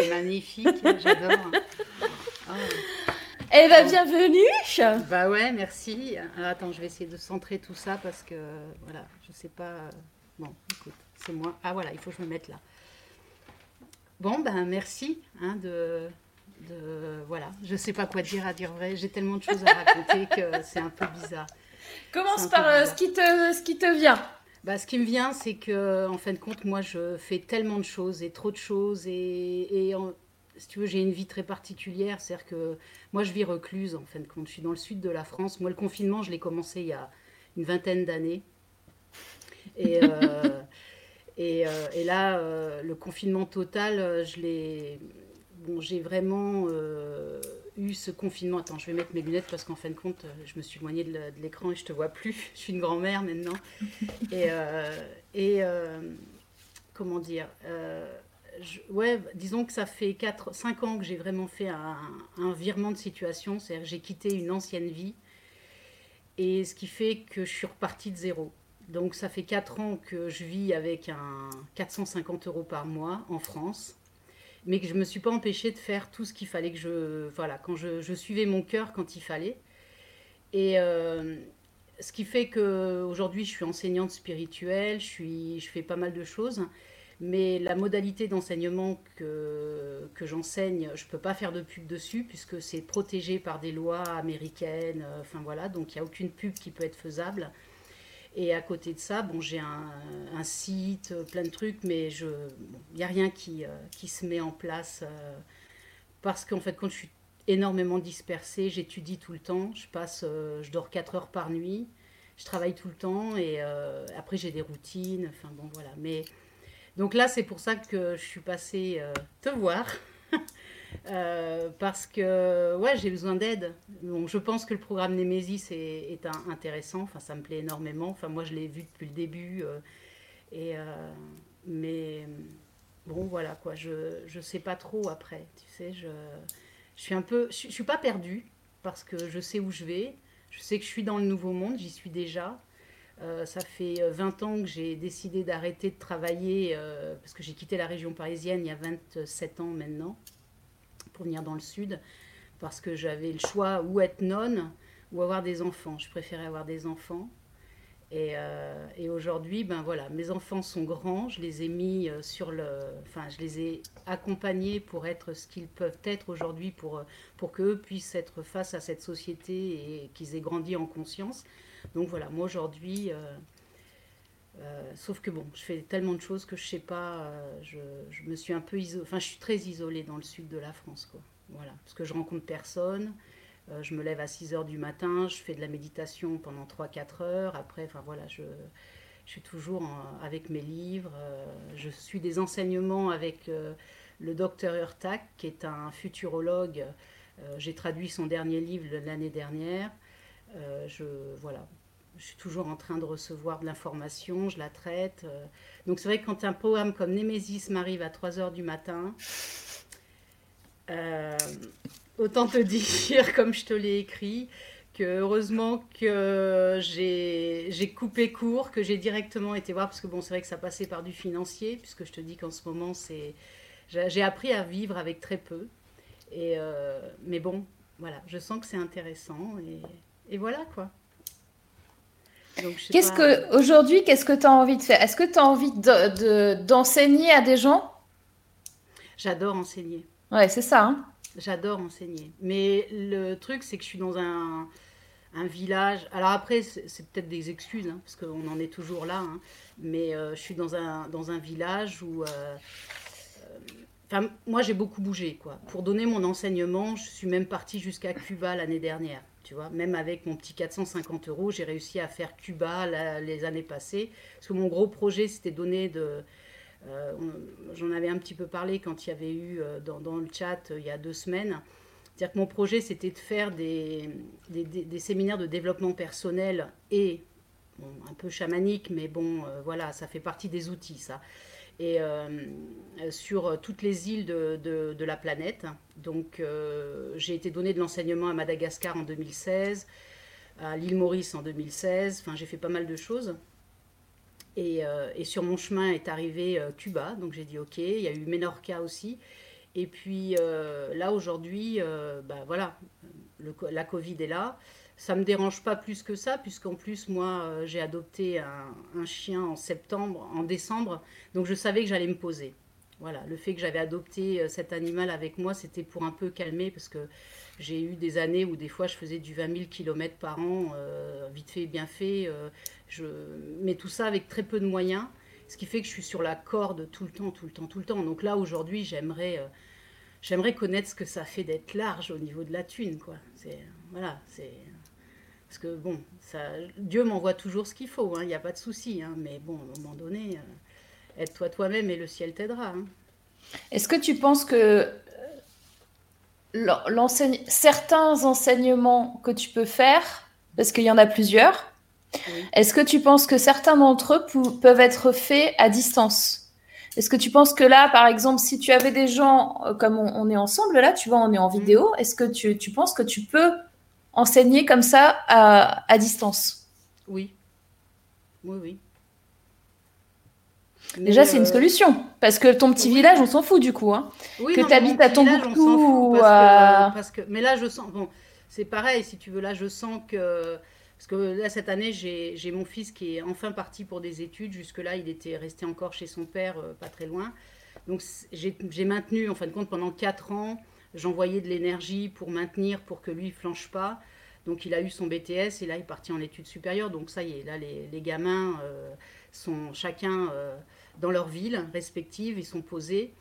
C'est magnifique, j'adore. Oh. Eh bien, bienvenue Bah ouais, merci. Alors, attends, je vais essayer de centrer tout ça parce que, voilà, je sais pas... Bon, écoute, c'est moi. Ah voilà, il faut que je me mette là. Bon, ben merci hein, de, De, voilà, je sais pas quoi dire à dire vrai. J'ai tellement de choses à raconter que c'est un peu bizarre. Commence par euh, ce, qui te, ce qui te vient. Bah, ce qui me vient, c'est que, en fin de compte, moi, je fais tellement de choses et trop de choses. Et, et si tu veux, j'ai une vie très particulière. C'est-à-dire que moi, je vis recluse, en fin de compte. Je suis dans le sud de la France. Moi, le confinement, je l'ai commencé il y a une vingtaine d'années. Et, euh, et, euh, et, là, euh, le confinement total, je l'ai. Bon, j'ai vraiment eu ce confinement. Attends, je vais mettre mes lunettes parce qu'en fin de compte, je me suis éloignée de l'écran et je te vois plus. Je suis une grand-mère maintenant. Et, et comment dire ouais, disons que ça fait 4, 5 ans que j'ai vraiment fait un, un, virement de situation. C'est-à-dire que j'ai quitté une ancienne vie. Et ce qui fait que je suis repartie de zéro. Donc ça fait 4 ans que je vis avec un 450 euros par mois en France, mais que je ne me suis pas empêchée de faire tout ce qu'il fallait que je... Voilà, quand je, suivais mon cœur quand il fallait. Et euh, ce qui fait qu'aujourd'hui je suis enseignante spirituelle, je, suis, je fais pas mal de choses, mais la modalité d'enseignement que, que j'enseigne, je ne peux pas faire de pub dessus puisque c'est protégé par des lois américaines, euh, enfin voilà, donc il n'y a aucune pub qui peut être faisable. Et à côté de ça, bon, j'ai un, site, plein de trucs, mais il n'y a rien qui, euh, qui, se met en place euh, parce qu'en fait, quand je suis énormément dispersée, j'étudie tout le temps, je passe, euh, je dors 4 heures par nuit, je travaille tout le temps et après j'ai des routines, enfin bon voilà. Mais donc là, c'est pour ça que je suis passée te voir. Euh, parce que ouais, j'ai besoin d'aide. Donc je pense que le programme Nemesis est, intéressant. Enfin, ça me plaît énormément. Enfin, moi, je l'ai vu depuis le début. Euh, et euh, mais bon, voilà quoi. Je je sais pas trop après. Tu sais, je je suis un peu, je, suis pas perdue parce que je sais où je vais. Je sais que je suis dans le nouveau monde. J'y suis déjà. Ça fait 20 ans que j'ai décidé d'arrêter de travailler parce que j'ai quitté la région parisienne il y a 27 ans maintenant pour venir dans le sud parce que j'avais le choix ou être nonne ou avoir des enfants. Je préférais avoir des enfants. Et, euh, et aujourd'hui, ben voilà, mes enfants sont grands, je les ai mis euh, sur le, enfin, je les ai accompagnés pour être ce qu'ils peuvent être aujourd'hui, pour pour qu'eux puissent être face à cette société et qu'ils aient grandi en conscience. Donc voilà, moi aujourd'hui, euh, euh, sauf que bon, je fais tellement de choses que je sais pas, euh, je, me suis un peu isolée, enfin je suis très isolée dans le sud de la France, quoi. Voilà, parce que je rencontre personne, euh, je me lève à 6 heures du matin, je fais de la méditation pendant 3-4 heures, après, enfin voilà, je, suis toujours avec mes livres, je suis des enseignements avec le docteur Urtac, qui est un futurologue, j'ai traduit son dernier livre l'année dernière, je, voilà, je suis toujours en train de recevoir de l'information, je la traite. Euh. Donc c'est vrai que quand un poème comme Némésis m'arrive à 3 heures du matin, euh, autant te dire, comme je te l'ai écrit, que heureusement que j'ai coupé court, que j'ai directement été voir, parce que bon, c'est vrai que ça passait par du financier, puisque je te dis qu'en ce moment, c'est j'ai appris à vivre avec très peu. Et euh, mais bon, voilà, je sens que c'est intéressant et voilà quoi. Qu'est-ce pas... que aujourd'hui, qu'est-ce que tu as envie de faire? Est-ce que tu as envie d'enseigner de, de, à des gens? J'adore enseigner. Ouais, c'est ça. Hein J'adore enseigner. Mais le truc, c'est que je suis dans un, un village. Alors après, c'est peut-être des excuses, hein, parce qu'on en est toujours là. Hein, mais euh, je suis dans un, dans un village où. Euh, Moi, j'ai beaucoup bougé, quoi. Pour donner mon enseignement, je suis même partie jusqu'à Cuba l'année dernière. Tu vois, même avec mon petit 450 euros, j'ai réussi à faire Cuba les années passées. Parce que mon gros projet, c'était donner de. Euh, J'en avais un petit peu parlé quand il y avait eu euh, dans, le chat euh, il y a deux semaines. C'est-à-dire que mon projet, c'était de faire des, séminaires de développement personnel et un peu chamanique, mais bon, euh, voilà, ça fait partie des outils, ça et euh, sur toutes les îles de, la planète. Donc euh, j'ai été donné de l'enseignement à Madagascar en 2016, à l'île Maurice en 2016, enfin j'ai fait pas mal de choses. Et, euh, et, sur mon chemin est arrivé euh, Cuba, donc j'ai dit ok, il y a eu Menorca aussi. Et puis euh, là aujourd'hui, bah, voilà, la Covid est là. Ça me dérange pas plus que ça, puisqu'en plus, moi, euh, j'ai adopté un, chien en septembre, en décembre, donc je savais que j'allais me poser. Voilà, le fait que j'avais adopté euh, cet animal avec moi, c'était pour un peu calmer parce que j'ai eu des années où des fois je faisais du 20 000 km par an, euh, vite fait, bien fait. Mais tout ça avec très peu de moyens, ce qui fait que je suis sur la corde tout le temps, tout le temps, tout le temps. Donc là, aujourd'hui, j'aimerais j'aimerais connaître ce que ça fait d'être large au niveau de la thune, quoi. Voilà, c'est parce que bon, ça, Dieu m'envoie toujours ce qu'il faut, hein, il n'y a pas de souci. Hein, mais bon, à un moment donné, euh, aide-toi toi-même et le ciel t'aidera. Hein. Est-ce que tu penses que certains enseignements que tu peux faire, parce qu'il y en a plusieurs, est-ce que tu penses que certains d'entre eux peuvent être faits à distance? Est-ce que tu penses que là, par exemple, si tu avais des gens euh, comme on, est ensemble, là, tu vois, on est en mmh. vidéo, est-ce que tu, tu penses que tu peux enseigner comme ça à, distance. Oui. Oui, oui. Déjà, c'est une euh, solution. Parce que ton petit village, on s'en fout du coup. Hein. Oui, que tu habites à Tombouctou. Parce, parce, que, mais là, je sens. Bon, c'est pareil, si tu veux. Là, je sens que. Parce que là, cette année, j'ai mon fils qui est enfin parti pour des études. Jusque-là, il était resté encore chez son père, euh, pas très loin. Donc, j'ai maintenu, en fin de compte, pendant quatre ans j'envoyais de l'énergie pour maintenir, pour que lui ne flanche pas. Donc il a eu son BTS et là il est parti en études supérieures. Donc ça y est, là les, gamins euh, sont chacun euh, dans leur ville respective, ils sont posés.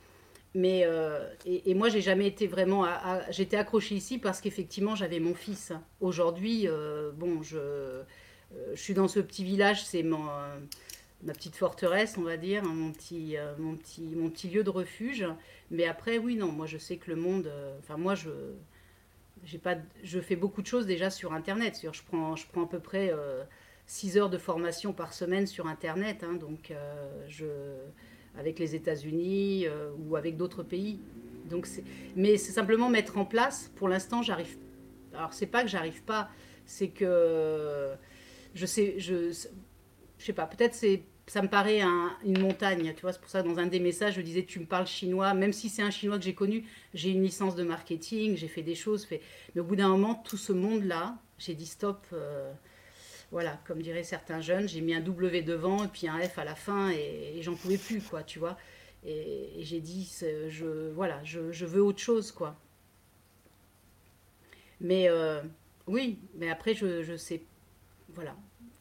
Mais euh, et, moi j'ai jamais été vraiment, j'étais accrochée ici parce qu'effectivement j'avais mon fils. Aujourd'hui, bon je, je suis dans ce petit village, c'est mon ma petite forteresse, on va dire, hein, mon, petit, euh, mon, petit, mon petit lieu de refuge. Mais après, oui, non, moi je sais que le monde. Euh, enfin, moi je. Pas, je fais beaucoup de choses déjà sur Internet. Je prends, je prends à peu près 6 euh, heures de formation par semaine sur Internet, hein, donc je, avec les États-Unis ou avec d'autres pays. Donc mais c'est simplement mettre en place. Pour l'instant, j'arrive. Alors c'est pas que j'arrive pas, c'est que je sais, je, je sais pas. Peut-être c'est ça me paraît une montagne, tu vois, c'est pour ça dans un des messages, je disais, tu me parles chinois, même si c'est un chinois que j'ai connu, j'ai une licence de marketing, j'ai fait des choses, mais au bout d'un moment, tout ce monde-là, j'ai dit stop, euh, voilà, comme diraient certains jeunes, j'ai mis un W devant et puis un F à la fin et, j'en pouvais plus, quoi, tu vois. Et, j'ai dit, je, voilà, je, je, veux autre chose, quoi. Mais euh, oui, mais après, je, je sais, voilà,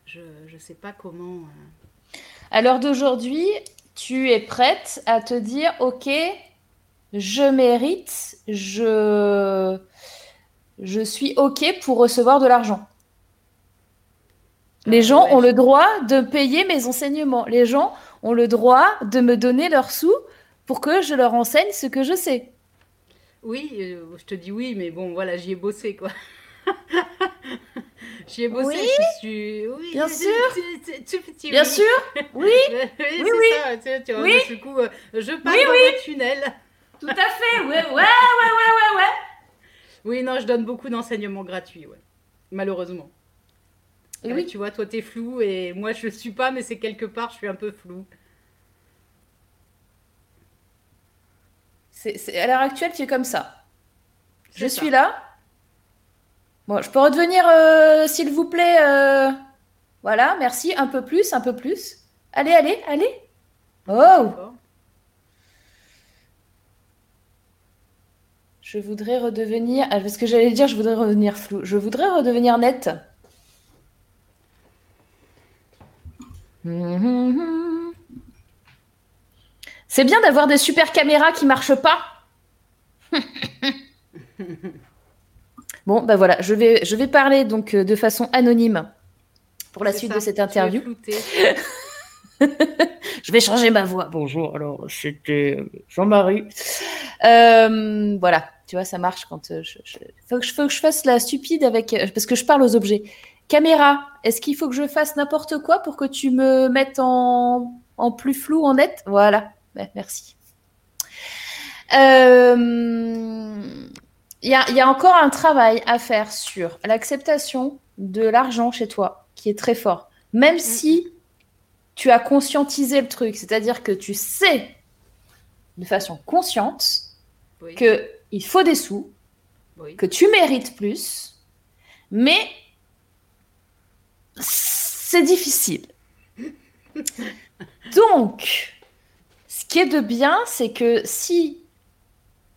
je ne sais pas comment... Euh, à l'heure d'aujourd'hui, tu es prête à te dire, OK, je mérite, je, je suis OK pour recevoir de l'argent. Les ah gens ont le droit de payer mes enseignements. Les gens ont le droit de me donner leurs sous pour que je leur enseigne ce que je sais. Oui, euh, je te dis oui, mais bon, voilà, j'y ai bossé, quoi. J'y ai bossé, oui je suis. Oui, bien sûr. bien sûr. Oui. oui, oui, oui. Ça, tu, tu oui. du coup, euh, je oui, dans un tunnel. Tout à fait. Ouais, ouais, ouais, ouais, ouais, ouais. Oui, non, je donne beaucoup d'enseignements gratuits, ouais. Malheureusement. Et oui. Tu vois, toi, t'es flou et moi, je ne suis pas, mais c'est quelque part, je suis un peu flou. C'est, à l'heure actuelle, tu es comme ça. Je suis là, Bon, je peux redevenir, euh, s'il vous plaît. Euh, voilà, merci. Un peu plus, un peu plus. Allez, allez, allez. Oh Je voudrais redevenir. Ah, parce que j'allais dire, je voudrais redevenir flou. Je voudrais redevenir net. C'est bien d'avoir des super caméras qui marchent pas. Bon, ben voilà, je vais, je vais parler donc euh, de façon anonyme pour la suite de cette interview. je vais changer ma voix. Bonjour, alors c'était Jean-Marie. Euh, voilà, tu vois, ça marche quand euh, je, Faut, que je, faut que je fasse la stupide avec. Parce que je parle aux objets. Caméra, est-ce qu'il faut que je fasse n'importe quoi pour que tu me mettes en, en plus flou, en net? Voilà, merci. Euh, il y a, encore un travail à faire sur l'acceptation de l'argent chez toi, qui est très fort. Même mm. si tu as conscientisé le truc, c'est-à-dire que tu sais de façon consciente que il faut des sous, que tu mérites plus, mais c'est difficile. Donc, qui est de bien, c'est que si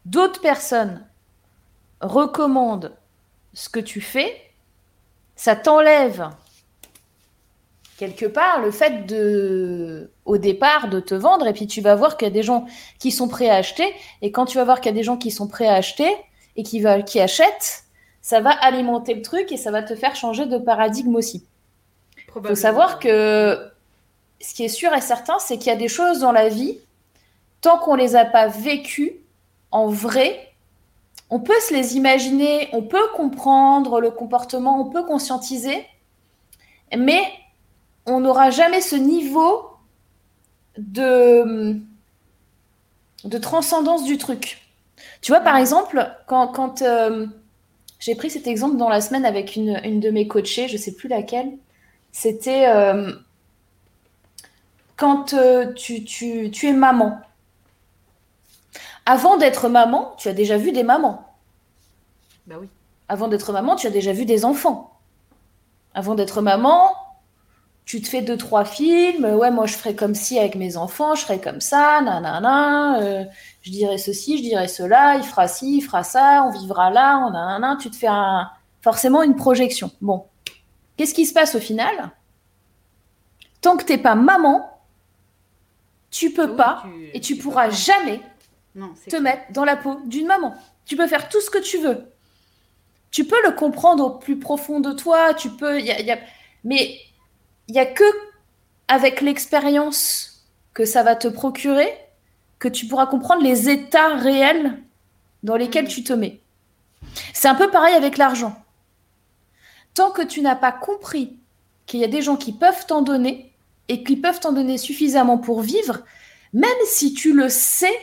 d'autres personnes recommandent ce que tu fais, ça t'enlève quelque part le fait de, au départ, de te vendre, et puis tu vas voir qu'il y a des gens qui sont prêts à acheter, et quand tu vas voir qu'il y a des gens qui sont prêts à acheter et qui, va, qui achètent, ça va alimenter le truc et ça va te faire changer de paradigme aussi. Il faut savoir que ce qui est sûr et certain, c'est qu'il y a des choses dans la vie, tant qu'on ne les a pas vécues en vrai, on peut se les imaginer, on peut comprendre le comportement, on peut conscientiser, mais on n'aura jamais ce niveau de, transcendance du truc. Tu vois, par exemple, quand, euh, j'ai pris cet exemple dans la semaine avec une, une de mes coachées, je ne sais plus laquelle, c'était euh, quand euh, tu es maman. Avant d'être maman, tu as déjà vu des mamans. Bah oui. Avant d'être maman, tu as déjà vu des enfants. Avant d'être maman, tu te fais deux, trois films. Ouais, moi, je ferais comme si avec mes enfants, je ferais comme ça, nanana. Euh, je dirais ceci, je dirais cela, il fera ci, il fera ça, on vivra là, on nanana. Tu te fais un, forcément une projection. Bon. Qu'est-ce qui se passe au final? Tant que tu n'es pas maman, tu peux pas et tu, pourras jamais te mettre dans la peau d'une maman. Tu peux faire tout ce que tu veux. Tu peux le comprendre au plus profond de toi, tu peux, y a, mais il y a que avec l'expérience que ça va te procurer que tu pourras comprendre les états réels dans lesquels mm. tu te mets. C'est un peu pareil avec l'argent. Tant que tu n'as pas compris qu'il y a des gens qui peuvent t'en donner et qui peuvent t'en donner suffisamment pour vivre, même si tu le sais,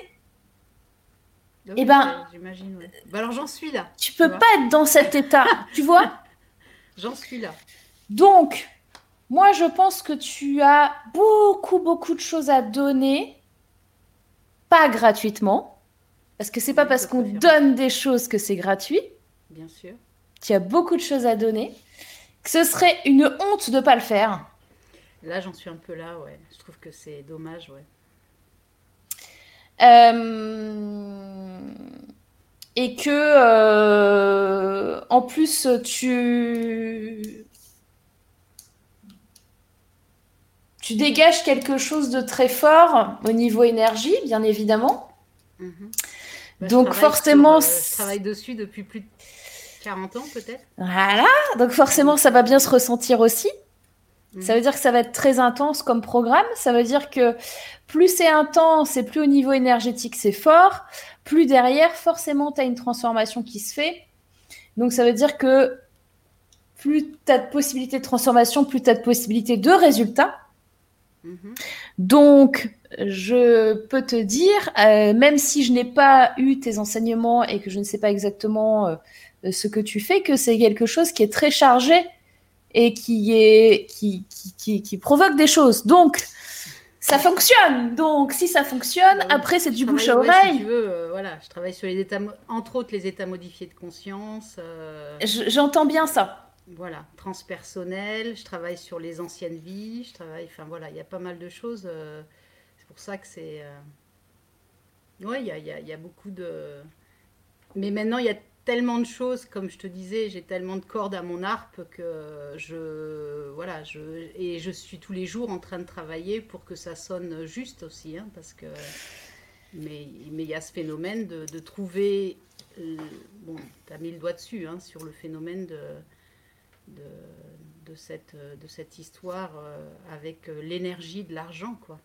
eh ben, j'imagine. Bah alors j'en suis là. Tu peux pas être dans cet état, tu vois? J'en suis là. Donc, moi, je pense que tu as beaucoup, beaucoup de choses à donner, pas gratuitement, parce que c'est pas parce qu'on donne des choses que c'est gratuit. Bien sûr. Tu as beaucoup de choses à donner, que ce serait une honte de pas le faire. Là, j'en suis un peu là, ouais. Je trouve que c'est dommage, ouais. Euh, et que euh, en plus tu tu dégages quelque chose de très fort au niveau énergie, bien évidemment. Mhm. Bah, donc forcément, euh, je travaille dessus depuis plus de 40 ans peut-être. Voilà, donc forcément ça va bien se ressentir aussi. Ça veut dire que ça va être très intense comme programme. Ça veut dire que plus c'est intense et plus au niveau énergétique c'est fort, plus derrière, forcément, tu as une transformation qui se fait. Donc ça veut dire que plus tu as de possibilités de transformation, plus tu as de possibilités de résultats. Mhm. Donc, je peux te dire, euh, même si je n'ai pas eu tes enseignements et que je ne sais pas exactement euh, ce que tu fais, que c'est quelque chose qui est très chargé et qui, est, qui, qui, qui, provoque des choses. Donc, ça fonctionne. Donc, si ça fonctionne, bah après, c'est du bouche à oreille. tu veux, euh, voilà, je travaille sur les états, entre autres les états modifiés de conscience. Euh, j'entends bien ça. Voilà, transpersonnel. Je travaille sur les anciennes vies. Je travaille, enfin voilà, il y a pas mal de choses. Euh, c'est pour ça que c'est. Oui, il y a, y a, beaucoup de. Mais maintenant, il y a tellement de choses, comme je te disais, j'ai tellement de cordes à mon harpe que je voilà, je et je suis tous les jours en train de travailler pour que ça sonne juste aussi, hein, parce que mais mais il y a ce phénomène de, de trouver bon, tu as mis le doigt dessus hein, sur le phénomène de, de, de cette de cette histoire euh, avec l'énergie de l'argent quoi.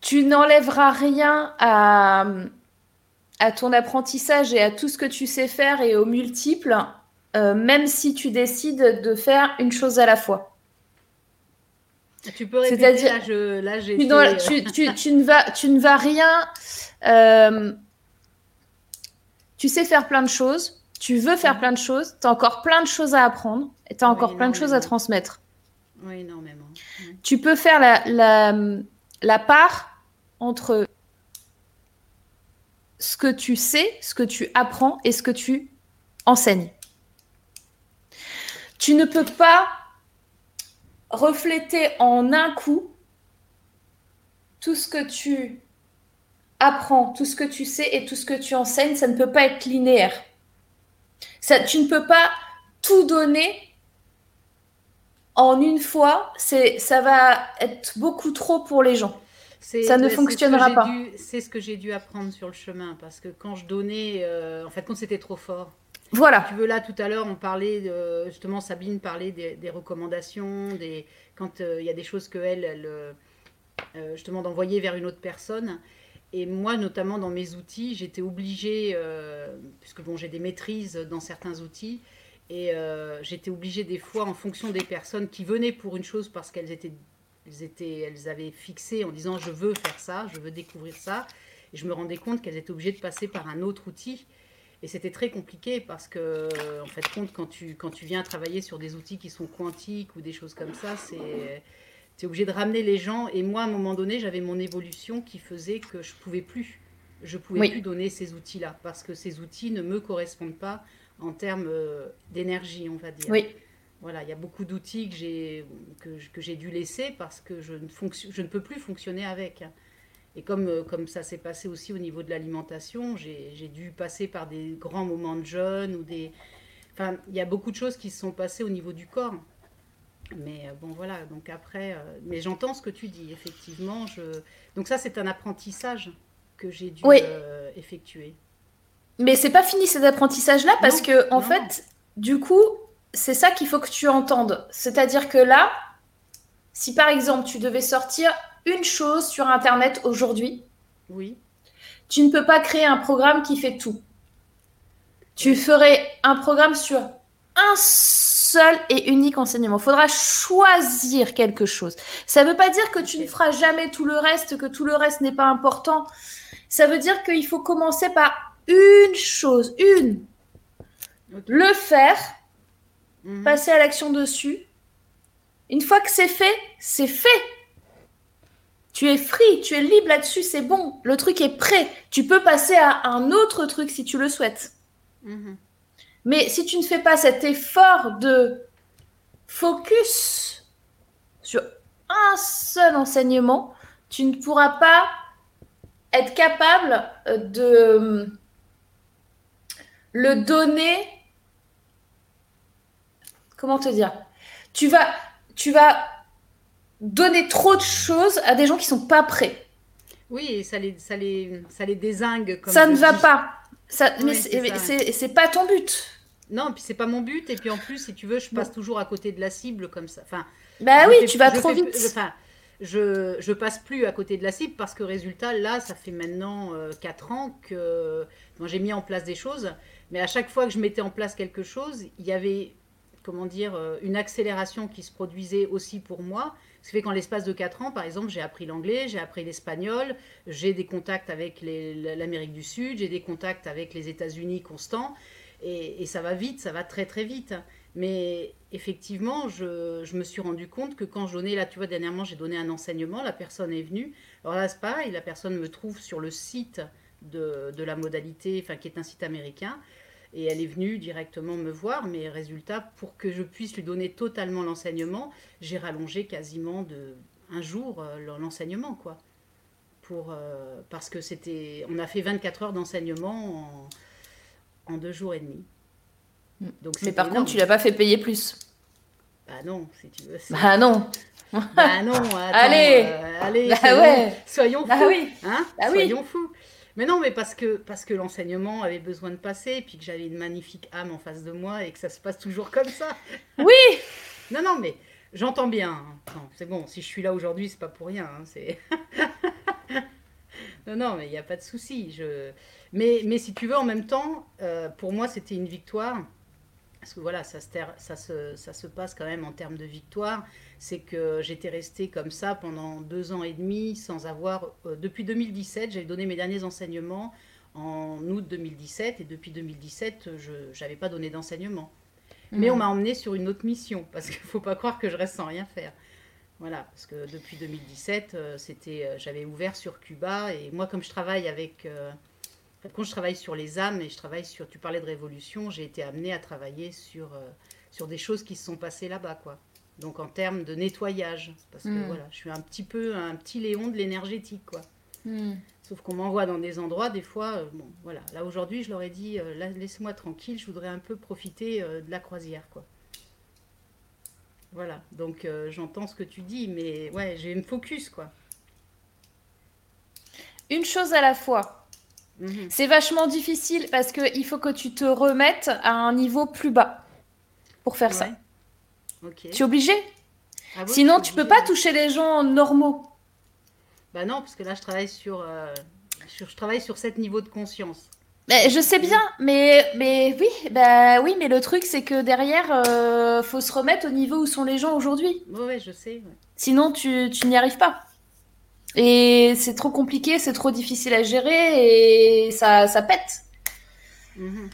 Tu n'enlèveras rien à à ton apprentissage et à tout ce que tu sais faire et aux multiples, euh, même si tu décides de faire une chose à la fois. Tu peux répéter, là, je, là j'ai tu, tu, tu, ne vas, tu ne vas rien... Euh, tu sais faire plein de choses, tu veux faire plein de choses, tu as encore plein de choses à apprendre et tu as encore plein de choses à transmettre. Oui, énormément. Tu peux faire la, la, la part entre ce que tu sais, ce que tu apprends et ce que tu enseignes. Tu ne peux pas refléter en un coup tout ce que tu apprends, tout ce que tu sais et tout ce que tu enseignes, ça ne peut pas être linéaire. Tu ne peux pas tout donner en une fois. Ça va être beaucoup trop pour les gens. Ça ne fonctionnera pas. C'est ce que j'ai dû apprendre sur le chemin parce que quand je donnais, euh, en fait, quand c'était trop fort. Voilà. tu veux, là, tout à l'heure, on parlait, de, justement, Sabine parlait des, recommandations, des, quand euh, il y a des choses qu'elle, elle, euh, justement, d'envoyer vers une autre personne. Et moi, notamment dans mes outils, j'étais obligée, puisque bon, j'ai des maîtrises dans certains outils, et j'étais obligée des fois, en fonction des personnes qui venaient pour une chose parce qu'elles étaient elles, étaient, elles avaient fixé en disant je veux faire ça, je veux découvrir ça. Et je me rendais compte qu'elles étaient obligées de passer par un autre outil. Et c'était très compliqué parce que, en fait, compte, quand tu, quand tu viens travailler sur des outils qui sont quantiques ou des choses comme ça, c'est tu es obligé de ramener les gens. Et moi, à un moment donné, j'avais mon évolution qui faisait que je pouvais plus. Je pouvais plus donner ces outils-là parce que ces outils ne me correspondent pas en termes euh, d'énergie, on va dire. Oui. Voilà, il y a beaucoup d'outils que j'ai que, j'ai dû laisser parce que je ne, je ne peux plus fonctionner avec. Et comme, euh, comme ça s'est passé aussi au niveau de l'alimentation, j'ai dû passer par des grands moments de jeûne ou des... Enfin, il y a beaucoup de choses qui se sont passées au niveau du corps. Mais euh, bon, voilà, donc après... Euh, mais j'entends ce que tu dis, effectivement. Je... Donc ça, c'est un apprentissage que j'ai dû effectuer. Mais c'est pas fini cet apprentissage-là parce que, en fait, du coup, c'est ça qu'il faut que tu entendes. C'est-à-dire que là, si par exemple tu devais sortir une chose sur Internet aujourd'hui, oui. tu ne peux pas créer un programme qui fait tout. Tu ferais un programme sur un seul et unique enseignement. Il faudra choisir quelque chose. Ça ne veut pas dire que tu ne feras jamais tout le reste, que tout le reste n'est pas important. Ça veut dire qu'il faut commencer par une chose, une. Le faire Mhm. passer à l'action dessus. Une fois que c'est fait, c'est fait. Tu es free, tu es libre là-dessus, c'est bon. Le truc est prêt. Tu peux passer à un autre truc si tu le souhaites. Mhm. Mais si tu ne fais pas cet effort de focus sur un seul enseignement, tu ne pourras pas être capable de euh, le donner comment te dire? Tu vas, tu vas donner trop de choses à des gens qui sont pas prêts. Oui, ça les, ça les, ça les désingue. Comme ça ne va pas. Ça, mais c'est pas ton but. Non, puis c'est pas mon but. Et puis en plus, si tu veux, je passe toujours à côté de la cible comme ça. Enfin, bah oui, tu vas trop vite. enfin, je, je passe plus à côté de la cible parce que résultat, là, ça fait maintenant 4 euh, ans que j'ai mis en place des choses. Mais à chaque fois que je mettais en place quelque chose, il y avait comment dire, euh, une accélération qui se produisait aussi pour moi. Ce qui fait qu'en l'espace de 4 ans, par exemple, j'ai appris l'anglais, j'ai appris l'espagnol, j'ai des contacts avec l'Amérique du Sud, j'ai des contacts avec les États-Unis constants, et, ça va vite, ça va très très vite. Mais effectivement, je, me suis rendu compte que quand je donnais, là tu vois, dernièrement j'ai donné un enseignement, la personne est venue. Alors là c'est pareil, la personne me trouve sur le site de, de la modalité, enfin qui est un site américain. Et elle est venue directement me voir, mais résultat, pour que je puisse lui donner totalement l'enseignement, j'ai rallongé quasiment de un jour euh, l'enseignement, quoi. Pour, euh, parce que c'était, on a fait 24 heures d'enseignement en, en, deux jours et demi. Mm. Donc, mais par contre, tu l'as pas fait payer plus. Bah non, si tu veux. Bah non. bah non. allez, euh, allez, bah soyons, ouais. soyons bah fous. oui. Hein bah soyons oui. fous. Mais non, mais parce que, parce que l'enseignement avait besoin de passer, puis que j'avais une magnifique âme en face de moi et que ça se passe toujours comme ça. Oui Non, non, mais j'entends bien. Hein. c'est bon, si je suis là aujourd'hui, c'est pas pour rien. Hein, c'est... non, non, mais il n'y a pas de souci. Je... Mais, mais si tu veux, en même temps, euh, pour moi, c'était une victoire. Parce que voilà, ça se, ça, se, ça se passe quand même en termes de victoire c'est que j'étais restée comme ça pendant deux ans et demi sans avoir... Euh, depuis 2017, j'avais donné mes derniers enseignements en août 2017 et depuis 2017, je n'avais pas donné d'enseignement. Mais on m'a emmené sur une autre mission parce qu'il ne faut pas croire que je reste sans rien faire. Voilà, parce que depuis 2017, euh, c'était, euh, j'avais ouvert sur Cuba et moi, comme je travaille avec, quand je travaille sur les âmes et je travaille sur, tu parlais de révolution, j'ai été amenée à travailler sur, sur des choses qui se sont passées là-bas, quoi. Donc en termes de nettoyage, parce que Mm. voilà, je suis un petit peu un petit Léon de l'énergétique, quoi. Hmm. Sauf qu'on m'envoie dans des endroits, des fois, euh, bon, voilà. Là aujourd'hui, je leur ai dit, euh, là, laissez-moi tranquille, je voudrais un peu profiter euh, de la croisière, quoi. Voilà, donc euh, j'entends ce que tu dis, mais ouais, j'ai une focus, quoi. Une chose à la fois. Mhm. C'est vachement difficile parce qu'il faut que tu te remettes à un niveau plus bas pour faire ça. Tu es obligé Ah Sinon, tu peux pas toucher les gens normaux. Bah non, parce que là, je travaille sur, euh, sur- je travaille sur cet niveau de conscience. Mais je sais bien, mais, mais oui, bah oui, mais le truc c'est que derrière, euh, faut se remettre au niveau où sont les gens aujourd'hui. Ouais, ouais, je sais. ouais. Sinon, tu, tu n'y arrives pas. Et c'est trop compliqué, c'est trop difficile à gérer et ça, ça pète. Mhm.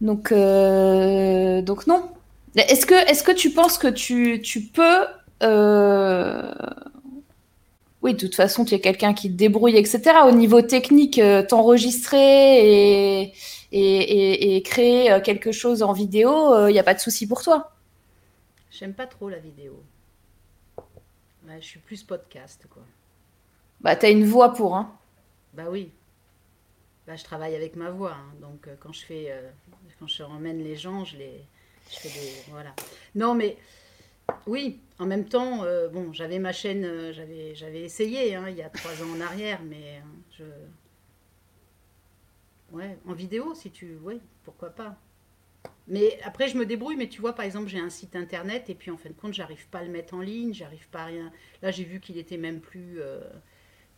Donc, euh, donc non. Est-ce que, tu penses que tu, tu peux... euh, Oui, de toute façon, tu es quelqu'un qui te débrouille, etc. Au niveau technique, euh, t'enregistrer et, et, et, et créer quelque chose en vidéo, il n'y a pas de souci pour toi. J'aime pas trop la vidéo. Ouais, je suis plus podcast, quoi. Bah, t'as une voix pour, hein. Bah oui. Bah, je travaille avec ma voix, hein, donc euh, quand je fais, euh, quand je emmène les gens, je les, je fais des, voilà. Non, mais oui, en même temps, euh, bon, j'avais ma chaîne, j'avais, j'avais essayé, hein, il y a trois ans en arrière, mais je, ouais, en vidéo, si tu, ouais, pourquoi pas. Mais après, je me débrouille, mais tu vois, par exemple, j'ai un site internet et puis en fin de compte, j'arrive pas à le mettre en ligne, j'arrive pas à rien. Là, j'ai vu qu'il était même plus.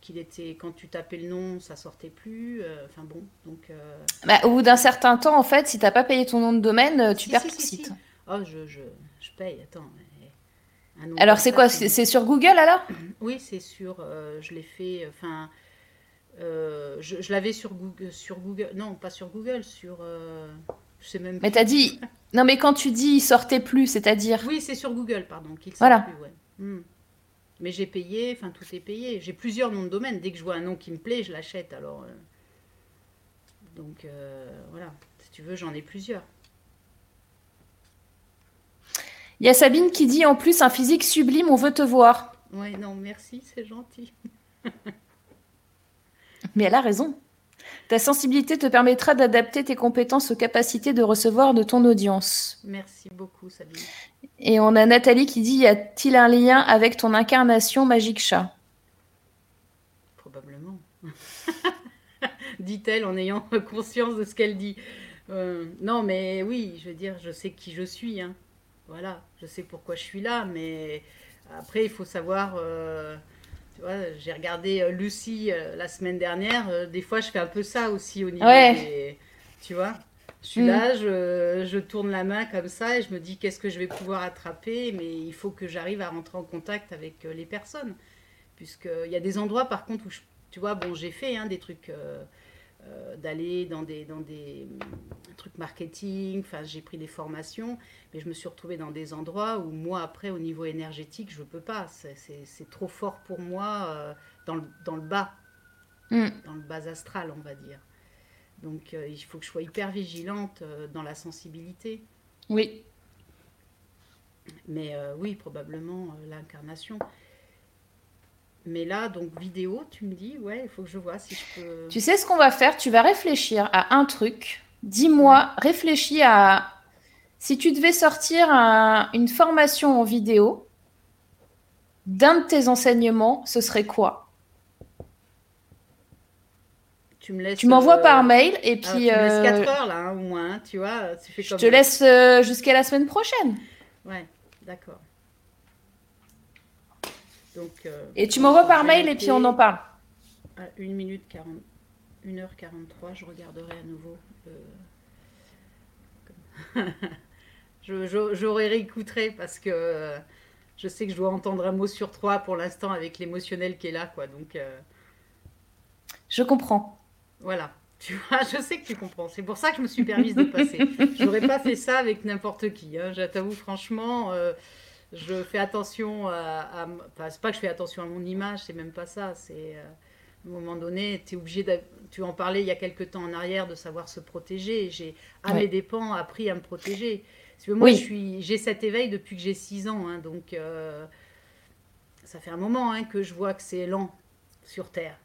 Qu'il était. Quand tu tapais le nom, ça sortait plus. euh, Enfin bon, donc. euh, Bah, au bout d'un certain temps, en fait, si t'as pas payé ton nom de domaine, euh, tu Si, perds si, ton si, site. si. Oh, je, je, je paye, attends. mais un nom Alors, c'est quoi C'est sur Google alors? Oui, c'est sur. je l'ai fait. Enfin. euh, je je l'avais sur Google, sur Google. Non, pas sur Google, sur. euh, je sais même Mais t'as dit. Non, mais quand tu dis il sortait plus, c'est-à-dire? Oui, c'est sur Google, pardon, qu'il Voilà. plus, ouais. Mais j'ai payé, enfin tout est payé. J'ai plusieurs noms de domaine. Dès que je vois un nom qui me plaît, je l'achète. Alors, euh, donc euh, voilà. Si tu veux, j'en ai plusieurs. Il y a Sabine qui dit en plus un physique sublime, on veut te voir. Ouais, non, merci, c'est gentil. Mais elle a raison. Ta sensibilité te permettra d'adapter tes compétences aux capacités de recevoir de ton audience. Merci beaucoup, Sabine. Et on a Nathalie qui dit y a-t-il un lien avec ton incarnation magique chat? Probablement. Dit-elle en ayant conscience de ce qu'elle dit. Euh, non, mais oui, je veux dire, je sais qui je suis. hein. Voilà, je sais pourquoi je suis là, mais après, il faut savoir. euh, tu vois, j'ai regardé euh, Lucie euh, la semaine dernière. euh, des fois, je fais un peu ça aussi au niveau Ouais. des. Tu vois je suis Mm. là, je, je tourne la main comme ça et je me dis qu'est-ce que je vais pouvoir attraper, mais il faut que j'arrive à rentrer en contact avec les personnes. Puisqu'il y a des endroits, par contre, où, je- tu vois, bon, j'ai fait hein, des trucs euh, d'aller dans des, dans des trucs marketing, enfin, j'ai pris des formations, mais je me suis retrouvée dans des endroits où moi, après, au niveau énergétique, je ne peux pas. C'est- trop fort pour moi euh, dans, le, dans le bas, Mm. dans le bas astral, on va dire. Donc, euh, il faut que je sois hyper vigilante euh, dans la sensibilité. Oui. Mais oui, probablement l'incarnation. Mais là, donc vidéo, tu me dis, ouais, il faut que je vois si je peux. Tu sais ce qu'on va faire? Tu vas réfléchir à un truc. Dis-moi, réfléchis à si tu devais sortir un- une formation en vidéo d'un de tes enseignements, ce serait quoi? Tu me laisses. Tu m'envoies euh, par mail et alors, puis tu me laisses euh, 4 heures là, hein, au moins, hein, tu vois. Tu fais je comme te laisse euh, jusqu'à la semaine prochaine. Ouais, d'accord. Donc. euh, Et tu m'envoies par mail et puis on en parle. À 1 minute 40. 1h43, je regarderai à nouveau. euh, je, je, je réécouterai parce que euh, je sais que je dois entendre un mot sur trois pour l'instant avec l'émotionnel qui est là, quoi. Donc euh, Je comprends. voilà. Tu vois, je sais que tu comprends. C'est pour ça que je me suis permise de passer. J'aurais pas fait ça avec n'importe qui. Hein. Je t'avoue, franchement, euh, je fais attention à. à Enfin, c'est pas que je fais attention à mon image, c'est même pas ça. C'est. euh, à un moment donné, tu es obligé. Tu en parlais il y a quelques temps en arrière de savoir se protéger. J'ai, à Ouais. mes dépens, appris à me protéger. moi, je suis, j'ai cet éveil depuis que j'ai 6 ans, hein, donc euh, ça fait un moment hein, que je vois que c'est lent sur Terre.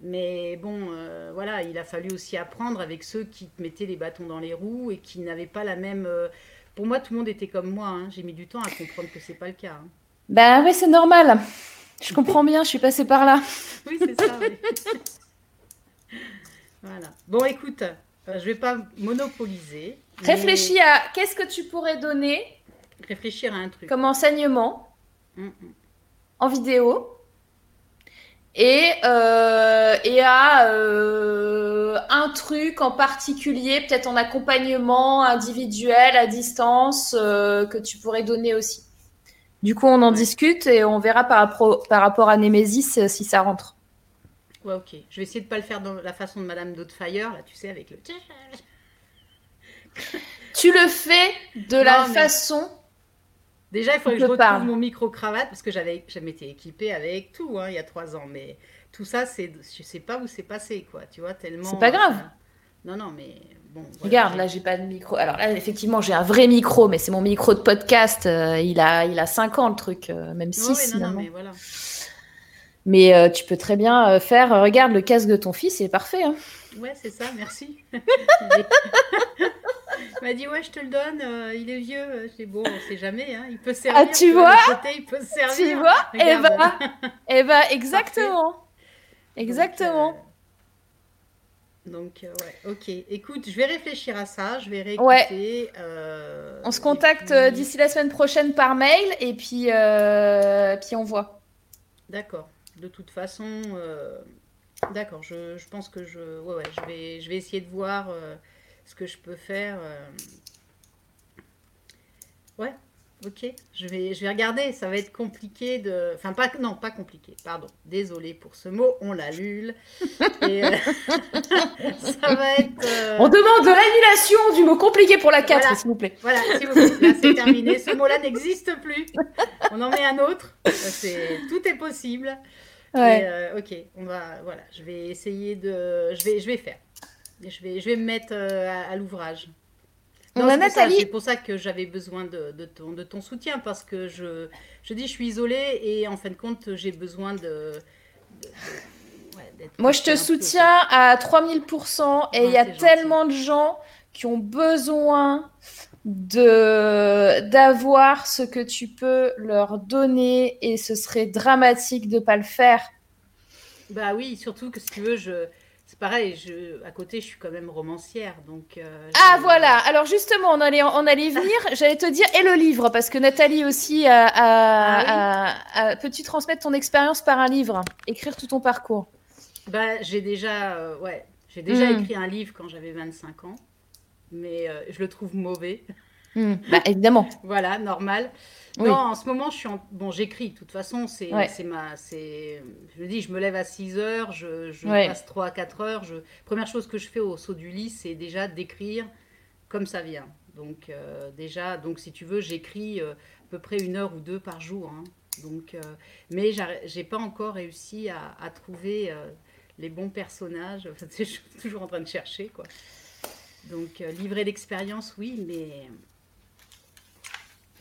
Mais bon, euh, voilà, il a fallu aussi apprendre avec ceux qui te mettaient les bâtons dans les roues et qui n'avaient pas la même. Euh, pour moi, tout le monde était comme moi. Hein. J'ai mis du temps à comprendre que c'est pas le cas. Ben oui, c'est normal. Je comprends bien, je suis passée par là. oui, c'est ça. voilà. Bon, écoute, je vais pas monopoliser. Réfléchis à qu'est-ce que tu pourrais donner. Réfléchir à un truc. Comme enseignement. Mm, mm. En vidéo et, euh, et à euh, un truc en particulier, peut-être en accompagnement individuel à distance euh, que tu pourrais donner aussi. Du coup, on en discute et on verra par, rapport, par rapport à Nemesis euh, si ça rentre. Ouais, ok. Je vais essayer de ne pas le faire dans la façon de Madame Doubtfire, là, tu sais, avec le. tu le fais de la façon Déjà, il faut que je retrouve mon micro-cravate parce que j'avais, je m'étais équipée avec tout hein, il y a trois ans. Mais tout ça, c'est, je sais pas où c'est passé, quoi. Tu vois, tellement. C'est pas grave. Non, non, mais bon. Regarde, là, j'ai pas de micro. Alors là, effectivement, j'ai un vrai micro, mais c'est mon micro de podcast. Euh, il a, il a 5 ans le truc, euh, même 6 non, non, mais voilà. Mais euh, tu peux très bien faire. regarde, le casque de ton fils, il est parfait. Hein. Ouais, c'est ça, merci. Il m'a dit ouais, je te le donne. Il est vieux. Je dis bon, on sait jamais. Hein, il peut servir. Ah, tu vois il peut servir. Tu vois Eh ben, eh ben, exactement, exactement. Donc, euh, ouais, ok. Écoute, je vais réfléchir à ça. Je vais réécouter. Euh, on se contacte d'ici la semaine prochaine par mail et puis, puis on voit. D'accord. De toute façon, d'accord. Je, je, pense que je, ouais, ouais, je vais, je vais essayer de voir ce que je peux faire. Euh, ouais, ok. Je vais, je vais regarder. Ça va être compliqué de. Enfin, pas, non, pas compliqué. Pardon. Désolé pour ce mot. On l'annule. Et euh, ça va être. Euh, On demande de l'annulation du mot compliqué pour la 4, s'il vous plaît. Voilà, s'il vous plaît. Là, c'est terminé. Ce mot-là n'existe plus. On en met un autre. C'est... Tout est possible. Ouais. ok, on va. Voilà, je vais essayer de. Je vais, je vais faire. Je vais, je vais me mettre euh, à, l'ouvrage. C'est pour ça que j'avais besoin de, de, ton, de ton soutien parce que je, je dis je suis isolée et en fin de compte j'ai besoin de. Moi je te soutiens à 3000% et il y a tellement de gens qui ont besoin de d'avoir ce que tu peux leur donner et ce serait dramatique de pas le faire. Bah oui, surtout que si tu veux, je, c'est pareil, je, à côté, je suis quand même romancière, donc. Euh, ah voilà. Alors justement, on allait, on allait venir. J'allais te dire et le livre parce que Nathalie aussi a. Ah peux-tu transmettre ton expérience par un livre, écrire tout ton parcours? Bah, j'ai déjà, euh, ouais, j'ai déjà hmm. écrit un livre quand j'avais 25 ans, mais euh, je le trouve mauvais. Hmm. Bah, évidemment. voilà, normal. Non, en ce moment, je suis en... bon, j'écris. De toute façon, c'est ma, c'est, je dis, je me lève à 6 heures, je, je passe 3 à 4 heures. Je... Première chose que je fais au saut du lit, c'est déjà d'écrire comme ça vient. Donc euh, déjà, donc si tu veux, j'écris euh, à peu près une heure ou deux par jour. Hein. Donc, euh, mais j'ai pas encore réussi à, à trouver les bons personnages. je suis toujours en train de chercher quoi. Donc livrer l'expérience, oui, mais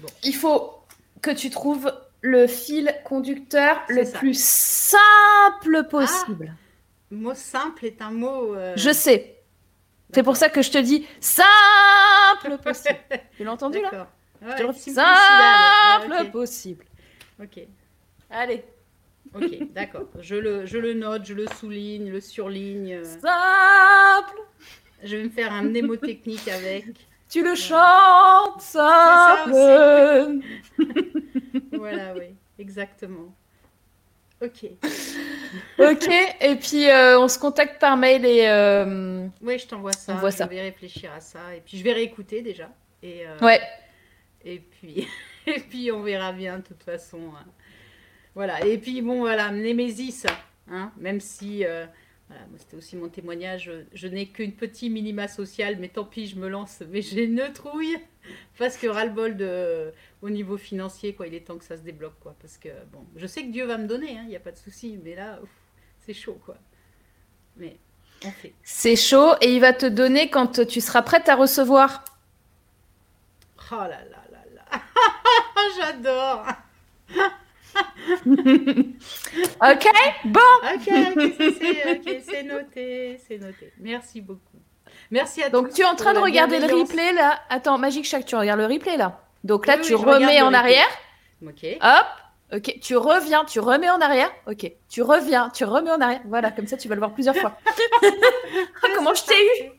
bon. Il faut que tu trouves le fil conducteur le plus simple possible. Ah, mot simple est un mot. Euh, Je sais. C'est pour ça que je te dis simple possible. tu l'as entendu là Simple possible. Ok. Allez. Ok, d'accord. Je le, je le note, je le souligne, le surligne. Simple. Je vais me faire un mnémotechnique avec. Tu le chantes, simple. voilà, oui, exactement. Ok. ok, et puis euh, on se contacte par mail et. Euh, oui, je t'envoie ça. je ça. vais réfléchir à ça. Et puis je vais réécouter déjà. Et, euh, ouais. Et puis, et puis on verra bien de toute façon. Hein. Voilà. Et puis bon, voilà, Némésis, hein, même si c'était aussi mon témoignage. Je, n'ai qu'une petite minima sociale, mais tant pis, je me lance. Mais j'ai une trouille parce que ras-le-bol de, au niveau financier, quoi. Il est temps que ça se débloque, quoi. Parce que, bon, je sais que Dieu va me donner, il hein, n'y a pas de souci, mais là, c'est chaud, quoi. Mais on fait. C'est chaud et il va te donner quand tu seras prête à recevoir. Oh là là là là. J'adore. ok, bon. Ok, c'est noté, c'est noté. Merci beaucoup. Merci à Donc tu es en train de regarder le replay là. Attends, Magic Shack, tu regardes le replay là. Donc là, tu remets en arrière. Ok. Hop. Ok, tu reviens, tu remets en arrière. Ok, tu reviens, tu remets en arrière. Voilà, comme ça, tu vas le voir plusieurs fois. Ah, comment je t'ai eu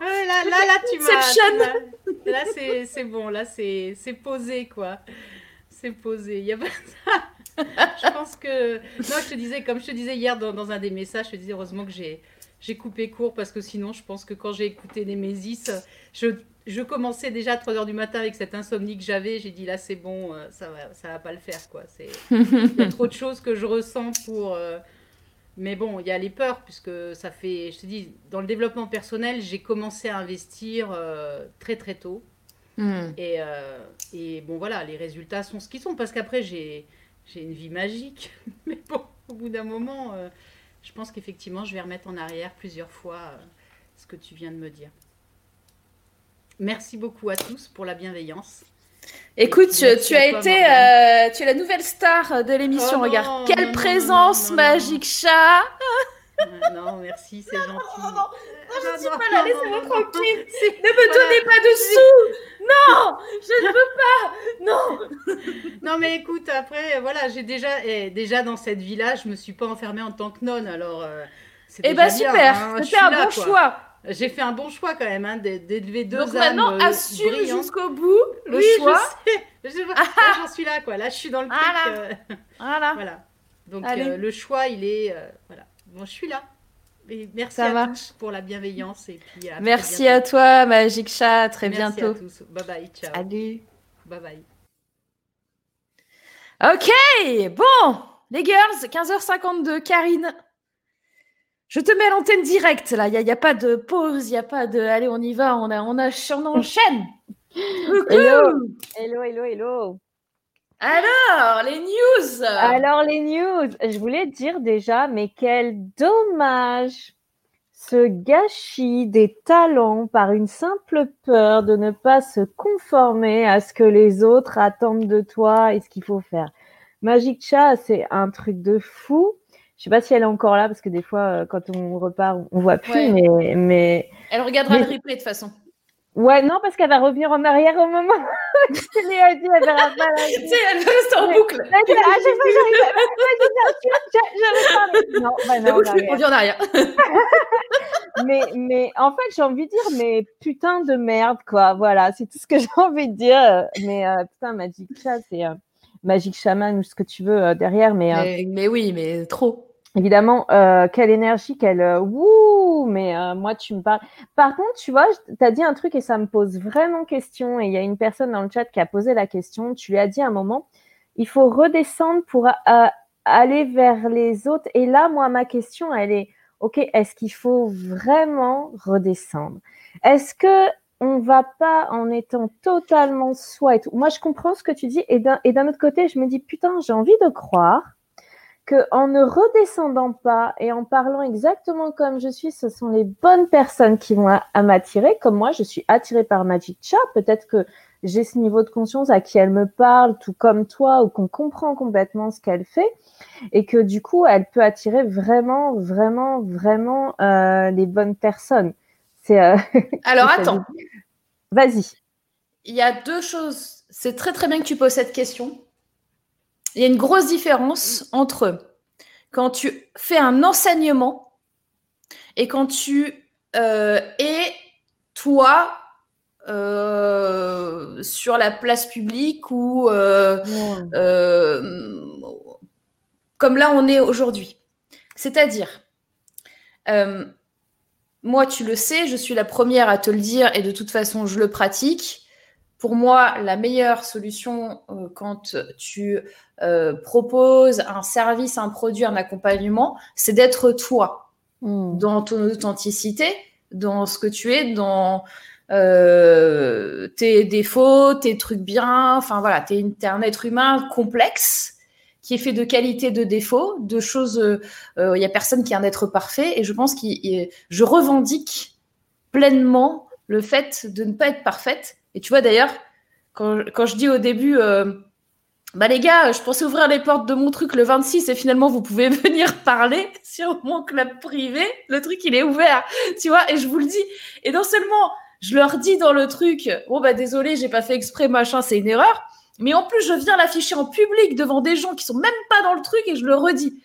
là, là, là, tu m'as. Là, c'est bon. Là, c'est posé, quoi. C'est posé. Il y a pas je pense que. Non, je te disais, comme je te disais hier dans, dans un des messages, je te disais heureusement que j'ai j'ai coupé court parce que sinon, je pense que quand j'ai écouté Nemesis, je, je commençais déjà à 3 h du matin avec cette insomnie que j'avais. J'ai dit là, c'est bon, euh, ça va, ça va pas le faire. quoi. Il y a trop de choses que je ressens pour. Euh, mais bon, il y a les peurs, puisque ça fait. Je te dis, dans le développement personnel, j'ai commencé à investir euh, très très tôt. Hmm. Et, et, bon, voilà, les résultats sont ce qu'ils sont, parce qu'après, j'ai une vie magique. Mais bon, au bout d'un moment, je pense qu'effectivement, je vais remettre en arrière plusieurs fois euh, ce que tu viens de me dire. Merci beaucoup à tous pour la bienveillance. Écoute, tu, as été, euh, tu es la nouvelle star de l'émission. Oh Regarde, quelle présence, magique chat. Non, merci, c'est gentil. Non, non, je ne suis pas là, laissez-moi tranquille. Ne me donnez pas de sous. Non, je ne veux pas. Non. non, mais écoute, après, voilà, j'ai déjà, eh, déjà dans cette vie-là, je me suis pas enfermée en tant que nonne, alors. Euh, eh ben super, hein, c'était un bon choix. J'ai fait un bon choix quand même, hein, d'élever deux Donc âmes maintenant, euh, assume jusqu'au bout le choix. Je sais. j'en suis là, quoi. Là, je suis dans le truc. Voilà. Euh, voilà. voilà. Donc le choix, il est, voilà. Bon, je suis là. Et merci à tous pour la bienveillance. Et puis merci à toi, Magic Chat. Très bientôt. Merci à tous. Bye bye. Ciao. Salut. Bye bye. Ok, bon, les girls, 15h52, Karine. Je te mets l'antenne directe là, il n'y a, pas de pause, il n'y a pas de allez, on y va, on, a, on, a, on enchaîne. hello, hello, hello, hello. Alors, les news Alors, les news Je voulais dire déjà, mais quel dommage ce gâchis des talents par une simple peur de ne pas se conformer à ce que les autres attendent de toi et ce qu'il faut faire. Magic Chat, c'est un truc de fou. Je sais pas si elle est encore là parce que des fois, euh, quand on repart, on voit plus. Mais, mais, elle regardera le replay de toute façon. Ouais, non, parce qu'elle va revenir en arrière au moment où Léa dit, elle verra pas. Tu sais, elle reste en boucle. À chaque fois, j'arrive. Non, bah non, on revient en arrière. mais, mais en fait, j'ai envie de dire, mais putain de merde, quoi. Voilà, c'est tout ce que j'ai envie de dire. Mais euh, putain, Magic Chat, c'est euh, Magic Shaman ou ce que tu veux euh, derrière. Mais, mais, mais oui, mais trop évidemment, euh, quelle énergie, quelle euh, wouh, mais euh, moi tu me parles. Par contre, tu vois, tu as dit un truc et ça me pose vraiment question. Et il y a une personne dans le chat qui a posé la question. Tu lui as dit un moment, il faut redescendre pour aller vers les autres. Et là, moi, ma question, elle est, ok, est-ce qu'il faut vraiment redescendre? Est-ce que on va pas en étant totalement soi et tout Moi, je comprends ce que tu dis. Et d'un autre côté, je me dis, putain, j'ai envie de croire que en ne redescendant pas et en parlant exactement comme je suis, ce sont les bonnes personnes qui vont à, m'attirer. Comme moi, je suis attirée par Magic Chat. Peut-être que j'ai ce niveau de conscience à qui elle me parle, tout comme toi, ou qu'on comprend complètement ce qu'elle fait, et que du coup, elle peut attirer vraiment, vraiment, vraiment euh, les bonnes personnes. C'est. Euh, Alors attends. Vas-y. Il y a deux choses. C'est très très bien que tu poses cette question il y a une grosse différence entre quand tu fais un enseignement et quand tu euh, es toi euh, sur la place publique ou euh, comme là on est aujourd'hui. C'est-à-dire, moi tu le sais, je suis la première à te le dire et de toute façon je le pratique pour moi, la meilleure solution euh, quand tu euh, proposes un service, un produit, un accompagnement, c'est d'être toi, hmm. dans ton authenticité, dans ce que tu es, dans euh, tes défauts, tes trucs bien. Enfin voilà, tu es, un être humain complexe qui est fait de qualité, de défauts, de choses. Il n'y a personne qui est un être parfait, et je pense que je revendique pleinement le fait de ne pas être parfaite et tu vois d'ailleurs, quand, quand je dis au début, euh, bah les gars, je pensais ouvrir les portes de mon truc le 26 et finalement vous pouvez venir parler sur mon club privé. Le truc il est ouvert, tu vois, et je vous le dis. Et non seulement je leur dis dans le truc, bon bah désolé, j'ai pas fait exprès, machin, c'est une erreur. Mais en plus, je viens l'afficher en public devant des gens qui sont même pas dans le truc et je le redis.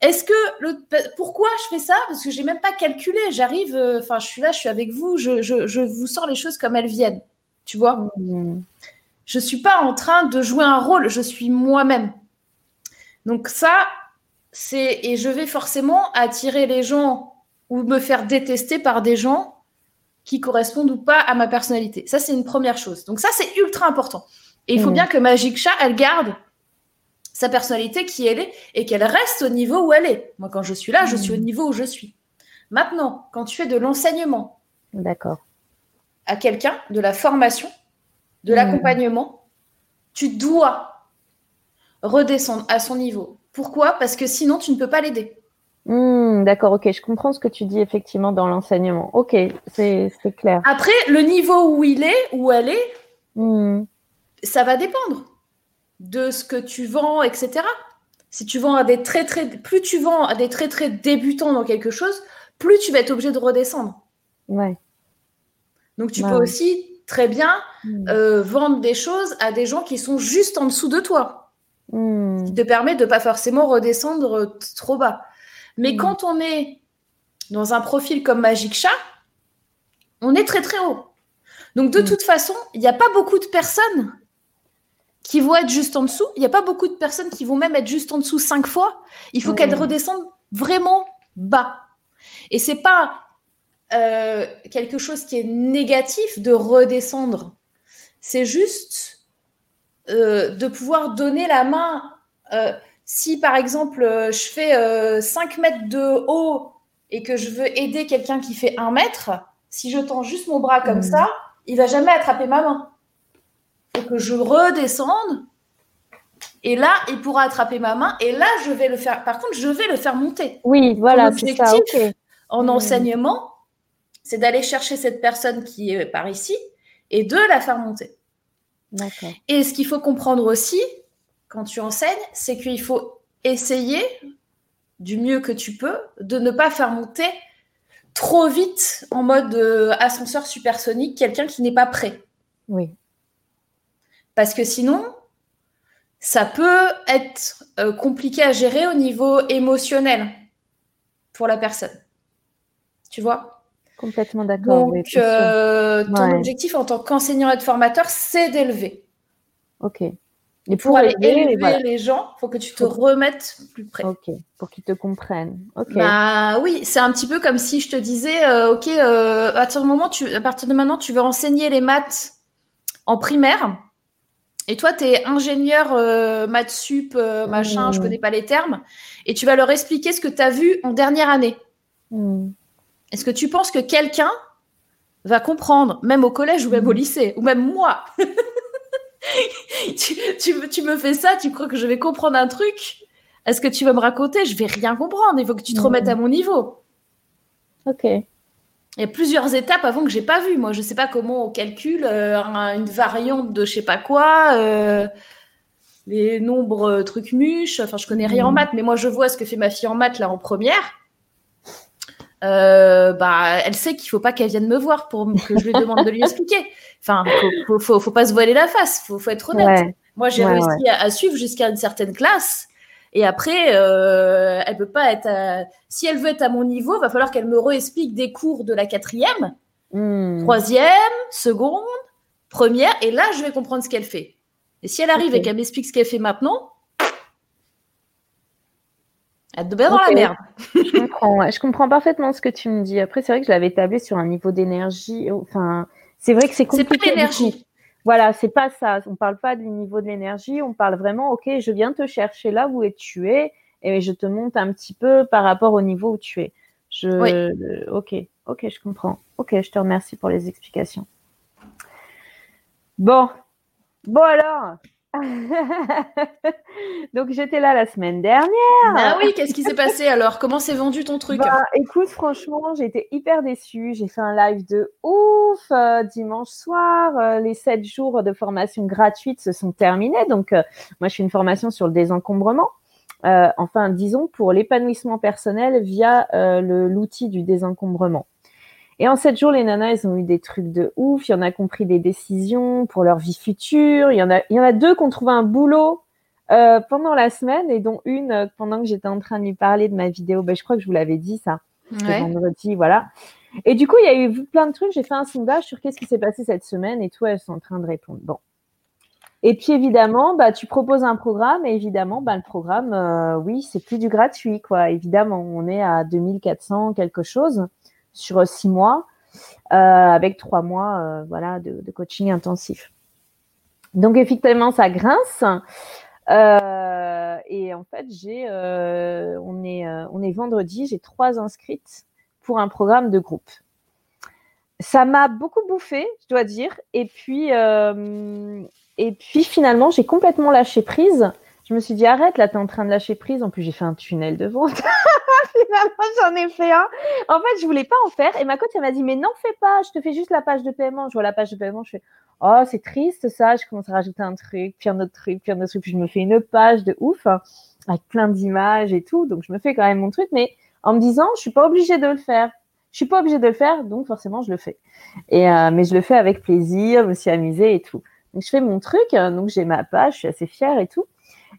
Est-ce que le pourquoi je fais ça? Parce que j'ai même pas calculé. J'arrive, euh, enfin, je suis là, je suis avec vous, je, je, je, vous sors les choses comme elles viennent. Tu vois Mmh. Je suis pas en train de jouer un rôle, je suis moi-même. Donc ça, c'est et je vais forcément attirer les gens ou me faire détester par des gens qui correspondent ou pas à ma personnalité. Ça, c'est une première chose. Donc ça, c'est ultra important. Et il faut Mhm. bien que Magic Chat, elle garde sa personnalité qui elle est et qu'elle reste au niveau où elle est. Moi, quand je suis là, je suis au niveau où je suis. Maintenant, quand tu fais de l'enseignement D'accord. À quelqu'un, de la formation, de Mhm. l'accompagnement, tu dois redescendre à son niveau. Pourquoi? Parce que sinon, tu ne peux pas l'aider. Hmm, D'accord, ok, je comprends ce que tu dis effectivement dans l'enseignement. Ok, c'est clair. Après, le niveau où il est, où elle est, Hmm, ça va dépendre de ce que tu vends, etc. Si tu vends à des très très, plus tu vends à des très très débutants dans quelque chose, plus tu vas être obligé de redescendre. Ouais. Donc tu Ouais, peux aussi très bien Hmm. euh, vendre des choses à des gens qui sont juste en dessous de toi. Qui te permet de pas forcément redescendre trop bas. Mais Mm. quand on est dans un profil comme Magic Chat, on est très très haut. Donc de Mm. toute façon, il n'y a pas beaucoup de personnes qui vont être juste en dessous. Il n'y a pas beaucoup de personnes qui vont même être juste en dessous cinq fois. Il faut qu'elles redescendent vraiment bas. Et c'est pas euh, quelque chose qui est négatif de redescendre. C'est juste euh, de pouvoir donner la main. euh, si par exemple je fais euh, 5 mètres de haut et que je veux aider quelqu'un qui fait 1 mètre, si je tends juste mon bras comme Mm. ça, il va jamais attraper ma main. Il faut que je redescende. Et là, il pourra attraper ma main. Et là, je vais le faire. Par contre, je vais le faire monter. Oui, voilà, c'est ça, objectif, ok. En Mm. enseignement, c'est d'aller chercher cette personne qui est par ici et de la faire monter. Et ce qu'il faut comprendre aussi, quand tu enseignes, c'est qu'il faut essayer, du mieux que tu peux, de ne pas faire monter trop vite en mode euh, ascenseur supersonique quelqu'un qui n'est pas prêt. Oui. Parce que sinon, ça peut être euh, compliqué à gérer au niveau émotionnel pour la personne. Tu vois? Complètement d'accord. Donc, oui, euh, ton Ouais. objectif en tant qu'enseignant et de formateur, c'est d'élever. Ok. Et Pour aller élever, élever voilà. les gens, il faut que tu te remettes plus près. Ok. Pour qu'ils te comprennent. Bah oui, c'est un petit peu comme si je te disais, euh, ok, euh, à partir moment, tu, à partir de maintenant, tu veux enseigner les maths en primaire, et toi, tu es ingénieur euh, maths sup, machin, Mmh. je connais pas les termes, et tu vas leur expliquer ce que tu as vu en dernière année. Hmm. Est-ce que tu penses que quelqu'un va comprendre, même au collège ou même au lycée, ou même moi tu, tu, me- tu me fais ça, tu crois que je vais comprendre un truc? Est-ce que tu vas me raconter? Je vais rien comprendre. Il faut que tu te remettes à mon niveau. Ok. Il y a plusieurs étapes avant que j'ai pas vues. Moi, je sais pas comment on calcule euh, un- une variante de je sais pas quoi, euh, les nombres euh, trucs muches. Enfin, je connais rien en Mhm. maths, mais moi, je vois ce que fait ma fille en maths là en première. Euh, bah, elle sait qu'il faut pas qu'elle vienne me voir pour que je lui demande de lui expliquer. Enfin, faut, faut, faut, faut pas se voiler la face. Faut, faut être honnête. Ouais. Moi, j'ai Ouais, réussi à, à suivre jusqu'à une certaine classe. Et après, euh, elle peut pas être. à- Si elle veut être à mon niveau, va falloir qu'elle me réexplique des cours de la quatrième, Hmm. troisième, seconde, première. Et là, je vais comprendre ce qu'elle fait. Et si elle arrive et qu'elle m'explique ce qu'elle fait maintenant, elle dans la merde. Je comprends, ouais. je comprends parfaitement ce que tu me dis. Après, c'est vrai que je l'avais tablé sur un niveau d'énergie. Enfin, c'est vrai que c'est C'est compliqué. pas du coup. l'énergie. Voilà, c'est pas ça. On parle pas du niveau de l'énergie. On parle vraiment, ok, je viens te chercher là où tu es et je te monte un petit peu par rapport au niveau où tu es. Je, Oui. ok, ok, je comprends. Ok, je te remercie pour les explications. Bon, bon alors, Donc j'étais là la semaine dernière. Ah oui, qu'est-ce qui s'est passé alors? Comment s'est vendu ton truc? Bah, Écoute, franchement, j'ai été hyper déçue. J'ai fait un live de ouf euh, dimanche soir. Euh, les sept jours de formation gratuite se sont terminés. Donc euh, moi, je fais une formation sur le désencombrement. enfin, disons pour l'épanouissement personnel via l'outil du désencombrement. Et en sept jours, les nanas, elles ont eu des trucs de ouf. Il y en a qui ont pris des décisions pour leur vie future. Il y en a, il y en a deux qui ont trouvé un boulot euh, pendant la semaine et dont une euh, pendant que j'étais en train de lui parler de ma vidéo. Ben, je crois que je vous l'avais dit ça. Ouais. vendredi, voilà. Et du coup, il y a eu plein de trucs. J'ai fait un sondage sur qu'est-ce qui s'est passé cette semaine et tout, elles sont en train de répondre. Bon. Et puis évidemment, bah, tu proposes un programme et évidemment, bah, le programme, euh, oui, c'est plus du gratuit, quoi. Évidemment, on est à 2400 quelque chose sur six mois, euh, avec trois mois euh, voilà, de, coaching intensif. Donc effectivement, ça grince. Euh, et en fait, on, est, on est vendredi, j'ai trois inscrites pour un programme de groupe. Ça m'a beaucoup bouffé, je dois dire. Et puis, et puis finalement, j'ai complètement lâché prise. Je me suis dit, arrête, là, tu es en train de lâcher prise. En plus, j'ai fait un tunnel de vente. Finalement, j'en ai fait un. En fait, je voulais pas en faire. Et ma coach, elle m'a dit, mais n'en fais pas, je te fais juste la page de paiement. Je vois la page de paiement, je fais, oh, c'est triste ça. Je commence à rajouter un truc, puis un autre truc, puis un autre truc. Puis je me fais une page de ouf, hein, avec plein d'images et tout. Donc, je me fais quand même mon truc, mais en me disant, je suis pas obligée de le faire. Je suis pas obligée de le faire, donc forcément, je le fais. Et, euh, mais je le fais avec plaisir, je me suis amusée et tout. Donc, je fais mon truc, donc j'ai ma page, je suis assez fière et tout.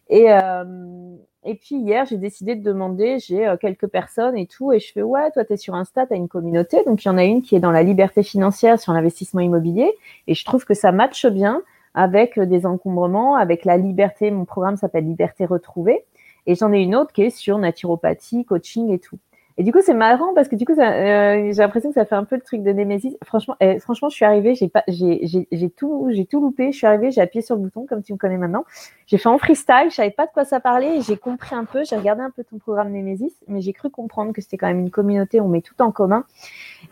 Et, euh, et puis hier, j'ai décidé de demander, j'ai euh, quelques personnes et tout, et je fais ouais, toi tu sur Insta, tu as une communauté, donc il y en a une qui est dans la liberté financière sur l'investissement immobilier, et je trouve que ça matche bien avec euh, des encombrements, avec la liberté. Mon programme s'appelle Liberté retrouvée, et j'en ai une autre qui est sur naturopathie, coaching et tout. Et du coup, c'est marrant parce que du coup, euh, j'ai l'impression que ça fait un peu le truc de Nemesis. Franchement, eh, franchement, je suis arrivée, j'ai pas, j'ai, j'ai, tout, j'ai tout loupé. Je suis arrivée, j'ai appuyé sur le bouton comme tu me connais maintenant. J'ai fait en freestyle, je savais pas de quoi ça parlait. J'ai compris un peu, j'ai regardé un peu ton programme Nemesis, mais j'ai cru comprendre que c'était quand même une communauté, on met tout en commun.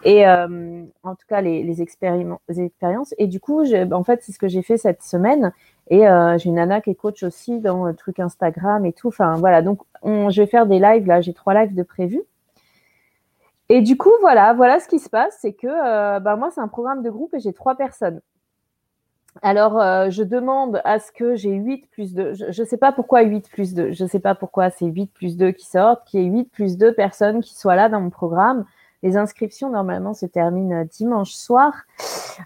Et euh, en tout cas, les, les, les expériences. Et du coup, en fait, c'est ce que j'ai fait cette semaine. Et euh, j'ai une nana qui est coach aussi dans le truc Instagram et tout. Enfin, voilà. Donc, on, je vais faire des lives là. J'ai trois lives de prévus. Et du coup, voilà, voilà ce qui se passe, c'est que euh, bah, moi, c'est un programme de groupe et j'ai trois personnes. Alors, euh, je demande à ce que j'ai 8 plus 2. Je ne sais pas pourquoi 8 plus 2. Je ne sais pas pourquoi c'est 8 plus 2 qui sortent, qu'il y ait 8 plus 2 personnes qui soient là dans mon programme. Les inscriptions, normalement, se terminent dimanche soir.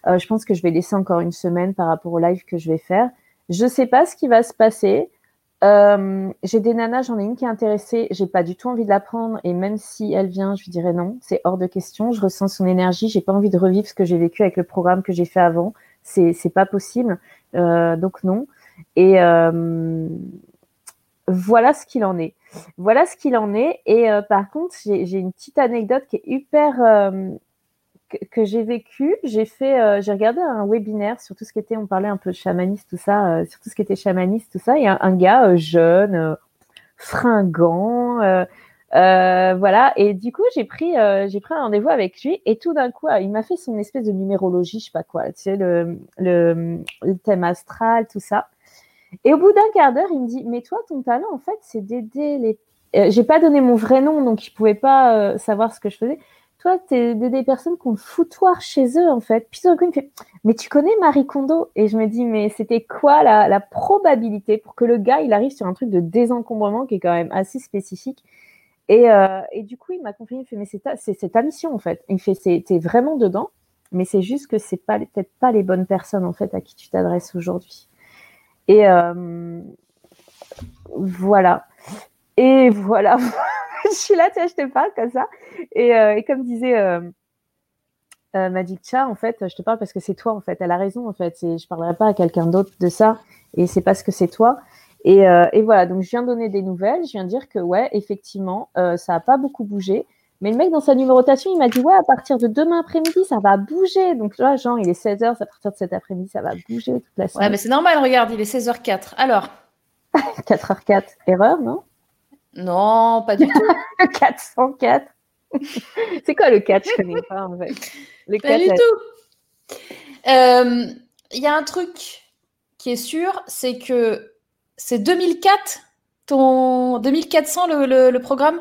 Euh, je pense que je vais laisser encore une semaine par rapport au live que je vais faire. Je ne sais pas ce qui va se passer. Euh, j'ai des nanas, j'en ai une qui est intéressée, j'ai pas du tout envie de la prendre et même si elle vient, je lui dirais non, c'est hors de question. Je ressens son énergie, j'ai pas envie de revivre ce que j'ai vécu avec le programme que j'ai fait avant. C'est pas possible, euh, donc non. Et euh, voilà ce qu'il en est. Voilà ce qu'il en est. Et par contre, j'ai une petite anecdote qui est hyper que, j'ai vécu, j'ai fait, euh, j'ai regardé un webinaire sur tout ce qui était, on parlait un peu de chamanisme, tout ça, euh, sur tout ce qui était chamanisme, tout ça, et un, un gars euh, jeune, fringant, voilà. Et du coup, j'ai pris, j'ai pris un rendez-vous avec lui, et tout d'un coup, il m'a fait son espèce de numérologie, je sais pas quoi, tu sais, le, le, thème astral, tout ça. Et au bout d'un quart d'heure, il me dit, mais toi, ton talent, en fait, c'est d'aider les j'ai pas donné mon vrai nom, donc il pouvait pas savoir ce que je faisais toi, tu es des, personnes qui ont le foutoir chez eux, en fait. Puis tout il me fait, mais tu connais Marie Kondo? Et je me dis, mais c'était quoi la, probabilité pour que le gars, il arrive sur un truc de désencombrement qui est quand même assez spécifique? Et, euh, du coup, il m'a confié, il fait, mais c'est ta, mission, en fait. Il fait, t'es vraiment dedans, mais c'est juste que c'est pas peut-être pas les bonnes personnes, en fait, à qui tu t'adresses aujourd'hui. Et euh, voilà. Et voilà. je suis là, tu sais, je te parle comme ça. Et, euh, comme disait euh, euh, Magic Cha, en fait, je te parle parce que c'est toi, en fait. Elle a raison, en fait. Je ne parlerai pas à quelqu'un d'autre de ça. Et c'est parce que c'est toi. Et, et, voilà, donc je viens donner des nouvelles. Je viens dire que, ouais, effectivement, ça n'a pas beaucoup bougé. Mais le mec, dans sa numérotation, il m'a dit, ouais, à partir de demain après-midi, ça va bouger. Donc là, genre, il est 16h, à partir de cet après-midi, ça va bouger toute la semaine. Ouais, mais c'est normal, regarde, il est 16h04. Alors? 4h04, erreur, non? Non, pas du tout. 404. c'est quoi le 4 Je connais pas en fait. pas du tout. Il euh, y a un truc qui est sûr, c'est que c'est 2004, ton 2400 le, le, le programme?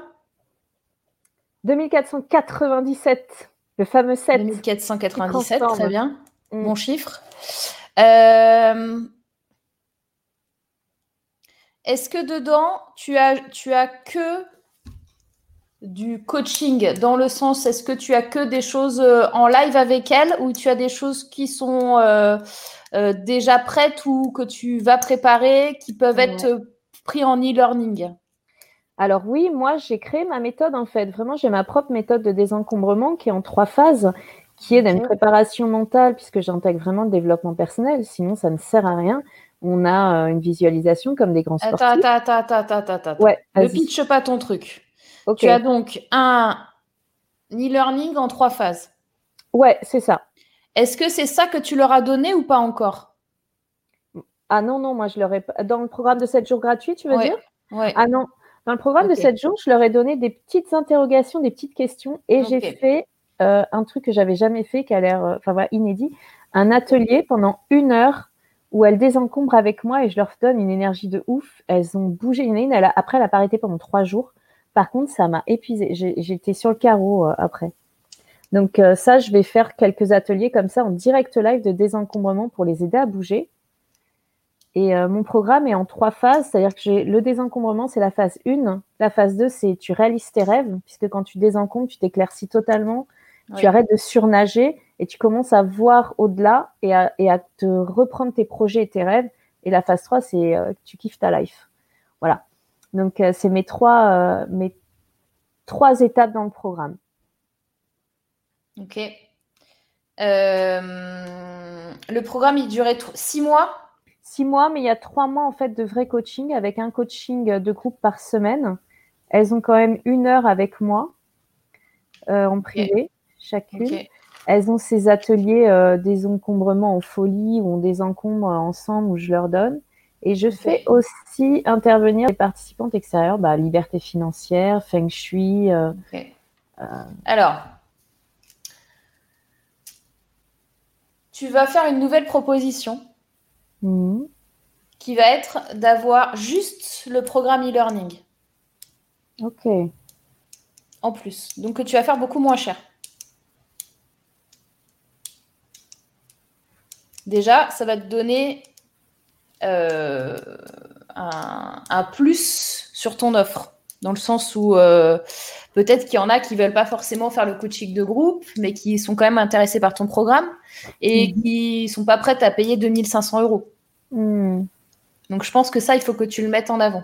2497, le fameux 7. 2497, très bien. Mm. Bon chiffre. Euh, est-ce que dedans, tu as, tu as que du coaching dans le sens, est-ce que tu as que des choses euh, en live avec elle ou tu as des choses qui sont euh, déjà prêtes ou que tu vas préparer qui peuvent être pris en e-learning? Alors oui, moi j'ai créé ma méthode en fait. Vraiment, j'ai ma propre méthode de désencombrement qui est en trois phases, qui est d'une préparation mentale puisque j'intègre vraiment le développement personnel. Sinon, ça ne sert à rien. On a euh, une visualisation comme des grands sportifs. Attends, attends, attends, attends, attends. Ouais, ne pitch pas ton truc. Tu as donc un e-learning en trois phases. Ouais, c'est ça. Est-ce que c'est ça que tu leur as donné ou pas encore? Ah non, non, moi je leur ai dans le programme de 7 jours gratuits, tu veux dire? Ouais. Ah non, dans le programme de 7 jours, je leur ai donné des petites interrogations, des petites questions et j'ai fait euh, un truc que j'avais jamais fait, qui a l'air euh, inédit, un atelier pendant une heure où elles désencombrent avec moi et je leur donne une énergie de ouf. Elles ont bougé. une, elle a, après, elle a pas arrêté pendant trois jours. Par contre, ça m'a épuisé. J'étais sur le carreau euh, après. Donc ça, je vais faire quelques ateliers comme ça en direct live de désencombrement pour les aider à bouger. Et euh, mon programme est en trois phases, c'est-à-dire que j'ai le désencombrement, c'est la phase 1. La phase 2, c'est tu réalises tes rêves, puisque quand tu désencombres, tu t'éclaircis totalement, tu arrêtes de surnager et tu commences à voir au-delà et à, et à, te reprendre tes projets et tes rêves. Et la phase 3, c'est euh, tu kiffes ta life. Voilà. Donc, euh, c'est mes trois, mes trois étapes dans le programme. Ok. le programme, il durait six mois? Six mois, mais il y a trois mois en fait de vrai coaching avec un coaching de groupe par semaine. Elles ont quand même une heure avec moi euh, en privé, chacune. Elles ont ces ateliers euh, des encombrements en folie où on désencombre ensemble où je leur donne. Et je fais aussi intervenir les participantes extérieures, bah, liberté financière, feng shui. Euh, Alors, tu vas faire une nouvelle proposition Mhm. qui va être d'avoir juste le programme e-learning. Ok. En plus. Donc, que tu vas faire beaucoup moins cher. Déjà, ça va te donner euh, un, plus sur ton offre. Dans le sens où euh, peut-être qu'il y en a qui ne veulent pas forcément faire le coaching de groupe, mais qui sont quand même intéressés par ton programme et mhm. qui ne sont pas prêtes à payer 2500 euros. Hmm. Donc je pense que ça, il faut que tu le mettes en avant.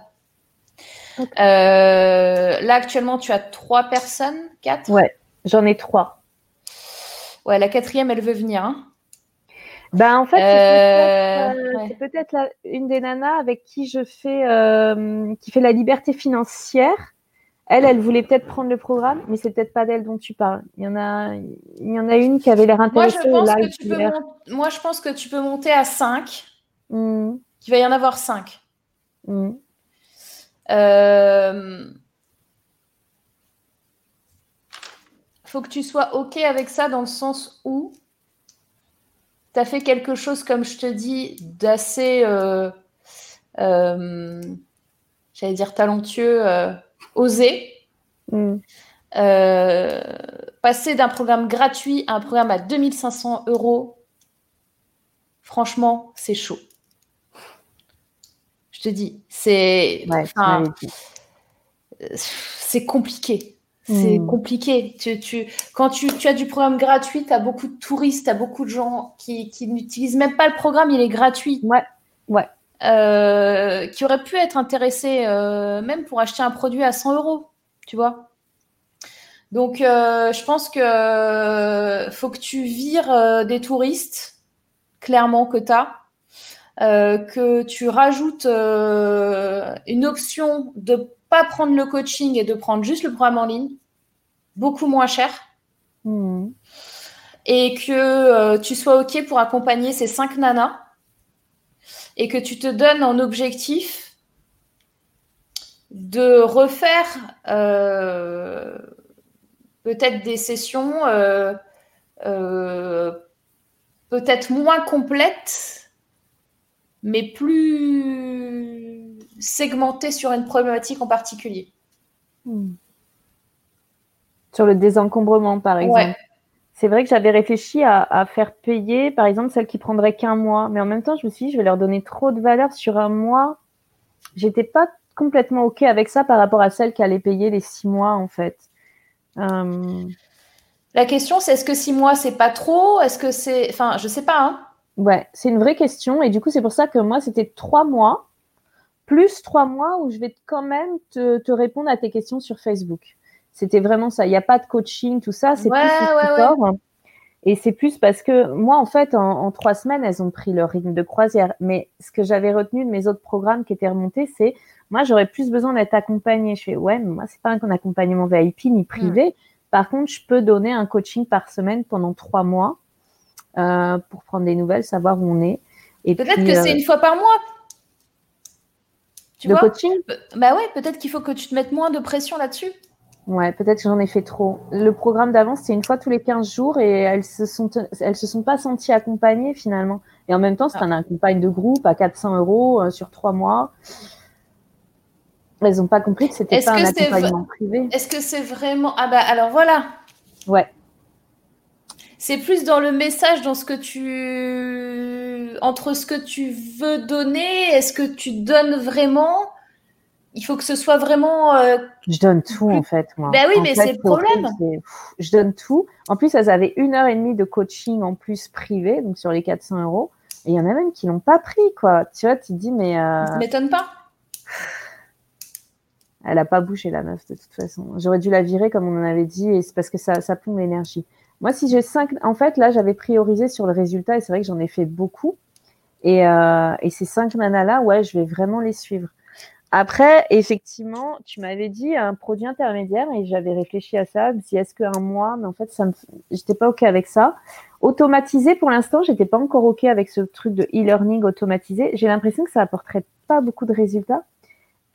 Euh, là, actuellement, tu as trois personnes, quatre? Ouais, j'en ai trois. Ouais, la quatrième, elle veut venir. Hein. Ben, en fait, c'est peut-être euh, euh, une des nanas avec qui je fais, qui fait la liberté financière. Elle, elle voulait peut-être prendre le programme, mais c'est peut-être pas d'elle dont tu parles. Il y en a, il y en a une qui avait l'air intéressée. Moi, Moi, je pense que tu peux monter à 5. Mm. Qu'il va y en avoir cinq. Mm. Euh, faut que tu sois OK avec ça dans le sens où tu as fait quelque chose, comme je te dis, d'assez, euh, euh, j'allais dire talentueux, osé. Mm. passer d'un programme gratuit à un programme à 2500 euros, franchement, c'est chaud. Je te dis, c'est c'est compliqué. C'est hmm. compliqué. Tu, tu, quand tu, tu, as du programme gratuit, tu as beaucoup de touristes, tu as beaucoup de gens qui, qui n'utilisent même pas le programme, il est gratuit. Ouais, ouais. Euh, qui auraient pu être intéressés euh, même pour acheter un produit à 100 euros, tu vois. Donc, euh, je pense que faut que tu vires des touristes, clairement que tu as. Que tu rajoutes une option de pas prendre le coaching et de prendre juste le programme en ligne, beaucoup moins cher. Hmm. Et que euh, tu sois OK pour accompagner ces cinq nanas et que tu te donnes en objectif de refaire peut-être des sessions peut-être moins complètes mais plus segmenté sur une problématique en particulier. Hmm. Sur le désencombrement, par exemple. C'est vrai que j'avais réfléchi à, faire payer, par exemple, celle qui prendrait qu'un mois. Mais en même temps, je me suis dit, je vais leur donner trop de valeur sur un mois. J'étais pas complètement OK avec ça par rapport à celle qui allait payer les six mois, en fait. Euh, La question, c'est est-ce que six mois, c'est pas trop? Est-ce que c'est. Enfin, je sais pas. Hein. Ouais, c'est une vraie question. Et du coup, c'est pour ça que moi, c'était trois mois, plus trois mois où je vais quand même te répondre à tes questions sur Facebook. C'était vraiment ça. Il n'y a pas de coaching, tout ça. C'est plus le Et c'est plus parce que moi, en fait, en, trois semaines, elles ont pris leur rythme de croisière. Mais ce que j'avais retenu de mes autres programmes qui étaient remontés, c'est moi, j'aurais plus besoin d'être accompagnée. Je fais ouais, mais moi, c'est pas un accompagnement VIP ni privé. Hmm. Par contre, je peux donner un coaching par semaine pendant trois mois euh, pour prendre des nouvelles, savoir où on est. Peut-être que c'est euh, une fois par mois. Tu le coaching? Bah ouais, peut-être qu'il faut que tu te mettes moins de pression là-dessus. Ouais, peut-être que j'en ai fait trop. Le programme d'avant, c'était une fois tous les 15 jours et elles se sont, elles se sont pas senties accompagnées finalement. Et en même temps, c'est ah. un accompagne de groupe à 400 euros euh, sur trois mois. Elles n'ont pas compris que c'était pas un accompagnement privé. Est-ce que c'est vraiment Ah bah alors voilà. Ouais. C'est plus dans le message, dans ce que tu entre ce que tu veux donner, est-ce que tu donnes vraiment il faut que ce soit vraiment. Euh, je donne tout en fait, moi. Ben oui, mais c'est le problème. je donne tout. En plus, elles avaient une heure et demie de coaching en plus privé, donc sur les 400 euros. Et il y en a même qui l'ont pas pris, quoi. Tu vois, tu te dis, mais. Euh... Ça m'étonne pas. Elle a pas bougé la meuf de toute façon. J'aurais dû la virer comme on en avait dit, et c'est parce que ça, ça plombe l'énergie. Moi, si j'ai cinq, en fait, là, j'avais priorisé sur le résultat, et c'est vrai que j'en ai fait beaucoup. Et, euh, et ces cinq nanas là, ouais, je vais vraiment les suivre. Après, effectivement, tu m'avais dit un produit intermédiaire et j'avais réfléchi à ça. Si est-ce qu'un mois, mais en fait, ça me... j'étais pas ok avec ça. Automatisé, pour l'instant, j'étais pas encore ok avec ce truc de e-learning automatisé. J'ai l'impression que ça apporterait pas beaucoup de résultats.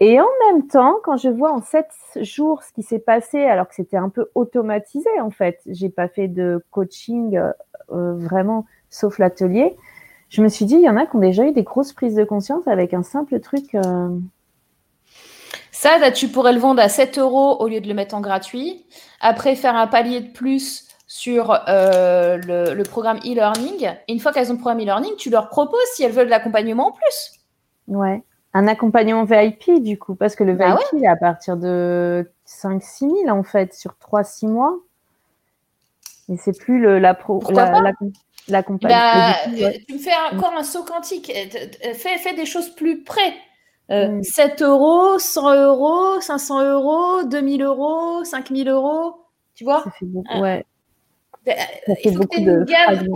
Et en même temps, quand je vois en sept jours ce qui s'est passé, alors que c'était un peu automatisé en fait, j'ai pas fait de coaching euh, euh, vraiment, sauf l'atelier. Je me suis dit, il y en a qui ont déjà eu des grosses prises de conscience avec un simple truc. Euh, ça, tu pourrais le vendre à 7 euros au lieu de le mettre en gratuit. Après, faire un palier de plus sur euh, le, programme e-learning. Une fois qu'elles ont le programme e-learning, tu leur proposes si elles veulent de l'accompagnement en plus. Ouais. Un accompagnement VIP, du coup, parce que le bah VIP, il est à partir de 5-6 000, en fait, sur 3-6 mois. Et c'est plus le, la pro, l'accompagnement. Bah, tu me fais encore un saut quantique. Fais, fais des choses plus près. 7 euh, euros, 100 euros, 500 euros, 2000 euros, 5000 euros, tu vois? Ça fait beaucoup, ouais. Il faut que une gamme,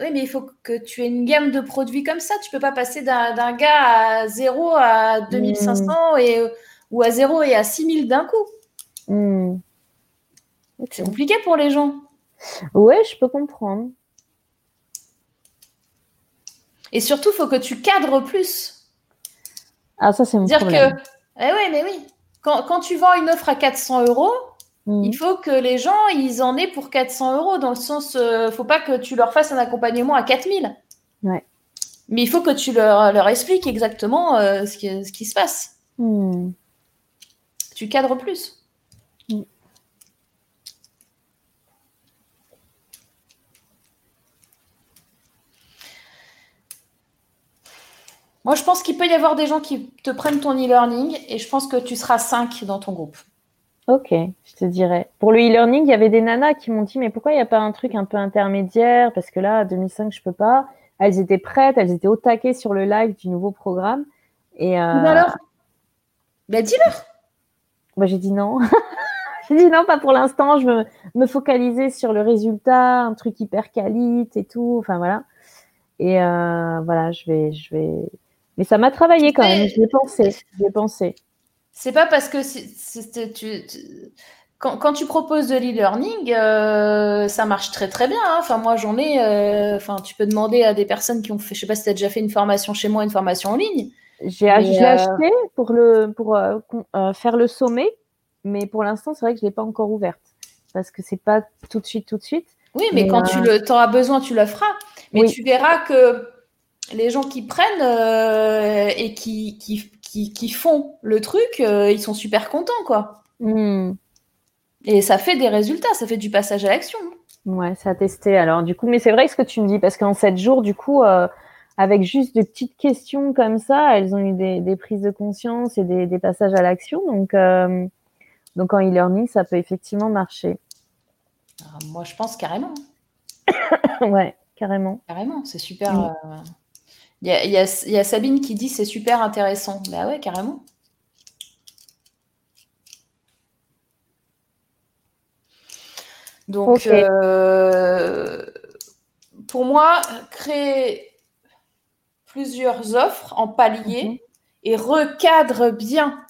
oui, mais il faut que tu aies une gamme de produits comme ça. Tu peux pas passer d'un gars à 0 à 2500 mmh. et, ou à 0 et à 6000 d'un coup. Mmh. C'est compliqué pour les gens. Ouais, je peux comprendre. Et surtout, il faut que tu cadres plus. Ah, ça, c'est mon Dire que, eh oui, mais oui. Quand, tu vends une offre à 400 euros, il faut que les gens, ils en aient pour 400 euros, dans le sens, ne euh, faut pas que tu leur fasses un accompagnement à 4000. Ouais. Mais il faut que tu leur, leur expliques exactement euh, ce, qui, ce, qui, se passe. Mm. Tu cadres plus. Moi, je pense qu'il peut y avoir des gens qui te prennent ton e-learning et je pense que tu seras 5 dans ton groupe. Ok, je te dirais. Pour le e-learning, il y avait des nanas qui m'ont dit mais pourquoi il n'y a pas un truc un peu intermédiaire? Parce que là, 2005, je peux pas. Elles étaient prêtes, elles étaient au taquet sur le live du nouveau programme. Et euh... alors Ben dis-leur bah, J'ai dit non. j'ai dit non, pas pour l'instant. Je veux me focaliser sur le résultat, un truc hyper qualité et tout. Enfin voilà. Et euh, voilà, je vais, je vais, mais ça m'a travaillé quand même. J'ai pensé. J'ai pensé. C'est pas parce que tu, quand, quand, tu proposes de l'e-learning, euh, ça marche très très bien. Hein. Enfin, moi j'en ai. Euh, enfin, tu peux demander à des personnes qui ont fait. Je sais pas si tu as déjà fait une formation chez moi, une formation en ligne. J'ai euh, acheté pour le pour faire le sommet, mais pour l'instant c'est vrai que je l'ai pas encore ouverte parce que c'est pas tout de suite tout de suite. Oui, mais, quand tu le, en as besoin, tu le feras. Mais tu verras que les gens qui prennent et qui, qui, qui, qui font le truc, euh, ils sont super contents, quoi. Hmm. Et ça fait des résultats, ça fait du passage à l'action. Ouais, ça a testé. Alors, du coup, mais c'est vrai ce que tu me dis, parce qu'en sept jours, du coup, euh, avec juste des petites questions comme ça, elles ont eu des, des prises de conscience et des, des passages à l'action. Donc, euh, donc en e-learning, ça peut effectivement marcher. Ah, moi, je pense carrément. ouais, carrément. Carrément, c'est super. Mm. euh, Il y, a, il y a- il y a Sabine qui dit c'est super intéressant. Bah ouais, carrément. Donc, euh, pour moi, créer plusieurs offres en palier Mhm. et recadre bien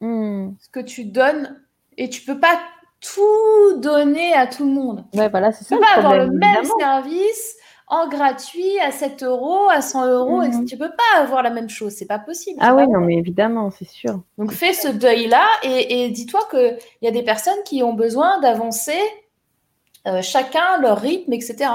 Hmm. ce que tu donnes et tu peux pas tout donner à tout le monde. Ouais, voilà, c'est Tu ça peux le pas avoir le même évidemment. service en gratuit à 7 euros, à 100 euros. et Mhm. Tu peux pas avoir la même chose, c'est pas possible. Ah oui, non, mais évidemment, c'est sûr. Donc fais ce deuil-là et, et dis-toi qu'il y a des personnes qui ont besoin d'avancer euh, chacun leur rythme, etc.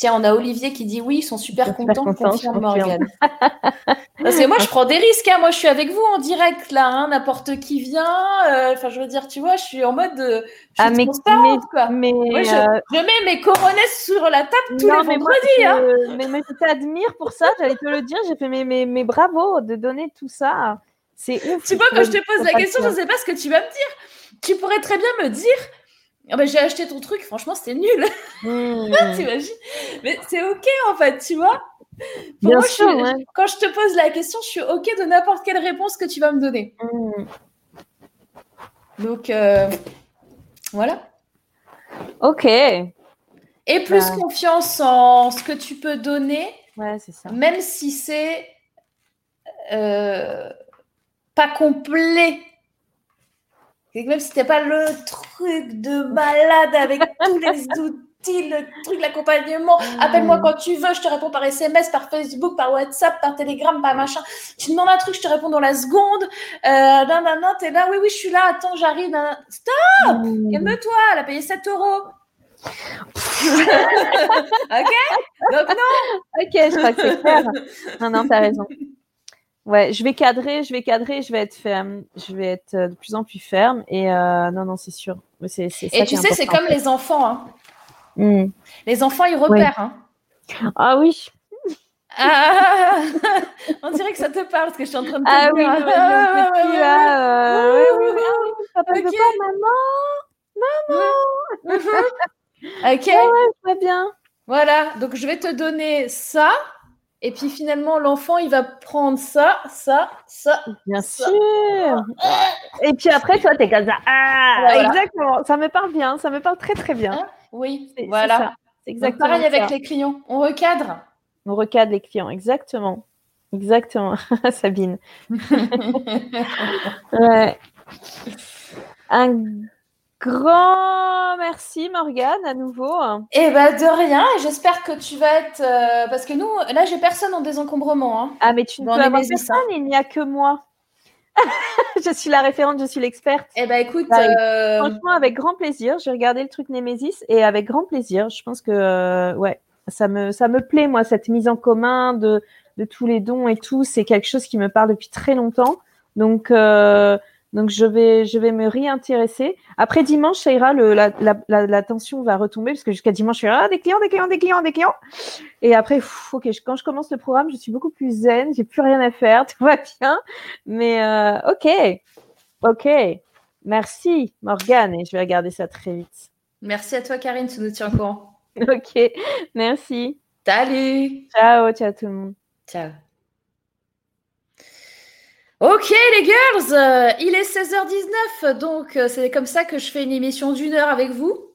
Tiens, on a Olivier qui dit oui, ils sont super Super contents, contents, confirme. Morgane. Parce que moi, je prends des risques. hein. Moi, je suis avec vous en direct, là. hein. N'importe qui vient. euh, Enfin, je veux dire, tu vois, je suis en mode. euh, je suis Ah, mais, transparente, quoi. mais, Moi, je, euh, je mets mes coronets sur la table tous non, les mais moi, vendredis. hein. mais, mais je t'admire pour ça, j'allais te le dire, j'ai fait mes, mes, mes bravos de donner tout ça. C'est ouf. Tu vois, quand je te pose la question, je ne sais pas ce que tu vas me dire. Tu pourrais très bien me dire Ah ben, J'ai acheté ton truc, franchement, c'était nul. Hmm. T'imagines? Mais c'est OK, en fait, tu vois? Pour Bien moi, je sûr, suis- ouais. quand je te pose la question, je suis OK de n'importe quelle réponse que tu vas me donner. Hmm. Donc, euh, voilà. Ok. Et plus Bah. confiance en ce que tu peux donner, Ouais, c'est ça. même si c'est euh, pas complet. Et même si c'était pas le truc de malade avec tous les outils, le truc, l'accompagnement. Appelle-moi quand tu veux, je te réponds par SMS, par Facebook, par WhatsApp, par Telegram, par machin. Tu demandes un truc, je te réponds dans la seconde. Euh, non, non, non, t'es là, oui, oui, je suis là, attends, j'arrive. nan, nan. Stop, Hmm. calme-toi, elle a payé 7 euros. ok? Donc non, Ok, je crois que c'est clair. Non, non, t'as raison. Ouais, je vais cadrer, je vais cadrer, je vais être ferme, je vais être euh, de plus en plus ferme. Et euh, non, non, c'est sûr. Mais C'est, c'est ça Et tu est sais, c'est comme les enfants. hein. Hmm. Les enfants, ils repèrent. hein. Ah oui. Ah, on dirait que ça te parle, ce que je suis en train de te Ah oui, dire. le Ah, ouais, petit, ouais, là, euh, ouais, ouais, ouais, ouais, ouais, ah oui, papa veut Ok. pas, maman. ouais. Ok, Très bien. voilà. Donc, je vais te donner ça. Et puis, finalement, l'enfant, il va prendre ça, ça, ça. Bien Ça. sûr. Et puis après, toi, t'es comme ça. Ah, Voilà. exactement. Ça me parle bien. Ça me parle très, très bien. Hein Oui, c'est voilà. C'est Donc, exactement pareil avec ça. les clients. On recadre. On recadre les clients. Exactement. Exactement. Sabine. Ouais. Un grand merci, Morgane, à nouveau. Eh ben, de rien. Et j'espère que tu vas être. euh, Parce que nous, là, j'ai personne en désencombrement. hein. Ah, mais tu ne peux avoir personne, il n'y a que moi. je suis la référente, je suis l'experte. Eh ben, écoute. Bah, euh, Franchement, avec grand plaisir. J'ai regardé le truc Nemesis et avec grand plaisir. Je pense que, euh, ouais, ça me, ça me plaît, moi, cette mise en commun de, de tous les dons et tout. C'est quelque chose qui me parle depuis très longtemps. Donc, donc je vais, je vais me réintéresser. Après dimanche, ça ira, le, la, la, la, la tension va retomber parce que jusqu'à dimanche, je suis ah, des clients, des clients, des clients, des clients. Et après, pff, ok, je- quand je commence le programme, je suis beaucoup plus zen, j'ai plus rien à faire, tout va bien. Mais euh, ok, ok. Merci, Morgane, et je vais regarder ça très vite. Merci à toi, Karine. Tu nous tiens au courant. Ok, merci. Salut. Ciao, ciao tout le monde. Ciao. Ok les girls, euh, il est 16h19, donc euh, c'est comme ça que je fais une émission d'une heure avec vous.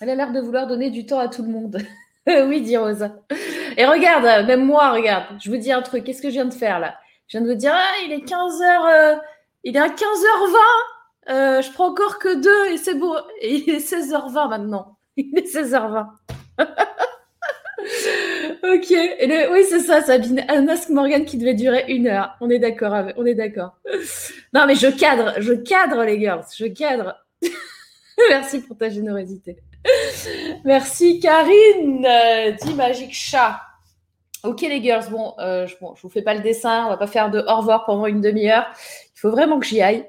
Elle a l'air de vouloir donner du temps à tout le monde. oui, dit Rosa. Et regarde, euh, même moi, regarde, je vous dis un truc, qu'est-ce que je viens de faire là? Je viens de vous dire, ah, il est 15h, il est à 15h20, euh, je prends encore que deux et c'est. Et il est 16h20 maintenant. Il est 16h20. Ok, et le- oui, c'est ça, Sabine. Un Ask Morgan qui devait durer une heure. On est d'accord, on est d'accord. Non, mais je cadre, je cadre, les girls, je cadre. Merci pour ta générosité. Merci, Karine, euh, dit Magic Chat. Ok les girls, bon, euh, je, bon, je vous fais pas le dessin, on va pas faire de au revoir pendant une demi-heure. Il faut vraiment que j'y aille.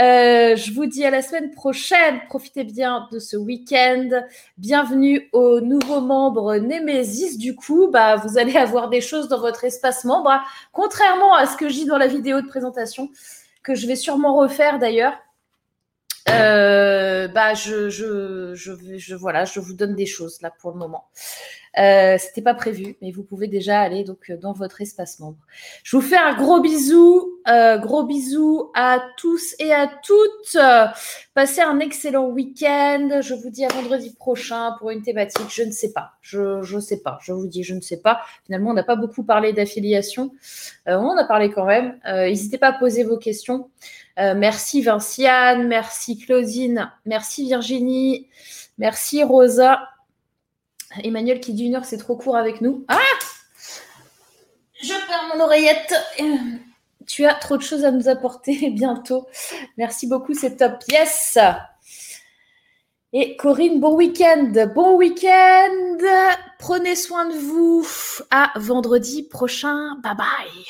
Euh, je vous dis à la semaine prochaine. Profitez bien de ce week-end. Bienvenue aux nouveaux membres Nemesis. Du coup, bah, vous allez avoir des choses dans votre espace membre, hein. contrairement à ce que dis dans la vidéo de présentation, que je vais sûrement refaire d'ailleurs. Euh, bah, je, je, je, voilà, je vous donne des choses là pour le moment. Euh, C'était pas prévu, mais vous pouvez déjà aller donc euh, dans votre espace membre. Je vous fais un gros bisou, euh, gros bisou à tous et à toutes. Passez un excellent week-end. Je vous dis à vendredi prochain pour une thématique. Je ne sais pas. Je je sais pas. Je vous dis je ne sais pas. Finalement, on n'a pas beaucoup parlé d'affiliation. On a parlé quand même. N'hésitez pas à poser vos questions. merci Vinciane, merci Claudine, merci Virginie, merci Rosa. Emmanuel qui dit une heure, c'est trop court avec nous. Ah Je perds mon oreillette. Tu as trop de choses à nous apporter bientôt. Merci beaucoup, c'est top. Yes Et Corinne, bon week-end. Bon week-end. Prenez soin de vous. À vendredi prochain. Bye bye.